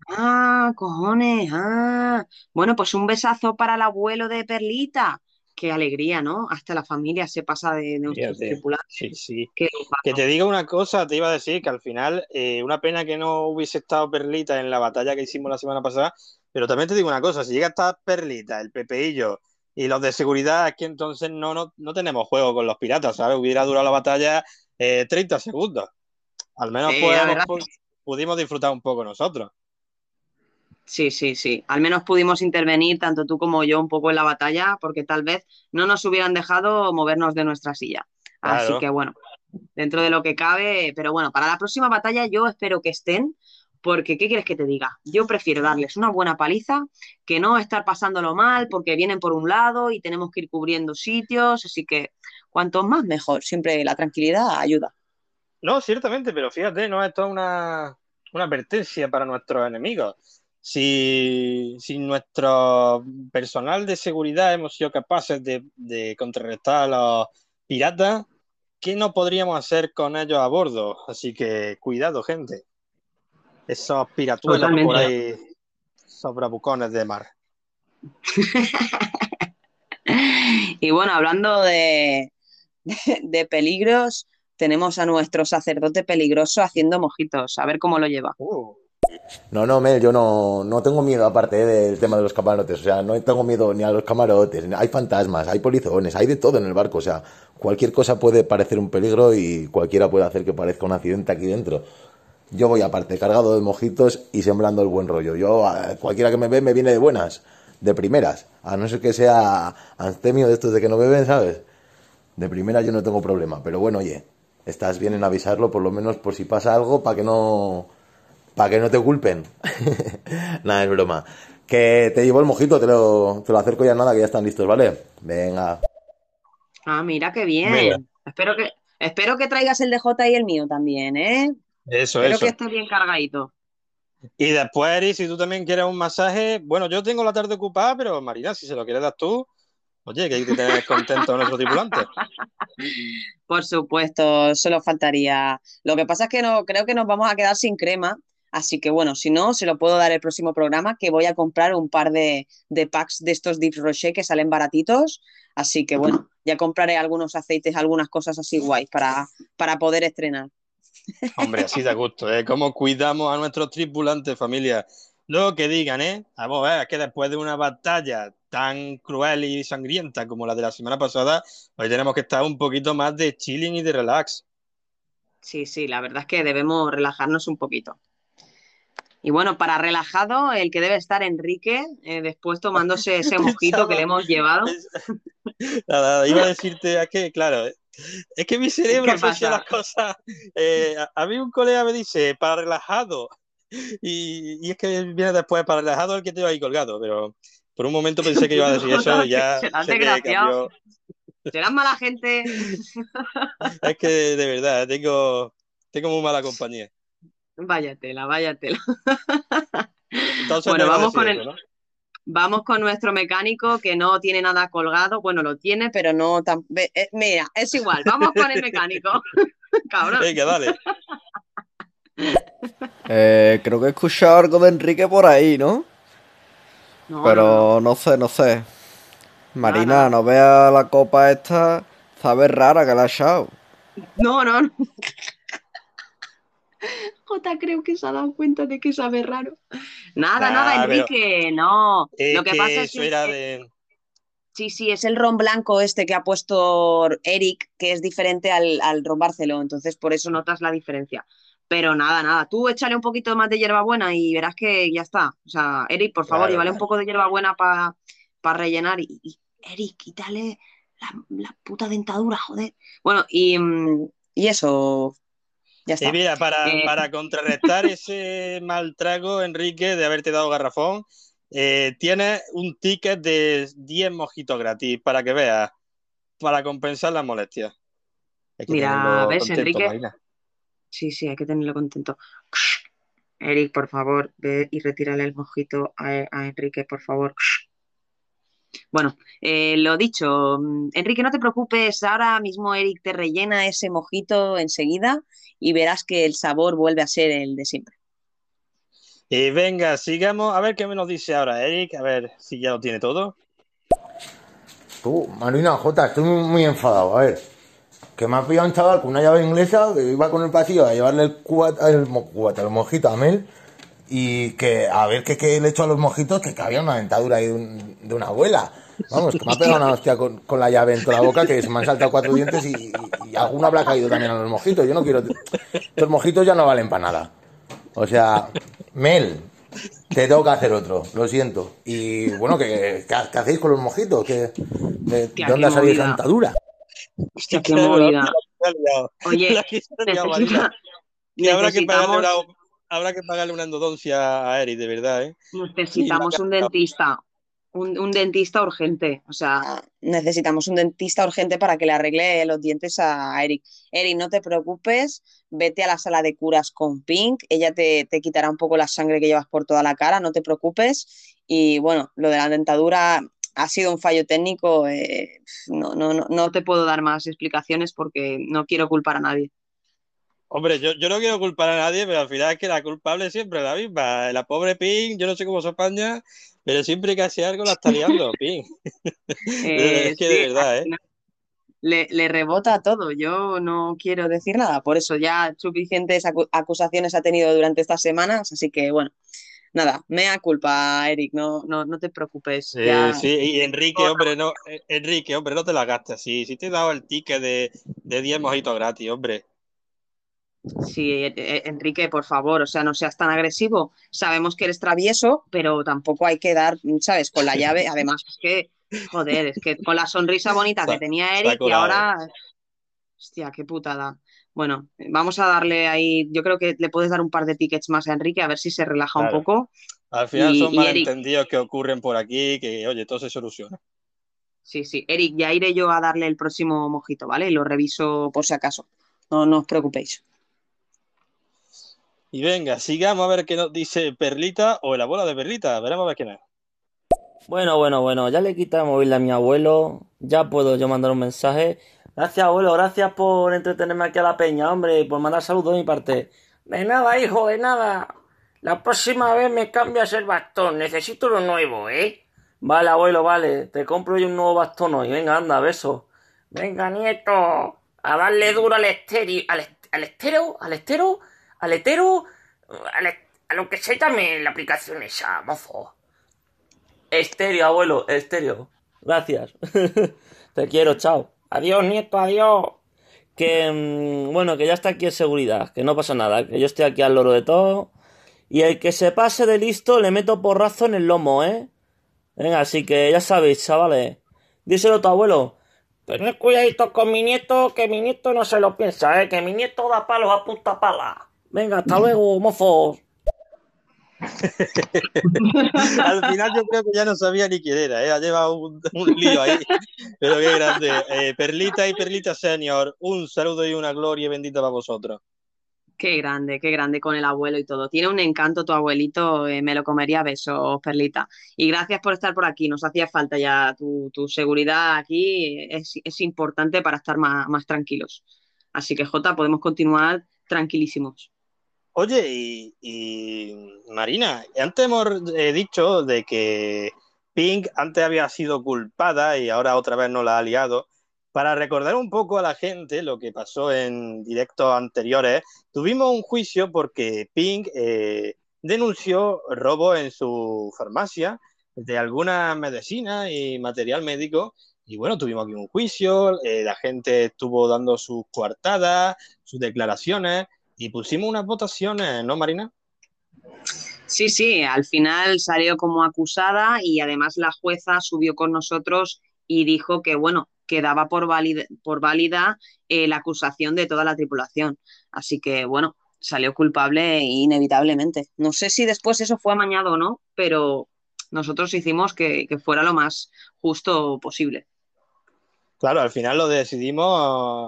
Ah, cojones, ah. Bueno, pues un besazo para el abuelo de Perlita. Qué alegría, ¿no? Hasta la familia se pasa de nuestros Fíjate. tripulantes. Sí, sí. Qué Que te diga una cosa, te iba a decir que al final, eh, una pena que no hubiese estado Perlita en la batalla que hicimos la semana pasada, pero también te digo una cosa, si llega a estar Perlita, el Pepeillo y los de seguridad, es que entonces no, no, no tenemos juego con los piratas, ¿sabes? Hubiera durado la batalla eh, 30 segundos. Al menos Sí, pues, pudimos disfrutar un poco nosotros. Sí, sí, sí. Al menos pudimos intervenir tanto tú como yo un poco en la batalla, porque tal vez no nos hubieran dejado movernos de nuestra silla. Así que bueno, dentro de lo que cabe, pero bueno, para la próxima batalla yo espero que estén, porque ¿qué quieres que te diga? Yo prefiero darles una buena paliza que no estar pasándolo mal, porque vienen por un lado y tenemos que ir cubriendo sitios, así que cuanto más mejor, siempre la tranquilidad ayuda. No, ciertamente, pero fíjate, no es una, una advertencia para nuestros enemigos. Si, si nuestro personal de seguridad hemos sido capaces de, de contrarrestar a los piratas, ¿qué no podríamos hacer con ellos a bordo? Así que cuidado, gente. Esos piratuelos por ahí, esos bravucones de mar. Y bueno, hablando de, de, de peligros, tenemos a nuestro sacerdote peligroso haciendo mojitos, a ver cómo lo lleva. No, no, Mel, yo no, no tengo miedo aparte del tema de los camarotes. O sea, no tengo miedo ni a los camarotes. Hay fantasmas, hay polizones, hay de todo en el barco. O sea, cualquier cosa puede parecer un peligro y cualquiera puede hacer que parezca un accidente aquí dentro. Yo voy aparte, cargado de mojitos y sembrando el buen rollo. Yo, cualquiera que me ve, me viene de buenas, de primeras. A no ser que sea Antemio de estos de que no beben, ¿sabes? De primera yo no tengo problema. Pero bueno, oye, estás bien en avisarlo, por lo menos por si pasa algo, para que no para que no te culpen. nada, es broma. Que te llevo el mojito, te lo, te lo acerco ya nada, que ya están listos, ¿vale? Venga. Ah, mira qué bien. Espero que, espero que traigas el de J y el mío también, ¿eh? Eso, espero eso. que esté bien cargadito. Y después, Eri, si tú también quieres un masaje, bueno, yo tengo la tarde ocupada, pero Marina, si se lo quieres dar tú, oye, que hay que tener contento a nuestro tripulante. Por supuesto, solo faltaría. Lo que pasa es que no, creo que nos vamos a quedar sin crema, así que bueno, si no, se lo puedo dar el próximo programa, que voy a comprar un par de, de packs de estos Deep Rocher que salen baratitos, así que bueno, ya compraré algunos aceites, algunas cosas así guays para, para poder estrenar. Hombre, así da gusto, ¿eh? Cómo cuidamos a nuestros tripulantes, familia. Lo que digan, ¿eh? Vamos a ver, es que después de una batalla tan cruel y sangrienta como la de la semana pasada, hoy tenemos que estar un poquito más de chilling y de relax. Sí, sí, la verdad es que debemos relajarnos un poquito. Y bueno, para relajado, el que debe estar Enrique, eh, después tomándose ese mojito que le hemos llevado. Nada, iba a decirte a que, claro, es que mi cerebro asocia las cosas. Eh, a, mí un colega me dice, para relajado. Y, y, es que viene después, para relajado el que te va ahí colgado. Pero por un momento pensé que iba a decir eso y ya. Serás desgraciado. Serás mala gente. es que de verdad, tengo, tengo muy mala compañía. Váyatela, váyatela. bueno, vamos con el. Vamos con nuestro mecánico que no tiene nada colgado. Bueno, lo tiene, pero no tan. Eh, mira, es igual. Vamos con el mecánico. Cabrón. Venga, dale. Eh, creo que he escuchado algo de Enrique por ahí, ¿no? no pero no, no. sé, no sé. Marina, no vea la copa esta. Sabe rara que la ha echado. No, no, no. Jota creo que se ha dado cuenta de que sabe raro. Nada, ah, nada, Enrique, no. Lo que, que pasa es que. Era de... Sí, sí, es el ron blanco este que ha puesto Eric, que es diferente al, al ron Barceló, entonces por eso notas la diferencia. Pero nada, nada, tú échale un poquito más de hierbabuena y verás que ya está. O sea, Eric, por favor, claro, llévale un poco de hierbabuena para pa rellenar. Y, y, Eric, quítale la, la, puta dentadura, joder. Bueno, y, y eso, ya está. Y mira, para, eh... para contrarrestar ese mal trago, Enrique, de haberte dado garrafón, eh, tienes un ticket de 10 mojitos gratis para que veas, para compensar las molestias. Mira, ves, contento, Enrique. Marina. Sí, sí, hay que tenerlo contento. Eric, por favor, ve y retírale el mojito a, a Enrique, por favor. Bueno, eh, lo dicho, Enrique, no te preocupes, ahora mismo Eric te rellena ese mojito enseguida y verás que el sabor vuelve a ser el de siempre. Y venga, sigamos, a ver qué me nos dice ahora Eric, a ver si ya lo tiene todo. Tú, Marina, Jota, estoy muy, muy enfadado, a ver. Que me ha pillado un chaval con una llave inglesa que iba con el pasillo a llevarle el cubata, el, cubata, el mojito a Mel y que a ver qué, qué le he hecho a los mojitos que había una dentadura ahí de, un, de, una abuela. Vamos, que me ha pegado una hostia con, con, la llave en toda la boca que se me han saltado cuatro dientes y, y, y alguno habrá caído también a los mojitos. Yo no quiero... Los mojitos ya no valen para nada. O sea, Mel, te tengo que hacer otro, lo siento. Y bueno, ¿qué, qué, qué hacéis con los mojitos? ¿Qué, de, ¿De dónde ha salido esa dentadura? Hostia, qué movida. Oye, necesita, y habrá que pagarle una, habrá que pagarle una endodoncia a Eric, de verdad, ¿eh? Necesitamos un dentista. Un, un, dentista urgente. O sea, necesitamos un dentista urgente para que le arregle los dientes a Eric. Eric, no te preocupes, vete a la sala de curas con Pink. Ella te, te quitará un poco la sangre que llevas por toda la cara, no te preocupes. Y bueno, lo de la dentadura ha sido un fallo técnico. Eh, no, no, no, no te puedo dar más explicaciones porque no quiero culpar a nadie. Hombre, yo, yo, no quiero culpar a nadie, pero al final es que la culpable siempre es la misma. La pobre Ping, yo no sé cómo se apaña, pero siempre que hace algo la está liando, Ping. Eh, es que sí, de verdad, ¿eh? Le, le, rebota todo. Yo no quiero decir nada. Por eso ya suficientes acu acusaciones ha tenido durante estas semanas. Así que, bueno, nada, mea culpa, Eric. No, no, no te preocupes. Sí, ya... sí, y Enrique, hombre, no, Enrique, hombre, no te la gastes así. Si te he dado el ticket de, de 10 mojitos gratis, hombre. Sí, Enrique, por favor, o sea, no seas tan agresivo. Sabemos que eres travieso, pero tampoco hay que dar, ¿sabes? Con la llave, además, es que, joder, es que con la sonrisa bonita que tenía Eric y ahora. Hostia, qué putada. bueno, vamos a darle ahí, yo creo que le puedes dar un par de tickets más a Enrique a ver si se relaja un poco. Al final son malentendidos que ocurren por aquí, que oye, todo se soluciona. Sí, sí. Eric, ya iré yo a darle el próximo mojito, ¿vale? Lo reviso por si acaso. No, no os preocupéis. Y venga, sigamos a ver qué nos dice Perlita o el abuelo de Perlita. Veremos a ver quién es. Bueno, bueno, bueno, ya le quita el móvil a mi abuelo. Ya puedo yo mandar un mensaje. Gracias, abuelo, gracias por entretenerme aquí a la peña, hombre, y por mandar saludos de mi parte. De nada, hijo, de nada. La próxima vez me cambias el bastón. Necesito lo nuevo, ¿eh? Vale, abuelo, vale. Te compro yo un nuevo bastón hoy. Venga, anda, beso. Venga, nieto. A darle duro al estéreo. Al, al estero, al estero, al hetero. a lo que se llame la aplicación esa, mozo. Estéreo, abuelo, estéreo. Gracias. Te quiero, chao. Adiós, nieto, adiós. Que, mm, bueno, que ya está aquí en seguridad, que no pasa nada, que yo estoy aquí al loro de todo. Y el que se pase de listo le meto porrazo en el lomo, ¿eh? Venga, así que ya sabéis, chavales. Díselo a tu abuelo. Tened cuidadito con mi nieto, que mi nieto no se lo piensa, ¿eh? Que mi nieto da palos a punta pala. Venga, hasta luego, mozos. Al final yo creo que ya no sabía ni quién era, ¿eh? ha llevado un, lío ahí, pero qué grande. Eh, Perlita y Perlita Senior, un saludo y una gloria bendita para vosotros. Qué grande, qué grande con el abuelo y todo. Tiene un encanto tu abuelito, eh, me lo comería a besos, Perlita. Y gracias por estar por aquí, nos hacía falta ya tu, seguridad aquí, es, importante para estar más, más tranquilos. Así que Jota, podemos continuar tranquilísimos. Oye, y, Marina, antes hemos eh, dicho de que Pink antes había sido culpada y ahora otra vez no la ha liado. Para recordar un poco a la gente lo que pasó en directos anteriores, tuvimos un juicio porque Pink eh, denunció robo en su farmacia de alguna medicina y material médico. Y bueno, tuvimos aquí un juicio, eh, la gente estuvo dando sus coartadas, sus declaraciones y pusimos unas votaciones, ¿no, Marina? Sí, sí, al final salió como acusada y además la jueza subió con nosotros y dijo que, bueno, quedaba por válida, por válida eh, la acusación de toda la tripulación. Así que, bueno, salió culpable inevitablemente. No sé si después eso fue amañado o no, pero nosotros hicimos que fuera lo más justo posible. Claro, al final lo decidimos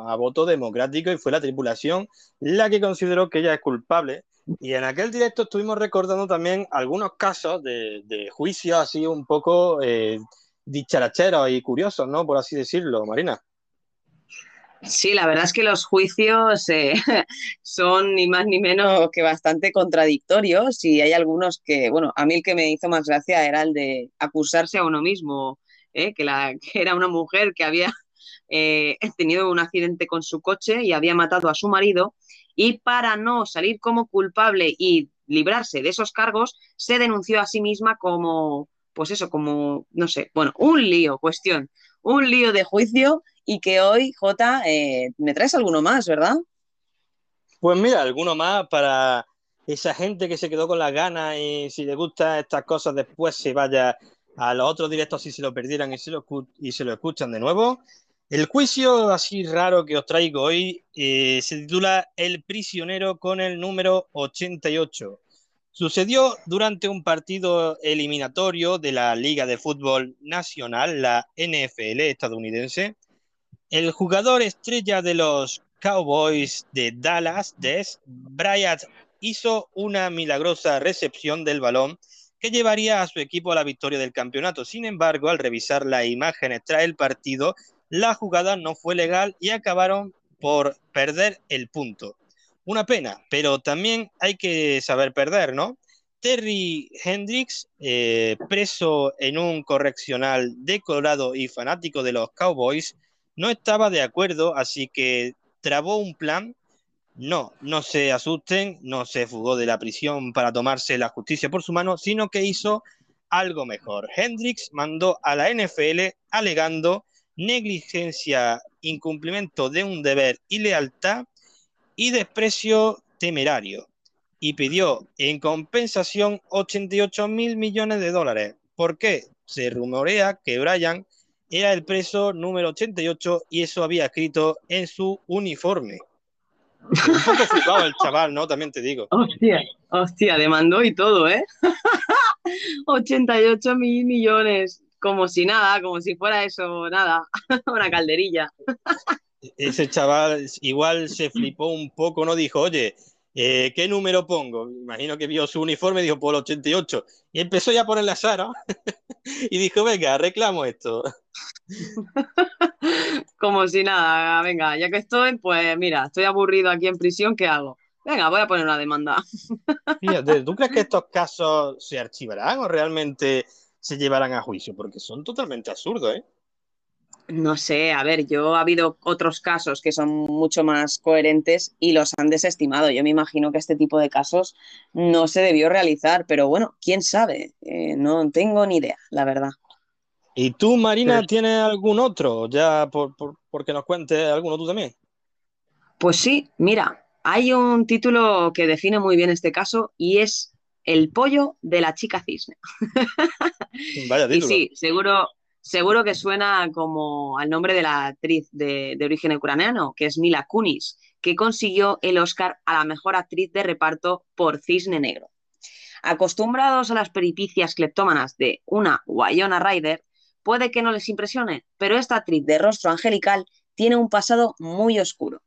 a, voto democrático y fue la tripulación la que consideró que ella es culpable. Y en aquel directo estuvimos recordando también algunos casos de, de juicios así un poco eh, dicharacheros y curiosos, ¿no? Por así decirlo, Marina. Sí, la verdad es que los juicios eh, son ni más ni menos que bastante contradictorios y hay algunos que, bueno, a mí el que me hizo más gracia era el de acusarse a uno mismo ¿eh? que, era una mujer que había eh, tenido un accidente con su coche y había matado a su marido y para no salir como culpable y librarse de esos cargos, se denunció a sí misma como, pues eso, como, no sé, bueno, un lío, cuestión, un lío de juicio y que hoy, Jota, eh, me traes alguno más, ¿verdad? Pues mira, alguno más para esa gente que se quedó con las ganas y si le gustan estas cosas después se vaya a los otros directos si se lo perdieran y se lo, y se lo escuchan de nuevo. El juicio así raro que os traigo hoy eh, se titula El prisionero con el número 88. Sucedió durante un partido eliminatorio de la Liga de Fútbol Nacional, la NFL estadounidense. El jugador estrella de los Cowboys de Dallas, Des Bryant, hizo una milagrosa recepción del balón que llevaría a su equipo a la victoria del campeonato. Sin embargo, al revisar las imágenes tras el partido, la jugada no fue legal y acabaron por perder el punto. Una pena, pero también hay que saber perder, ¿no? Terry Hendricks, eh, preso en un correccional decorado y fanático de los Cowboys, no estaba de acuerdo, así que trabó un plan no, no se asusten, no se fugó de la prisión para tomarse la justicia por su mano, sino que hizo algo mejor. Hendrix mandó a la NFL alegando negligencia, incumplimiento de un deber y lealtad y desprecio temerario y pidió en compensación 88 mil millones de dólares. ¿Por qué? Se rumorea que Brian era el preso número 88 y eso había escrito en su uniforme. Un poco flipado el chaval, ¿no? También te digo. Hostia, hostia, demandó y todo, ¿eh? 88 mil millones. Como si nada, como si fuera eso, nada. Una calderilla. Ese chaval igual se flipó un poco, ¿no? Dijo, oye, eh, ¿qué número pongo? Imagino que vio su uniforme y dijo, por el 88. Y empezó ya a poner la Sara y dijo, venga, reclamo esto. Como si nada, venga, ya que estoy, pues mira, estoy aburrido aquí en prisión, ¿qué hago? Venga, voy a poner una demanda. Fíjate, ¿tú crees que estos casos se archivarán o realmente se llevarán a juicio? Porque son totalmente absurdos, ¿eh? No sé, a ver, yo ha habido otros casos que son mucho más coherentes y los han desestimado. Yo me imagino que este tipo de casos no se debió realizar, pero bueno, quién sabe, eh, no tengo ni idea, la verdad. ¿Y tú, Marina, tienes algún otro? Ya por, por, porque nos cuente alguno tú también. Pues sí, mira, hay un título que define muy bien este caso y es El pollo de la chica cisne. Vaya título. Y sí, seguro, seguro que suena como al nombre de la actriz de, origen ucraniano, que es Mila Kunis, que consiguió el Oscar a la mejor actriz de reparto por Cisne Negro. Acostumbrados a las peripicias cleptómanas de una Wyona Ryder, puede que no les impresione, pero esta actriz de rostro angelical tiene un pasado muy oscuro.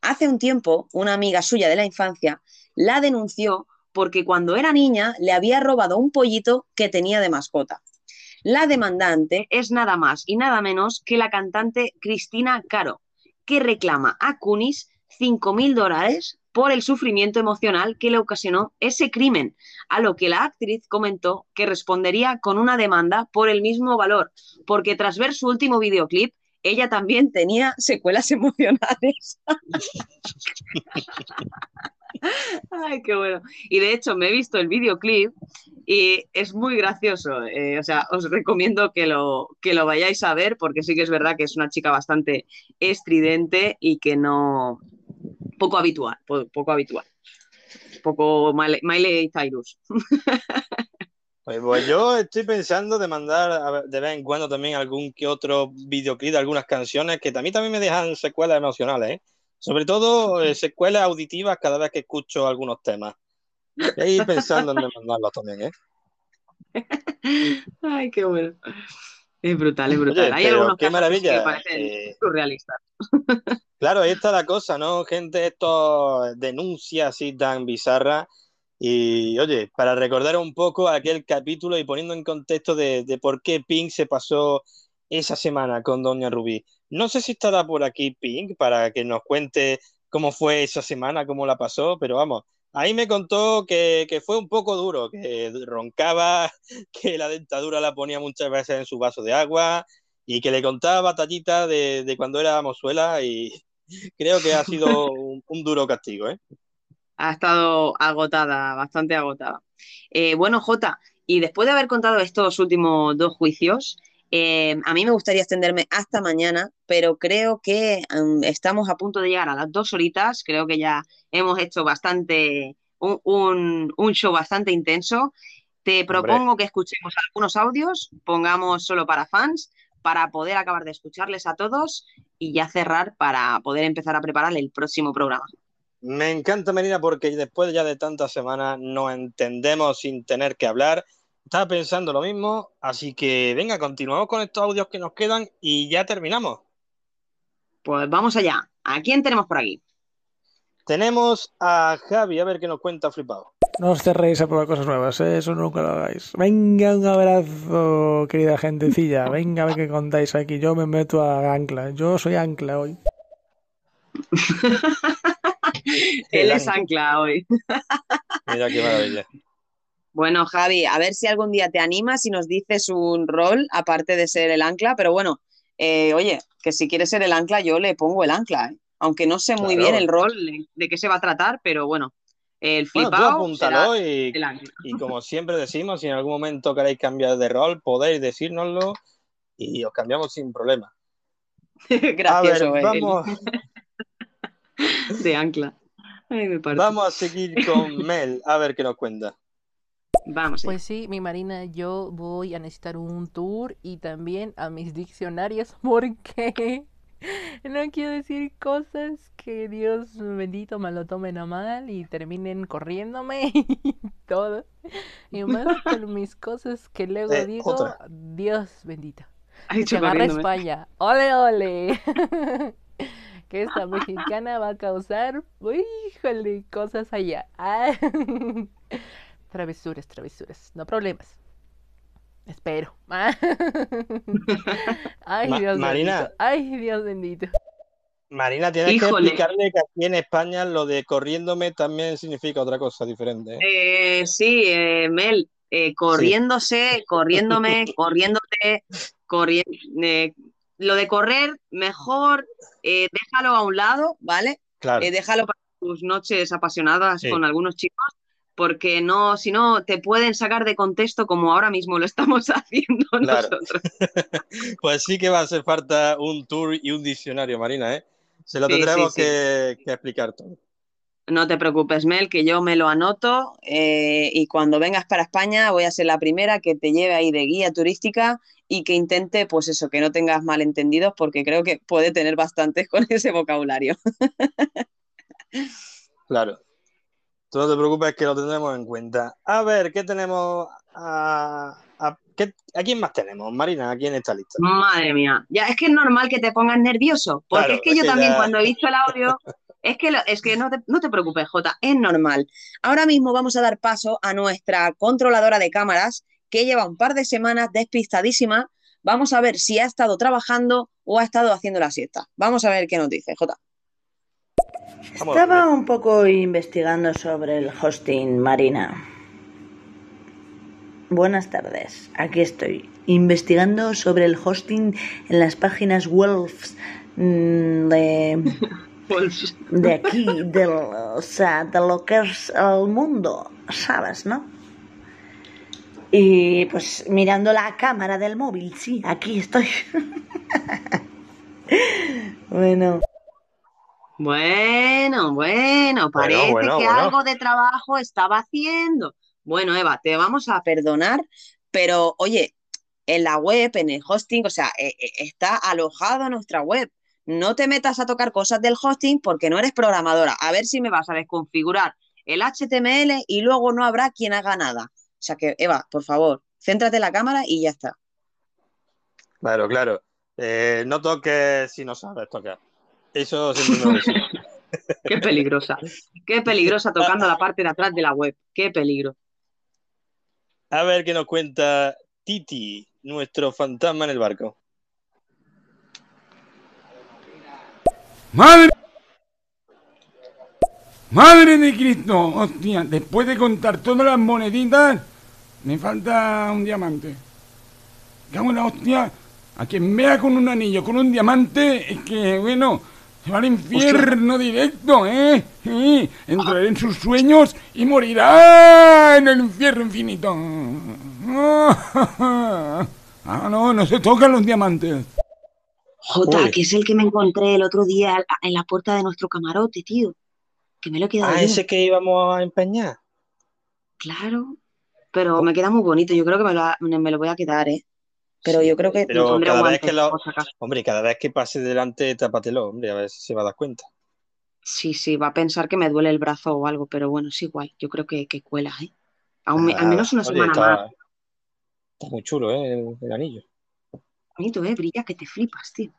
Hace un tiempo, una amiga suya de la infancia la denunció porque cuando era niña le había robado un pollito que tenía de mascota. La demandante es nada más y nada menos que la cantante Cristina Caro, que reclama a Kunis 5.000 dólares por el sufrimiento emocional que le ocasionó ese crimen, a lo que la actriz comentó que respondería con una demanda por el mismo valor, porque tras ver su último videoclip, ella también tenía secuelas emocionales. Ay, qué bueno. Y de hecho, me he visto el videoclip y es muy gracioso. Eh, o sea, os recomiendo que lo, que lo vayáis a ver porque sí que es verdad que es una chica bastante estridente y que no... poco habitual, poco habitual. Poco Miley Cyrus. Pues, pues, yo estoy pensando de mandar de vez en cuando también algún que otro videoclip de algunas canciones que también, también me dejan secuelas emocionales, ¿eh? Sobre todo eh, secuelas auditivas cada vez que escucho algunos temas. Y ahí pensando en mandarlos también, ¿eh? Ay, qué bueno. Es brutal, es brutal. Hay algunos qué maravilla. que parecen eh, surrealistas. Claro, ahí está la cosa, ¿no? Gente, esto denuncias así tan bizarras y oye, para recordar un poco aquel capítulo y poniendo en contexto de, por qué Pink se pasó esa semana con Doña Rubí. No sé si estará por aquí Pink para que nos cuente cómo fue esa semana, cómo la pasó, pero vamos, ahí me contó que, fue un poco duro, que roncaba, que la dentadura la ponía muchas veces en su vaso de agua y que le contaba batallitas de, cuando era mozuela y creo que ha sido un, un duro castigo, ¿eh? ha estado agotada, bastante agotada. Eh, bueno, Jota, y después de haber contado estos últimos dos juicios, eh, a mí me gustaría extenderme hasta mañana, pero creo que um, estamos a punto de llegar a las dos horitas. Creo que ya hemos hecho bastante, un, show bastante intenso. Te propongo que escuchemos algunos audios, pongamos solo para fans, para poder acabar de escucharles a todos y ya cerrar para poder empezar a preparar el próximo programa. Me encanta, Marina, porque después ya de tantas semanas nos entendemos sin tener que hablar. Estaba pensando lo mismo, así que venga, continuamos con estos audios que nos quedan y ya terminamos. Pues vamos allá. ¿A quién tenemos por aquí? Tenemos a Javi, a ver qué nos cuenta flipado. No os cerréis a probar cosas nuevas, ¿eh? eso nunca lo hagáis. Venga, un abrazo, querida gentecilla. Venga, a ver qué contáis aquí. Yo me meto a Ancla. Yo soy Ancla hoy. Él es ancla hoy. Mira qué maravilla. Bueno, Javi, a ver si algún día te animas y nos dices un rol aparte de ser el ancla, pero bueno, eh, oye, que si quieres ser el ancla, yo le pongo el ancla, ¿eh? aunque no sé muy bien el rol de, qué se va a tratar, pero bueno, el flipado y, y, como siempre decimos, si en algún momento queréis cambiar de rol, podéis decírnoslo y os cambiamos sin problema. Gracias, a ver, vamos, de ancla. Vamos a seguir con Mel, a ver qué nos cuenta. Vamos. Pues sí, mi Marina, yo voy a necesitar un tour y también a mis diccionarios porque no quiero decir cosas que Dios bendito me lo tomen a mal y terminen corriéndome y todo. Y más con mis cosas que luego Eh, digo, otra. Dios bendito. Ha Que agarra corriéndome. España. Ole, ole. que esta mexicana va a causar, híjole, cosas allá. Travesuras, travesuras, no problemas. Espero. Ay, Ma- Dios Marina. bendito. Ay, Dios bendito. Marina, tienes Híjole. que explicarle que aquí en España lo de corriéndome también significa otra cosa diferente. ¿eh? Eh, sí, eh, Mel, eh, corriéndose, corriéndome, corriéndote, corri- eh, lo de correr, mejor eh, déjalo a un lado, ¿vale? Claro. Eh, déjalo para tus noches apasionadas Sí. con algunos chicos, porque no, si no, te pueden sacar de contexto como ahora mismo lo estamos haciendo Claro. nosotros. Pues sí que va a hacer falta un tour y un diccionario, Marina, ¿eh? Se lo Sí, tendremos sí, sí. Que, que explicar todo. No te preocupes, Mel, que yo me lo anoto eh, y cuando vengas para España voy a ser la primera que te lleve ahí de guía turística y que intente, pues eso, que no tengas malentendidos porque creo que puede tener bastantes con ese vocabulario. Claro. Tú no te preocupes que lo tendremos en cuenta. A ver, ¿qué tenemos? A, a- qué- ¿a quién más tenemos? Marina, aquí en esta lista. Madre mía, ya es que es normal que te pongas nervioso, porque Claro, es que es yo que también ya- cuando he visto el audio, es que, lo- es que no te, no te preocupes, Jota, es normal. Ahora mismo vamos a dar paso a nuestra controladora de cámaras, que lleva un par de semanas despistadísima. Vamos a ver si ha estado trabajando o ha estado haciendo la siesta. Vamos a ver qué nos dice, Jota. Estaba un poco investigando sobre el hosting, Marina. Buenas tardes, aquí estoy, investigando sobre el hosting en las páginas Wolves mm, de, de aquí, del, o sea, de lo que es el mundo, ¿sabes, no? Y pues mirando la cámara del móvil, sí, aquí estoy. bueno. Bueno, bueno, parece bueno, que bueno. algo de trabajo estaba haciendo. Bueno, Eva, te vamos a perdonar, pero oye, en la web, en el hosting, o sea, eh, eh, está alojado en nuestra web. No te metas a tocar cosas del hosting porque no eres programadora. A ver si me vas a desconfigurar el HTML y luego no habrá quien haga nada. O sea que, Eva, por favor, céntrate en la cámara y ya está. Claro, claro. Eh, no toques si no sabes tocar. Eso siempre me lo decía. Qué peligrosa. Qué peligrosa tocando la parte de atrás de la web. Qué peligro. A ver qué nos cuenta Titi, nuestro fantasma en el barco. ¡Madre! ¡Madre de Cristo! Hostia, después de contar todas las moneditas, me falta un diamante. Cago en la hostia. A quien vea con un anillo, con un diamante, es que, bueno, se va al infierno directo, ¿eh? Sí, entrará en sus sueños y morirá en el infierno infinito. Ah, no, no se tocan los diamantes. Jota, Uy. que es el que me encontré el otro día en la puerta de nuestro camarote, tío. Que me lo he quedado Ah, yo. ese que íbamos a empeñar. Claro. Pero me queda muy bonito. Yo creo que me lo, me lo voy a quedar, ¿eh? Pero yo creo que Pero pondré cada vez que lo... Hombre, cada vez que pase delante, tápatelo, hombre, a ver si se va a dar cuenta. Sí, sí, va a pensar que me duele el brazo o algo, pero bueno, es igual. Yo creo que, que cuela, ¿eh? Aún al menos una Oye, semana está, más. está muy chulo, ¿eh? El, el anillo. Bonito, ¿eh? Brilla que te flipas, tío.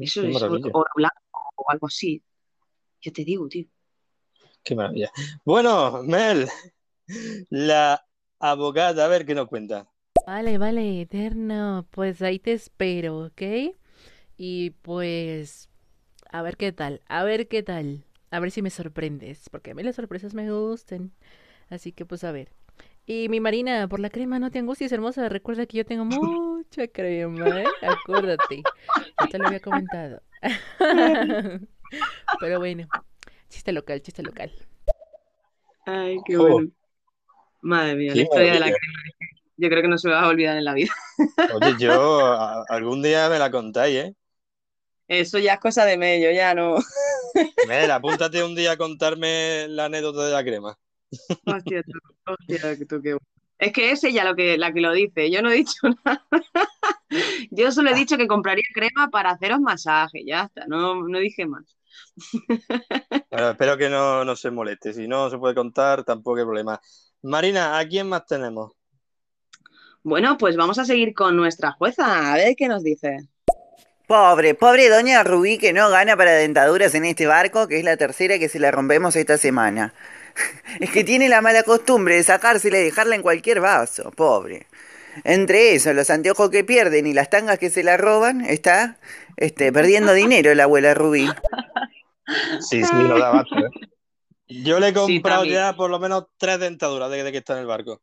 Eso es blanco o algo así. Yo te digo, tío. Qué maravilla. Bueno, Mel, la abogada, a ver qué nos cuenta. Vale, vale, eterno. Pues ahí te espero, ¿ok? Y pues, a ver qué tal, a ver qué tal. A ver si me sorprendes, porque a mí las sorpresas me gustan. Así que pues a ver. Y mi Marina, por la crema, no te angusties, hermosa. Recuerda que yo tengo mucha crema, ¿eh? Acuérdate. Ya te lo había comentado. Pero bueno, chiste local, chiste local. Ay, qué Oh. bueno. Madre mía, Qué la historia de la crema. Yo creo que no se me va a olvidar en la vida. Oye, yo a- algún día me la contáis, ¿eh? Eso ya es cosa de medio, ya no. Mel, apúntate un día a contarme la anécdota de la crema. Hostia, tú, hostia, tú qué bueno. Es que es ella lo que, la que lo dice, yo no he dicho nada. Yo solo he dicho que compraría crema para haceros masaje, ya está, no, no dije más. espero que no, no se moleste, si no se puede contar, tampoco hay problema. Marina, ¿a quién más tenemos? Bueno, pues vamos a seguir con nuestra jueza, a ver qué nos dice. Pobre, pobre doña Rubí que no gana para dentaduras en este barco, que es la tercera que se la rompemos esta semana. Es que tiene la mala costumbre de sacársela y dejarla en cualquier vaso, pobre. Entre eso, los anteojos que pierden y las tangas que se la roban, está este, perdiendo dinero la abuela Rubí. Sí, sí, lo da basto, ¿eh? Yo le he comprado ya por lo menos tres dentaduras desde que está en el barco.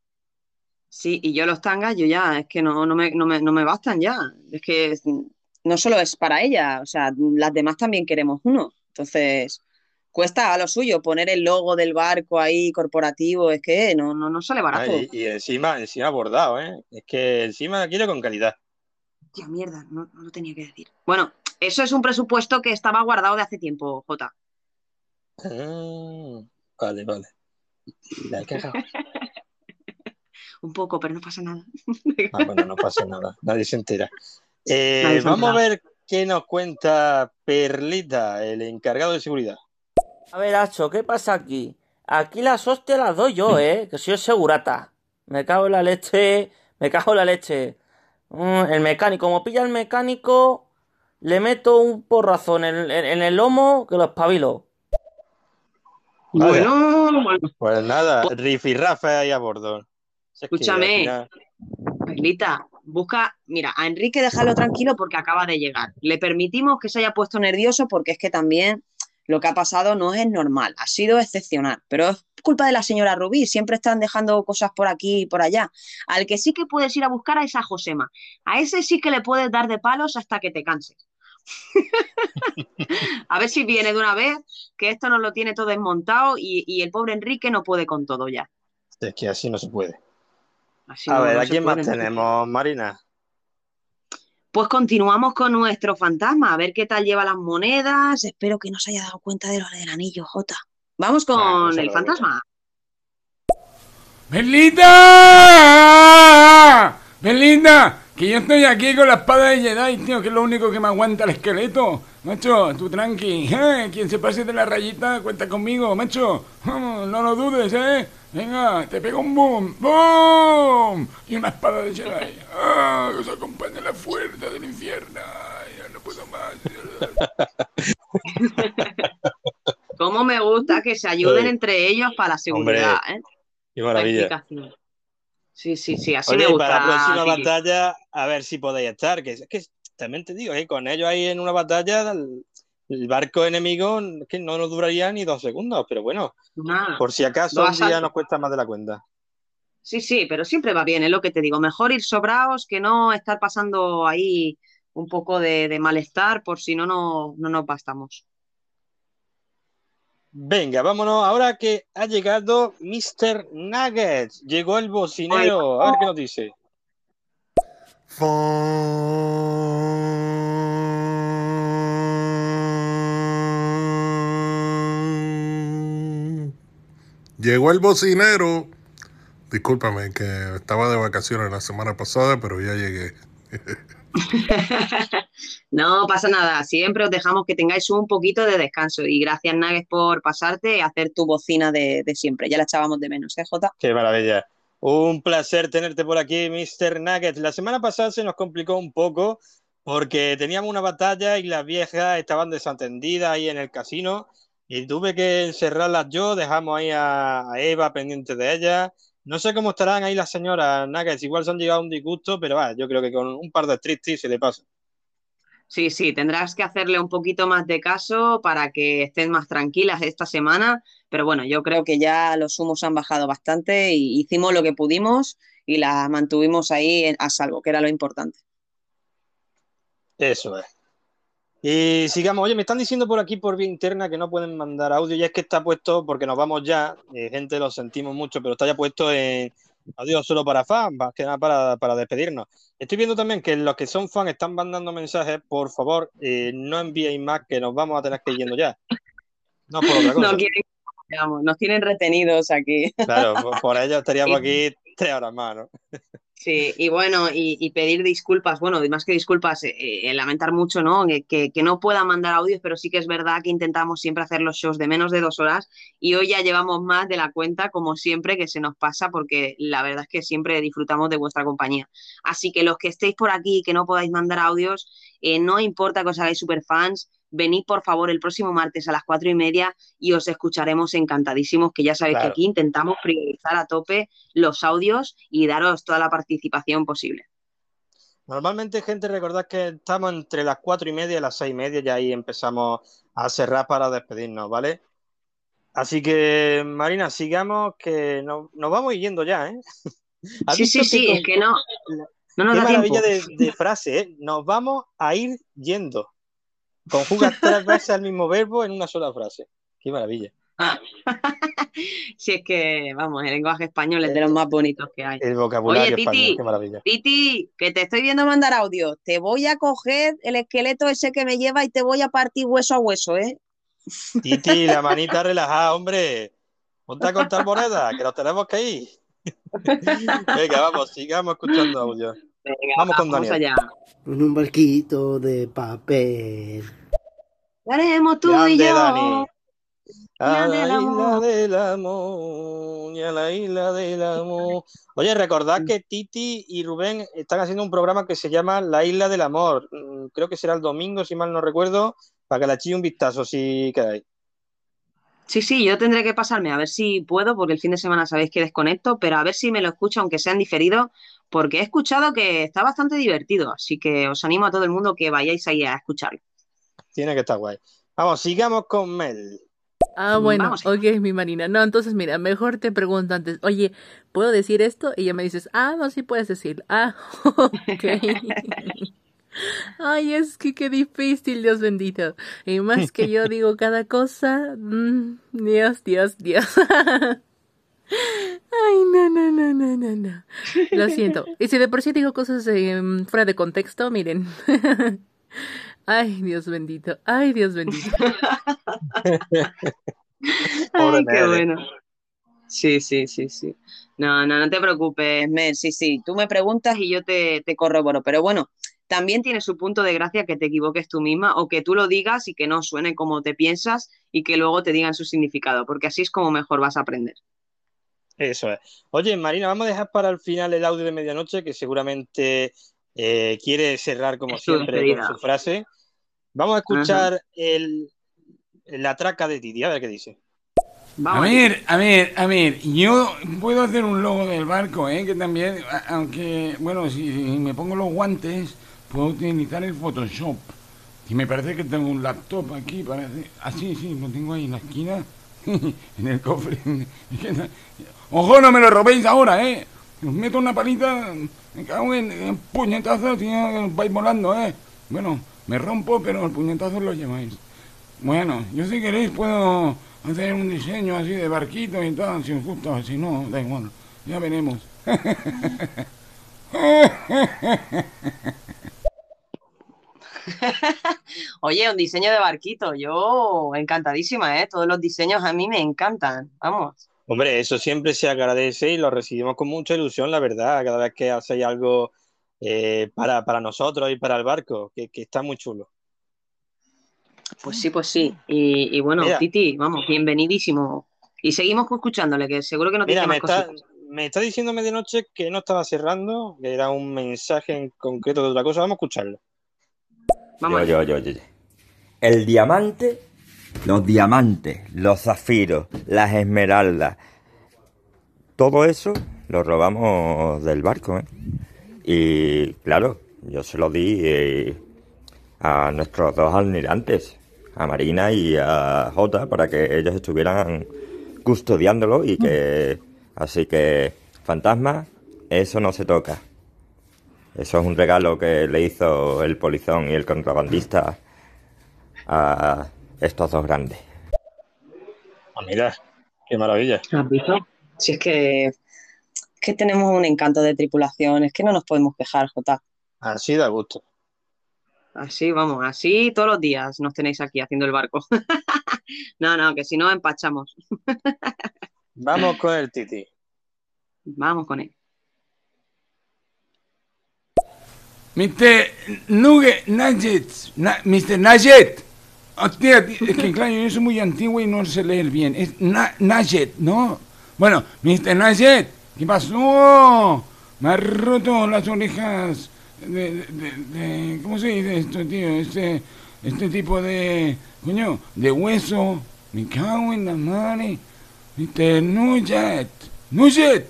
Sí, y yo los tangas, yo ya, es que no, no, me, no, me, no me bastan ya. Es que no solo es para ella, o sea, las demás también queremos uno. Entonces, cuesta a lo suyo poner el logo del barco ahí corporativo, es que no, no, no sale barato. y, encima, encima bordado, ¿eh? Es que encima quiero con calidad. Tía, mierda, no, no lo tenía que decir. Bueno, eso es un presupuesto que estaba guardado de hace tiempo, Jota. Ah, vale, vale. La he. un poco, pero no pasa nada. ah, bueno, no pasa nada, nadie se entera. Eh, vamos a ver qué nos cuenta Perlita, el encargado de seguridad. A ver, Hacho, ¿qué pasa aquí? Aquí las hostias las doy yo, ¿eh? Que soy segurata. Me cago en la leche, me cago en la leche. Mm, el mecánico, como pilla el mecánico, le meto un porrazo en el, lomo que lo espabilo. Bueno, Pues nada, Riff y Rafa ahí a bordo. Escúchame, Perlita, busca, mira, a Enrique déjalo tranquilo porque acaba de llegar. Le permitimos que se haya puesto nervioso porque es que también lo que ha pasado no es normal, ha sido excepcional, pero es culpa de la señora Rubí, siempre están dejando cosas por aquí y por allá. Al que sí que puedes ir a buscar a esa Josema, a ese sí que le puedes dar de palos hasta que te canses. a ver si viene de una vez, que esto no lo tiene todo desmontado y, el pobre Enrique no puede con todo ya. Es que así no se puede. A ver, ¿a quién más tenemos, Marina? Pues continuamos con nuestro fantasma, a ver qué tal lleva las monedas. Espero que no se haya dado cuenta de lo del anillo, Jota. Vamos con el fantasma. ¡Belinda! ¡Belinda! Que yo estoy aquí con la espada de Jedi, tío, que es lo único que me aguanta el esqueleto. Macho, tú tranqui. ¿eh? Quien se pase de la rayita, cuenta conmigo, macho. no lo dudes, ¿eh? Venga, te pego un boom. ¡Boom! Y una espada de Jedi. ¡Ah! Que os acompañe la fuerza del infierno. Ya no puedo más. Cómo me gusta que se ayuden entre ellos para la seguridad, ¿eh? Qué maravilla. Sí, sí, sí, así me gusta. Para la próxima batalla, a ver si podéis estar. Que es que también te digo, ¿eh? con ellos ahí en una batalla, el, barco enemigo que no nos duraría ni dos segundos, pero bueno, por si acaso un día nos cuesta más de la cuenta. Sí, sí, pero siempre va bien, es lo que te digo. Mejor ir sobrados que no estar pasando ahí un poco de, malestar por si no, no, no nos bastamos. Venga, vámonos. Ahora que ha llegado Mr. Nuggets. Llegó el bocinero. A ver qué nos dice. Llegó el bocinero. Discúlpame que estaba de vacaciones la semana pasada, pero ya llegué. no pasa nada, siempre os dejamos que tengáis un poquito de descanso y gracias Nagues por pasarte y hacer tu bocina de, siempre, ya la echábamos de menos, ¿eh, Jota? Qué maravilla. Un placer tenerte por aquí, Mr. Nuggets. La semana pasada se nos complicó un poco porque teníamos una batalla y las viejas estaban desatendidas ahí en el casino y tuve que encerrarlas yo, dejamos ahí a, Eva pendiente de ellas no sé cómo estarán ahí las señoras Nuggets, igual se han llegado a un disgusto, pero va, yo creo que con un par de tristes se le pasa. Sí, sí, tendrás que hacerle un poquito más de caso para que estén más tranquilas esta semana, pero bueno, yo creo que ya los humos han bajado bastante y hicimos lo que pudimos y las mantuvimos ahí a salvo, que era lo importante. Eso es. Y sigamos, oye, me están diciendo por aquí por vía interna que no pueden mandar audio, y es que está puesto, porque nos vamos ya, eh, gente, lo sentimos mucho, pero está ya puesto en audio solo para fans, más que nada para, despedirnos. Estoy viendo también que los que son fans están mandando mensajes, por favor, eh, no enviéis más, que nos vamos a tener que ir yendo ya. No por otra cosa. No quieren, nos tienen retenidos aquí. Claro, por, ello estaríamos aquí tres horas más, ¿no? Sí, y bueno, y, pedir disculpas, bueno, más que disculpas, eh, eh, lamentar mucho, ¿no? Que, que, no pueda mandar audios, pero sí que es verdad que intentamos siempre hacer los shows de menos de dos horas y hoy ya llevamos más de la cuenta, como siempre, que se nos pasa, porque la verdad es que siempre disfrutamos de vuestra compañía. Así que los que estéis por aquí y que no podáis mandar audios, eh, no importa que os hagáis super fans, venid por favor el próximo martes a las cuatro y media y os escucharemos encantadísimos, que ya sabéis que aquí intentamos priorizar a tope los audios y daros toda la participación posible. Normalmente, gente, recordad que estamos entre las cuatro y media y las seis y media y ahí empezamos a cerrar para despedirnos, ¿vale? Así que, Marina, sigamos que nos, vamos yendo ya, ¿eh? Sí, sí, sí, es que no, no nos Qué maravilla de, de frase, ¿eh? Nos vamos a ir yendo. Conjugas tres veces el mismo verbo en una sola frase. Qué maravilla. si es que, vamos, el lenguaje español es de los más bonitos que hay. El vocabulario Oye, Titi, qué maravilla. Titi, que te estoy viendo mandar audio. Te voy a coger el esqueleto ese que me lleva y te voy a partir hueso a hueso, ¿eh? Titi, la manita relajada, hombre. Ponte a contar monedas, que nos tenemos que ir. Venga, vamos, sigamos escuchando audio. Vamos con Daniel. Allá. En un barquito de papel. Haremos tú y yo. Dani. A la isla del amor, y a la isla del amor. Oye, recordad que Titi y Rubén están haciendo un programa que se llama La Isla del Amor. Mm, creo que será el domingo, si mal no recuerdo, para que la chille un vistazo si queráis. Sí, sí, yo tendré que pasarme a ver si puedo, porque el fin de semana sabéis que desconecto, pero a ver si me lo escucho, aunque sean diferidos, porque he escuchado que está bastante divertido, así que os animo a todo el mundo que vayáis ahí a escucharlo. Tiene que estar guay. Vamos, sigamos con Mel. Ah, bueno, ok, mi Marina. No, entonces mira, mejor te pregunto antes, oye, ¿puedo decir esto? Y ya me dices, ah, no, sí puedes decir. Ah, ok. Ay, es que qué difícil, Dios bendito. Y más que yo digo cada cosa, mm, Dios, Dios, Dios. Ay, no, no, no, no, no, no. Lo siento. Y si de por sí digo cosas em, fuera de contexto, miren. Ay, Dios bendito. Ay, Dios bendito. Ay, qué bueno. Sí, sí, sí, sí. No, no, no te preocupes, Mel. Sí, sí. Tú me preguntas y yo te, te corroboro. Pero bueno, también tiene su punto de gracia que te equivoques tú misma o que tú lo digas y que no suene como te piensas y que luego te digan su significado, porque así es como mejor vas a aprender. Eso es. Oye, Marina, vamos a dejar para el final el audio de medianoche, que seguramente eh, quiere cerrar como siempre con su frase. Vamos a escuchar el, la traca de Titi, a ver qué dice. a ver, a ver, a ver, yo puedo hacer un logo del barco, ¿eh? Que también, aunque, bueno, si me pongo los guantes, puedo utilizar el Photoshop. Y me parece que tengo un laptop aquí, parece. Ah, sí, sí, lo tengo ahí en la esquina, en el cofre. Ojo, no me lo robéis ahora, ¿eh? Os meto una palita, me cago en, puñetazos y vais volando, ¿eh? Bueno, me rompo, pero el puñetazo lo lleváis. Bueno, yo si queréis puedo hacer un diseño así de barquito y tal, si os gusta, si no, da igual, ya veremos. Oye, un diseño de barquito, yo encantadísima, ¿eh? Todos los diseños a mí me encantan, vamos. Hombre, eso siempre se agradece y lo recibimos con mucha ilusión, la verdad, cada vez que hacéis algo eh, para, nosotros y para el barco, que, está muy chulo. Pues sí, pues sí. Y, bueno, Titi, vamos, bienvenidísimo. Y seguimos escuchándole, que seguro que no tiene más me está, me está diciendo medianoche que no estaba cerrando, que era un mensaje en concreto de otra cosa. Vamos a escucharlo. Vamos yo, yo, yo, yo. El diamante los diamantes, los zafiros, las esmeraldas, todo eso lo robamos del barco. ¿eh? Y claro, yo se lo di eh, a nuestros dos almirantes, a Marina y a Jota, para que ellos estuvieran custodiándolo y que... Así que, fantasma, eso no se toca. Eso es un regalo que le hizo el polizón y el contrabandista a estos dos grandes. Ah, mira, qué maravilla. ¿Has visto? Si es que, que tenemos un encanto de tripulación, es que no nos podemos quejar, Jota. Así da gusto. Así, vamos, así todos los días nos tenéis aquí haciendo el barco. no, no, que si no empachamos. Vamos con el Titi. Vamos con él. Mr. Nugget, Nugget, Mr. Nugget. Es que claro, yo soy muy antiguo y no sé leer bien. Es Nugget, ¿no? Bueno, Mr. Nugget, ¿qué pasó? Me ha roto las orejas de, de, ¿cómo se dice esto, tío? Este, este tipo de, coño, de hueso. Me cago en la madre. Mr. Nugget, Nugget.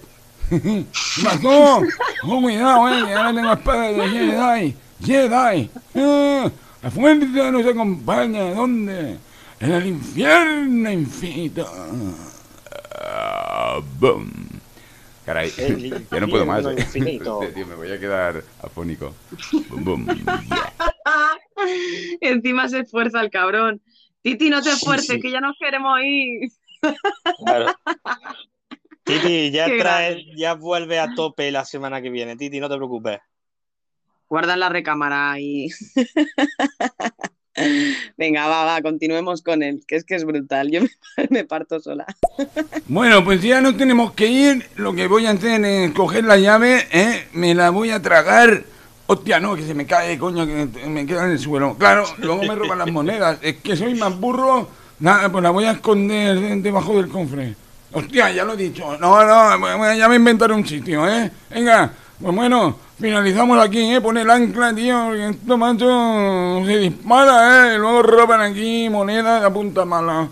¿Qué pasó? Oh, cuidado, eh, ahora tengo espada de Jedi. Jedi. Ah, la fuerza nos acompaña. ¿Dónde? En el infierno infinito. Ah, boom. Caray, ya no puedo más. Tío, me voy a quedar afónico. Boom, boom. Encima se esfuerza el cabrón. Titi, no te esfuerces, que ya nos queremos ir. Claro. Titi, ya, trae, ya vuelve a tope la semana que viene. Titi, no te preocupes. Guarda la recámara ahí. Venga, va, va, continuemos con él, que es que es brutal. Yo me, parto sola. Bueno, pues ya no tenemos que ir. Lo que voy a hacer es coger la llave, ¿eh? me la voy a tragar. Hostia, no, que se me cae, coño, que me queda en el suelo. Claro, luego me roban las monedas. Es que soy más burro. Nada, pues la voy a esconder debajo del cofre. Hostia, ya lo he dicho. No, no, ya me inventaré un sitio, ¿eh? Venga, pues bueno, finalizamos aquí, ¿eh? Pone el ancla, tío, esto, macho, se dispara, ¿eh? luego roban aquí monedas de punta mala.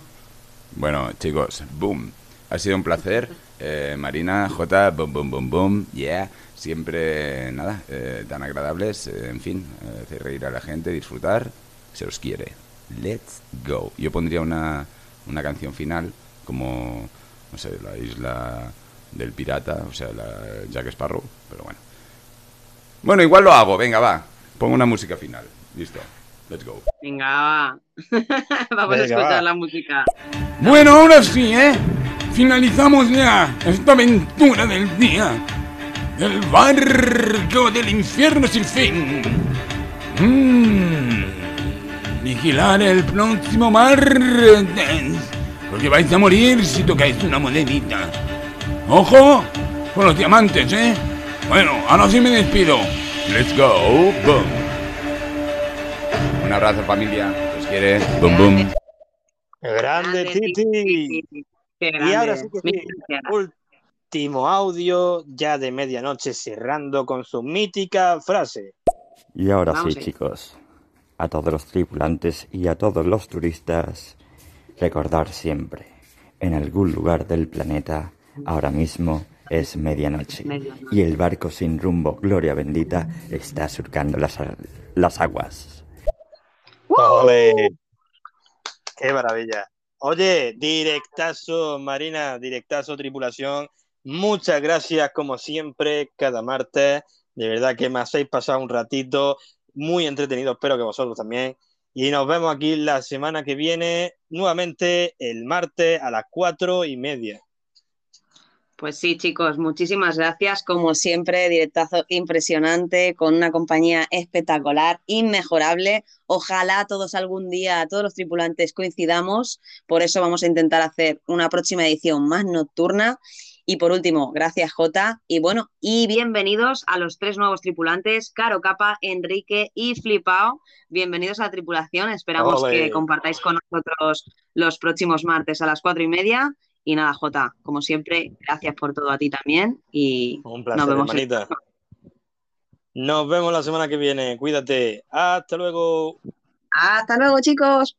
Bueno, chicos, boom. Ha sido un placer. Eh, Marina, J, boom, boom, boom, boom, yeah. Siempre, nada, eh, tan agradables. Eh, en fin, hacer reír a la gente, disfrutar. Se os quiere. Let's go. Yo pondría una, una canción final como no sé, la isla del pirata, o sea, la Jack Sparrow, pero bueno. Bueno, igual lo hago, venga, va. Pongo una música final. Listo. Let's go. Venga, va. Vamos a escuchar la música. Bueno, ahora sí, ¿eh? Finalizamos ya esta aventura del día. El barco del infierno sin fin. Mm. Vigilar el próximo martes porque vais a morir si tocáis una monedita. ¡Ojo! Con los diamantes, ¿eh? Bueno, ahora sí me despido. Let's go. Boom. Un abrazo, familia. Os quiere. Boom, boom. Grande, Titi. Y ahora sí que sí. Último audio, ya de medianoche, cerrando con su mítica frase. Y ahora sí, chicos. A todos los tripulantes y a todos los turistas Recordar siempre, en algún lugar del planeta, ahora mismo es medianoche y el barco sin rumbo, gloria bendita, está surcando las, las aguas. ¡Ole! ¡Qué maravilla! Oye, directazo, Marina, directazo, tripulación. Muchas gracias, como siempre, cada martes. De verdad que me hacéis pasar un ratito muy entretenido. Espero que vosotros también. Y nos vemos aquí la semana que viene, nuevamente el martes a las cuatro y media. Pues sí, chicos, muchísimas gracias. Como siempre, directazo impresionante, con una compañía espectacular, inmejorable. Ojalá todos algún día, todos los tripulantes coincidamos. Por eso vamos a intentar hacer una próxima edición más nocturna. Y por último, gracias Jota. Y bueno, y bienvenidos a los tres nuevos tripulantes, Caro Capa, Enrique y Flipao. Bienvenidos a la tripulación. Esperamos que compartáis con nosotros los próximos martes a las cuatro y media. Y nada, Jota, como siempre, gracias por todo a ti también. Y Un placer, nos vemos. Nos vemos la semana que viene. Cuídate. Hasta luego. Hasta luego, chicos.